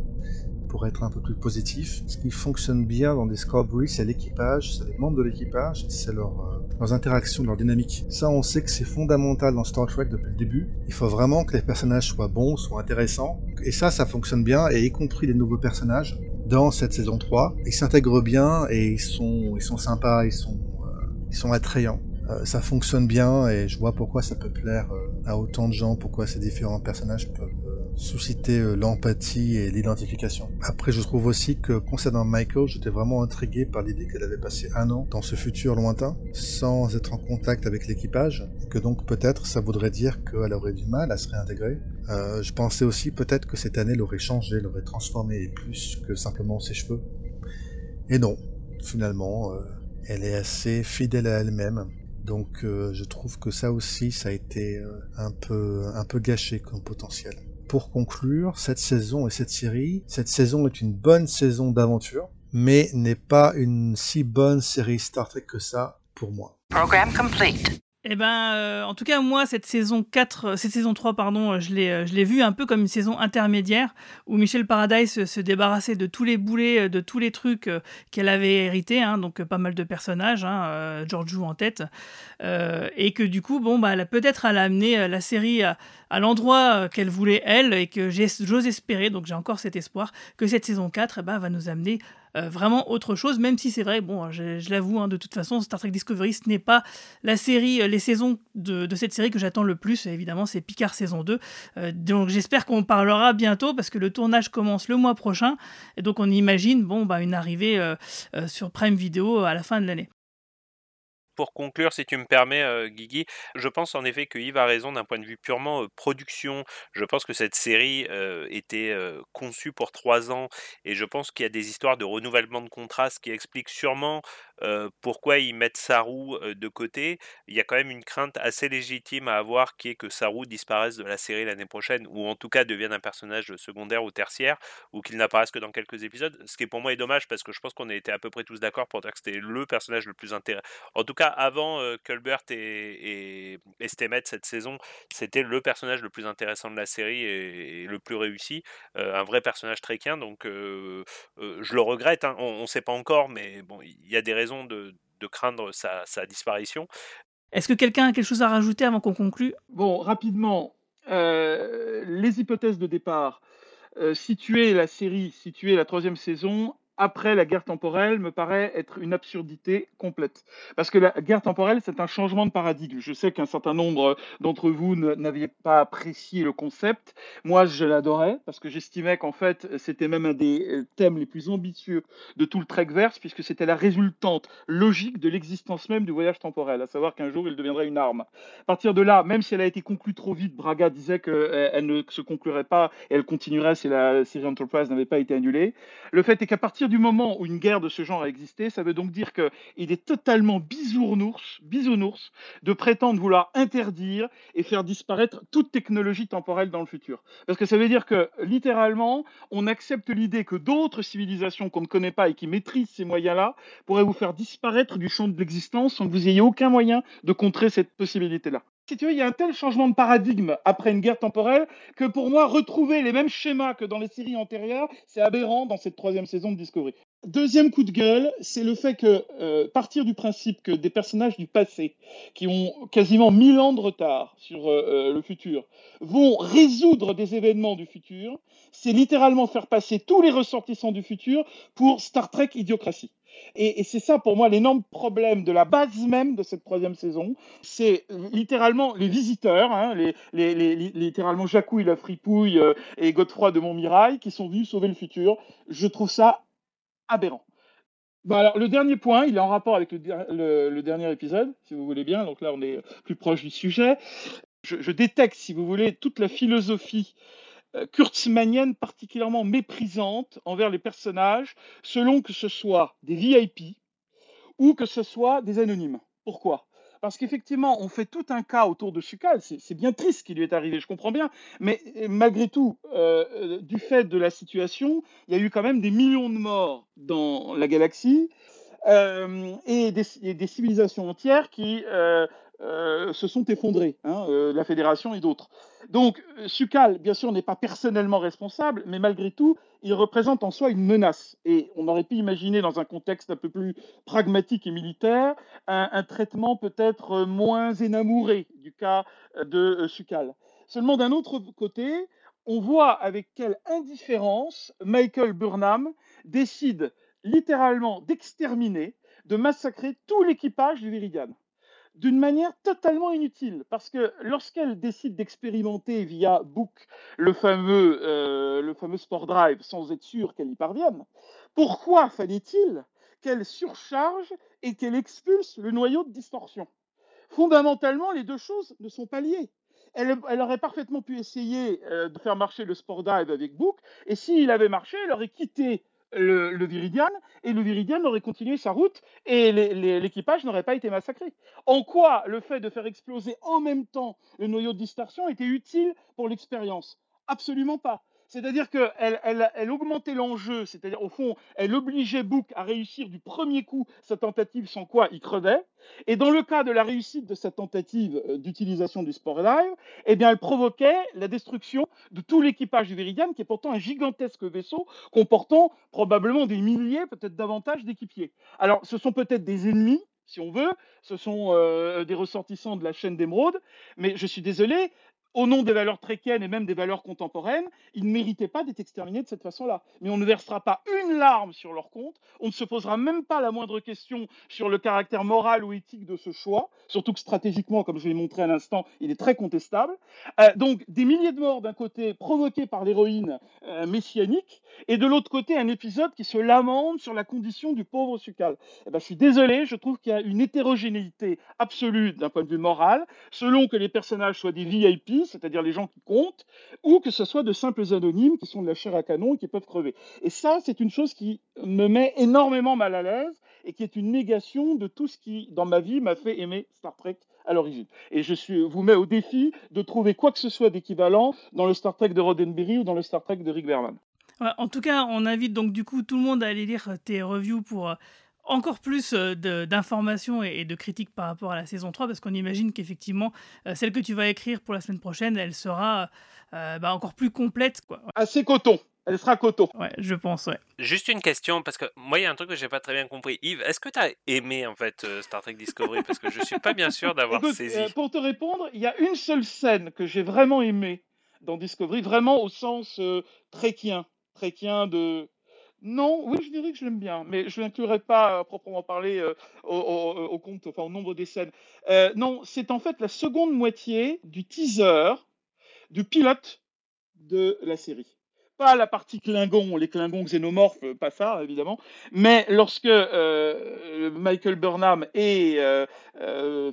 Pour être un peu plus positif. Ce qui fonctionne bien dans Discovery, c'est l'équipage, c'est les membres de l'équipage, c'est leur, euh, leurs interactions, leur dynamique. Ça, on sait que c'est fondamental dans Star Trek depuis le début. Il faut vraiment que les personnages soient bons, soient intéressants. Et ça, ça fonctionne bien, et y compris les nouveaux personnages dans cette saison 3. Ils s'intègrent bien et ils sont, ils sont sympas, ils sont, euh, ils sont attrayants. Euh, ça fonctionne bien et je vois pourquoi ça peut plaire euh, à autant de gens, pourquoi ces différents personnages peuvent susciter l'empathie et l'identification. Après, je trouve aussi que concernant Michael, j'étais vraiment intrigué par l'idée qu'elle avait passé un an dans ce futur lointain sans être en contact avec l'équipage, et que donc peut-être ça voudrait dire qu'elle aurait du mal à se réintégrer. Euh, je pensais aussi peut-être que cette année l'aurait changé, l'aurait transformé plus que simplement ses cheveux. Et non, finalement, euh, elle est assez fidèle à elle-même. Donc euh, je trouve que ça aussi, ça a été un peu, un peu gâché comme potentiel. Pour conclure, cette saison et cette série, cette saison est une bonne saison d'aventure, mais n'est pas une si bonne série Star Trek que ça pour moi. Program complete. Eh ben, euh, en tout cas, moi, cette saison 4, euh, cette saison 3, pardon, euh, je l'ai, je l'ai vue un peu comme une saison intermédiaire où Michel Paradise se débarrassait de tous les boulets, de tous les trucs qu'elle avait hérités, hein, donc pas mal de personnages, hein, George Joue en tête, et que du coup, bon, bah, peut-être elle a amené la série à, à l'endroit qu'elle voulait elle, et que j'ose espérer, donc j'ai encore cet espoir, que cette saison 4 eh ben, va nous amener euh, vraiment autre chose, même si c'est vrai, bon, je, l'avoue, hein, de toute façon, Star Trek Discovery, ce n'est pas la série, euh, les saisons de, cette série que j'attends le plus, évidemment, c'est Picard saison 2. Euh, donc j'espère qu'on parlera bientôt, parce que le tournage commence le mois prochain, et donc on imagine, bon, bah, une arrivée sur Prime Video à la fin de l'année pour conclure, si tu me permets, euh, Guigui, je pense en effet que Yves a raison d'un point de vue purement production. Je pense que cette série était conçue pour trois ans et je pense qu'il y a des histoires de renouvellement de contraste qui expliquent sûrement pourquoi ils mettent Saru de côté? Il y a quand même une crainte assez légitime à avoir qui est que Saru disparaisse de la série l'année prochaine ou en tout cas devienne un personnage secondaire ou tertiaire ou qu'il n'apparaisse que dans quelques épisodes. Ce qui pour moi est dommage parce que je pense qu'on a été à peu près tous d'accord pour dire que c'était le personnage le plus intéressant. En tout cas, avant Culbert et, et, cette saison, c'était le personnage le plus intéressant de la série et, le plus réussi. un vrai personnage tréquien, donc je le regrette. Hein. On ne sait pas encore, mais bon, il y a des raisons de, craindre sa, disparition. Est-ce que quelqu'un a quelque chose à rajouter avant qu'on conclue? Bon, rapidement, euh, les hypothèses de départ. Euh, situer la série, situer la troisième saison après la guerre temporelle me paraît être une absurdité complète. Parce que la guerre temporelle, c'est un changement de paradigme. Je sais qu'un certain nombre d'entre vous n'aviez pas apprécié le concept. Moi, je l'adorais parce que j'estimais qu'en fait, c'était même un des euh, thèmes les plus ambitieux de tout le Trekverse, puisque c'était la résultante logique de l'existence même du voyage temporel, à savoir qu'un jour, il deviendrait une arme. À partir de là, même si elle a été conclue trop vite, Braga disait qu'elle euh, ne se conclurait pas et elle continuerait si la série Enterprise n'avait pas été annulée. Le fait est qu'à partir du moment où une guerre de ce genre a existé, ça veut donc dire qu'il est totalement bisounours, bisounours de prétendre vouloir interdire et faire disparaître toute technologie temporelle dans le futur. Parce que ça veut dire que, littéralement, on accepte l'idée que d'autres civilisations qu'on ne connaît pas et qui maîtrisent ces moyens-là pourraient vous faire disparaître du champ de l'existence sans que vous ayez aucun moyen de contrer cette possibilité-là si tu veux, il y a un tel changement de paradigme après une guerre temporelle que pour moi, retrouver les mêmes schémas que dans les séries antérieures, c'est aberrant dans cette troisième saison de Discovery. Deuxième coup de gueule, c'est le fait que euh, partir du principe que des personnages du passé, qui ont quasiment mille ans de retard sur euh, euh, le futur, vont résoudre des événements du futur, c'est littéralement faire passer tous les ressortissants du futur pour Star Trek idiocratie. Et, c'est ça pour moi l'énorme problème de la base même de cette troisième saison. C'est littéralement les visiteurs, hein, les, littéralement Jacouille la fripouille euh, et Godefroy de Montmirail qui sont venus sauver le futur. Je trouve ça aberrant. Bon, alors, le dernier point, il est en rapport avec le, dernier épisode, si vous voulez bien. Donc là, on est plus proche du sujet. Je, détecte, si vous voulez, toute la philosophie kurtzmanienne particulièrement méprisante envers les personnages, selon que ce soit des VIP ou que ce soit des anonymes. Pourquoi? Parce qu'effectivement, on fait tout un cas autour de Sukal. C'est bien triste ce qui lui est arrivé, je comprends bien. Mais euh, malgré tout, euh, du fait de la situation, il y a eu quand même des millions de morts dans la galaxie et, des, civilisations entières qui euh, se sont effondrés, hein, euh, la fédération et d'autres. Donc, euh, Sukal, bien sûr, n'est pas personnellement responsable, mais malgré tout, il représente en soi une menace. Et on aurait pu imaginer, dans un contexte un peu plus pragmatique et militaire, un, traitement peut-être moins énamouré du cas de Sukal. Seulement, d'un autre côté, on voit avec quelle indifférence Michael Burnham décide littéralement d'exterminer, de massacrer tout l'équipage du Viridian d'une manière totalement inutile, parce que lorsqu'elle décide d'expérimenter via Book le fameux, euh, le fameux Sport Drive sans être sûre qu'elle y parvienne, pourquoi fallait-il qu'elle surcharge et qu'elle expulse le noyau de distorsion? Fondamentalement, les deux choses ne sont pas liées. Elle, aurait parfaitement pu essayer euh, de faire marcher le Sport Drive avec Book, et s'il avait marché, elle aurait quitté le, Viridian et le Viridian aurait continué sa route et l'équipage n'aurait pas été massacré. En quoi le fait de faire exploser en même temps le noyau de distorsion était utile pour l'expérience? Absolument pas. C'est-à-dire qu'elle elle, elle augmentait l'enjeu, c'est-à-dire au fond, elle obligeait Book à réussir du premier coup sa tentative, sans quoi il crevait. Et dans le cas de la réussite de sa tentative euh, d'utilisation du Sport Live, eh bien, elle provoquait la destruction de tout l'équipage du Viridian, qui est pourtant un gigantesque vaisseau comportant probablement des milliers, peut-être davantage d'équipiers. Alors, ce sont peut-être des ennemis, si on veut, ce sont euh, des ressortissants de la chaîne d'émeraude, mais je suis désolé, au nom des valeurs tréquiennes et même des valeurs contemporaines, ils ne méritaient pas d'être exterminés de cette façon-là. Mais on ne versera pas une larme sur leur compte, on ne se posera même pas la moindre question sur le caractère moral ou éthique de ce choix, surtout que stratégiquement, comme je l'ai montré à l'instant, il est très contestable. Euh, donc des milliers de morts d'un côté provoqués par l'héroïne euh, messianique, et de l'autre côté un épisode qui se lamente sur la condition du pauvre Sucal. Eh ben, je suis désolé, je trouve qu'il y a une hétérogénéité absolue d'un point de vue moral, selon que les personnages soient des VIP, c'est-à-dire les gens qui comptent, ou que ce soit de simples anonymes qui sont de la chair à canon et qui peuvent crever. Et ça, c'est une chose qui me met énormément mal à l'aise et qui est une négation de tout ce qui, dans ma vie, m'a fait aimer Star Trek à l'origine. Et je suis, vous mets au défi de trouver quoi que ce soit d'équivalent dans le Star Trek de Roddenberry ou dans le Star Trek de Rick Berman. en tout cas, on invite donc du coup tout le monde à aller lire tes reviews pour euh, encore plus euh, d'informations et de critiques par rapport à la saison 3, parce qu'on imagine qu'effectivement, euh, celle que tu vas écrire pour la semaine prochaine, elle sera euh, bah, encore plus complète. Quoi. Assez coton. Elle sera coton. Ouais, je pense, ouais. Juste une question, parce que moi, il y a un truc que j'ai pas très bien compris. Yves, est-ce que tu as aimé, en fait, Star Trek Discovery? Parce que je suis pas bien sûr d'avoir saisi. pour te répondre, il y a une seule scène que j'ai vraiment aimée dans Discovery, vraiment au sens trekien, trekien de non, oui, je dirais que je l'aime bien, mais je n'inclurai pas à proprement parler euh, au, compte, enfin, au nombre des scènes. Euh, non, c'est en fait la seconde moitié du teaser du pilote de la série. Pas la partie Klingon, les Klingons xénomorphes, euh, pas ça évidemment, mais lorsque Michael Burnham et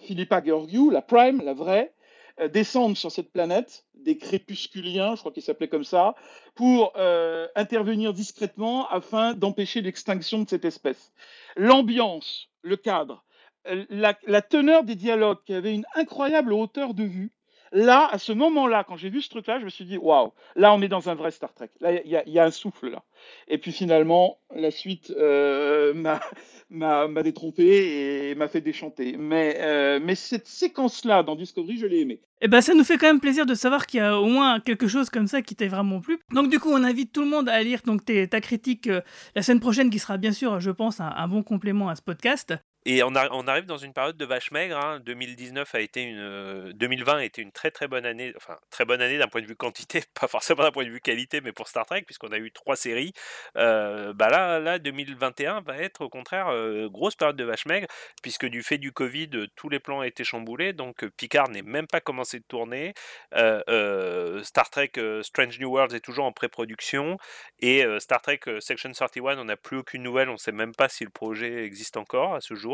Philippa Georgiou, la Prime, la vraie, euh, descendre sur cette planète, des crépusculiens, je crois qu'ils s'appelaient comme ça, pour euh, intervenir discrètement afin d'empêcher l'extinction de cette espèce. L'ambiance, le cadre, euh, la, la, teneur des dialogues qui avait une incroyable hauteur de vue, là, à ce moment-là, quand j'ai vu ce truc-là, je me suis dit, waouh, là, on est dans un vrai Star Trek. Là, il y, a un souffle, là. Et puis finalement, la suite euh, m'a détrompé et m'a fait déchanter. Mais, euh, mais cette séquence-là dans Discovery, je l'ai aimée. Eh ben, ça nous fait quand même plaisir de savoir qu'il y a au moins quelque chose comme ça qui t'est vraiment plu. Donc du coup, on invite tout le monde à lire donc ta critique euh, la semaine prochaine, qui sera bien sûr, je pense, un bon complément à ce podcast. Et on, arrive dans une période de vache maigre. Hein. 2019 a été une, 2020 a été une très très bonne année, enfin très bonne année d'un point de vue quantité, pas forcément d'un point de vue qualité, mais pour Star Trek puisqu'on a eu trois séries. Euh, bah là, là, 2021 va être au contraire euh, grosse période de vache maigre puisque du fait du Covid, tous les plans ont été chamboulés. Donc Picard n'est même pas commencé de tourner. Euh, Star Trek Strange New Worlds est toujours en pré-production et Star Trek Section 31, on n'a plus aucune nouvelle. On ne sait même pas si le projet existe encore à ce jour.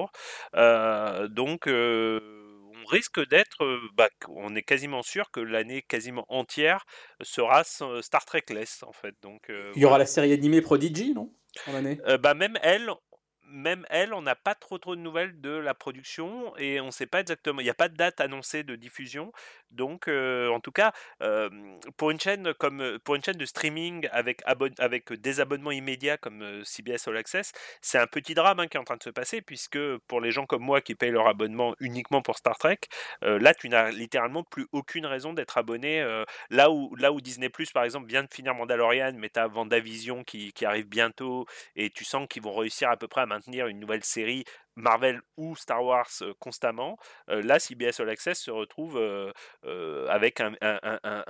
Donc on risque d'être, bah, on est quasiment sûr que l'année quasiment entière sera Star Trek-less en fait. Donc, il y aura la série animée Prodigy, non bah même elle, même elle, on n'a pas trop trop de nouvelles de la production et on ne sait pas exactement. Il n'y a pas de date annoncée de diffusion. Donc, euh, en tout cas, pour une chaîne comme pour une chaîne de streaming avec avec des abonnements immédiats comme CBS All Access, c'est un petit drame hein, qui est en train de se passer puisque pour les gens comme moi qui payent leur abonnement uniquement pour Star Trek, là, tu n'as littéralement plus aucune raison d'être abonné. là où là où Disney Plus par exemple vient de finir Mandalorian, mais tu as Vendavision qui, qui arrive bientôt et tu sens qu'ils vont réussir à peu près à maintenir une nouvelle série Marvel ou Star Wars constamment, là CBS All Access se retrouve avec un,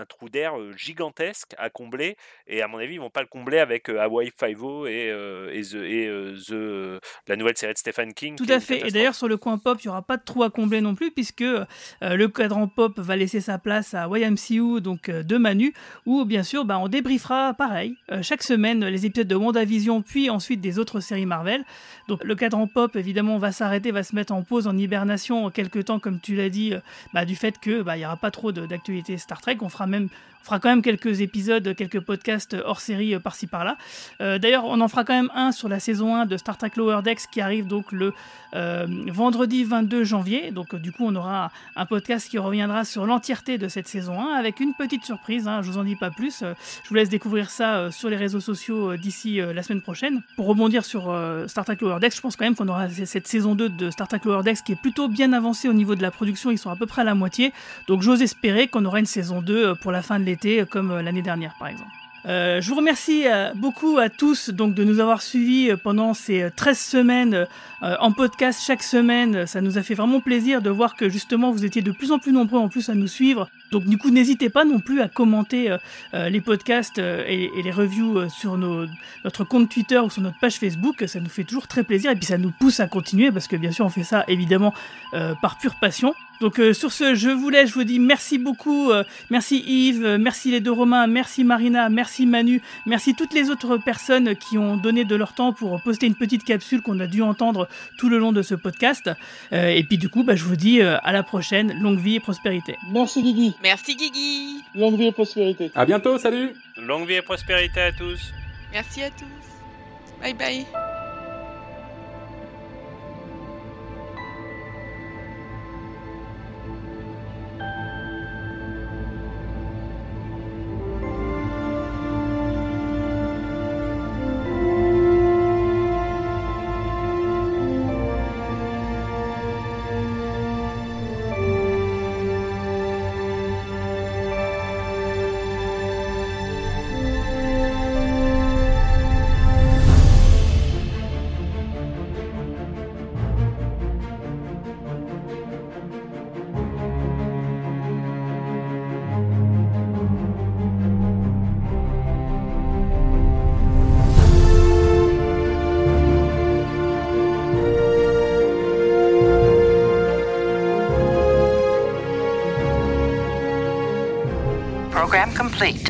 trou d'air gigantesque à combler et à mon avis ils vont pas le combler avec Hawaii Five-O et, et, the, la nouvelle série de Stephen King. Tout à fait et d'ailleurs sur le coin pop il n'y aura pas de trou à combler non plus puisque le cadran pop va laisser sa place à YMCU donc de Manu où bien sûr bah, on débriefera pareil chaque semaine les épisodes de WandaVision puis ensuite des autres séries Marvel. Donc le cadran pop évidemment va s'arrêter, va se mettre en pause, en hibernation en quelques temps, comme tu l'as dit, euh, bah, du fait que bah, il y aura pas trop d'actualité Star Trek. On fera même, On fera quand même quelques épisodes, quelques podcasts hors série euh, par-ci par-là. Euh, D'ailleurs, on en fera quand même un sur la saison 1 de Star Trek Lower Decks qui arrive donc le euh, vendredi 22 janvier. Donc, du coup, on aura un podcast qui reviendra sur l'entièreté de cette saison 1 avec une petite surprise. Hein, je vous en dis pas plus. Je vous laisse découvrir ça sur les réseaux sociaux d'ici la semaine prochaine. Pour rebondir sur Star Trek Lower Decks, je pense quand même qu'on aura cette saison 2 de Star Trek Lower Decks qui est plutôt bien avancée au niveau de la production. Ils sont à peu près à la moitié. Donc, j'ose espérer qu'on aura une saison 2 euh, pour la fin de euh, comme euh, l'année dernière, par exemple. Euh, je vous remercie beaucoup à tous de nous avoir suivis pendant ces euh, 13 semaines en podcast chaque semaine. Ça nous a fait vraiment plaisir de voir que justement vous étiez de plus en plus nombreux en plus à nous suivre. Donc du coup n'hésitez pas non plus à commenter euh, euh, les podcasts euh, et, et les reviews euh, sur nos, notre compte Twitter ou sur notre page Facebook. Ça nous fait toujours très plaisir et puis ça nous pousse à continuer parce que bien sûr on fait ça évidemment euh, par pure passion. Donc euh, sur ce, je vous laisse, je vous dis merci beaucoup, merci Yves, merci les deux Romains, merci Marina, merci Manu, merci toutes les autres personnes qui ont donné de leur temps pour poster une petite capsule qu'on a dû entendre tout le long de ce podcast. Et puis du coup, bah, je vous dis à la prochaine, longue vie et prospérité. Merci Guigui. Merci Guigui. Longue vie et prospérité. À bientôt, salut Longue vie et prospérité à tous. Merci à tous. Bye bye. Complete.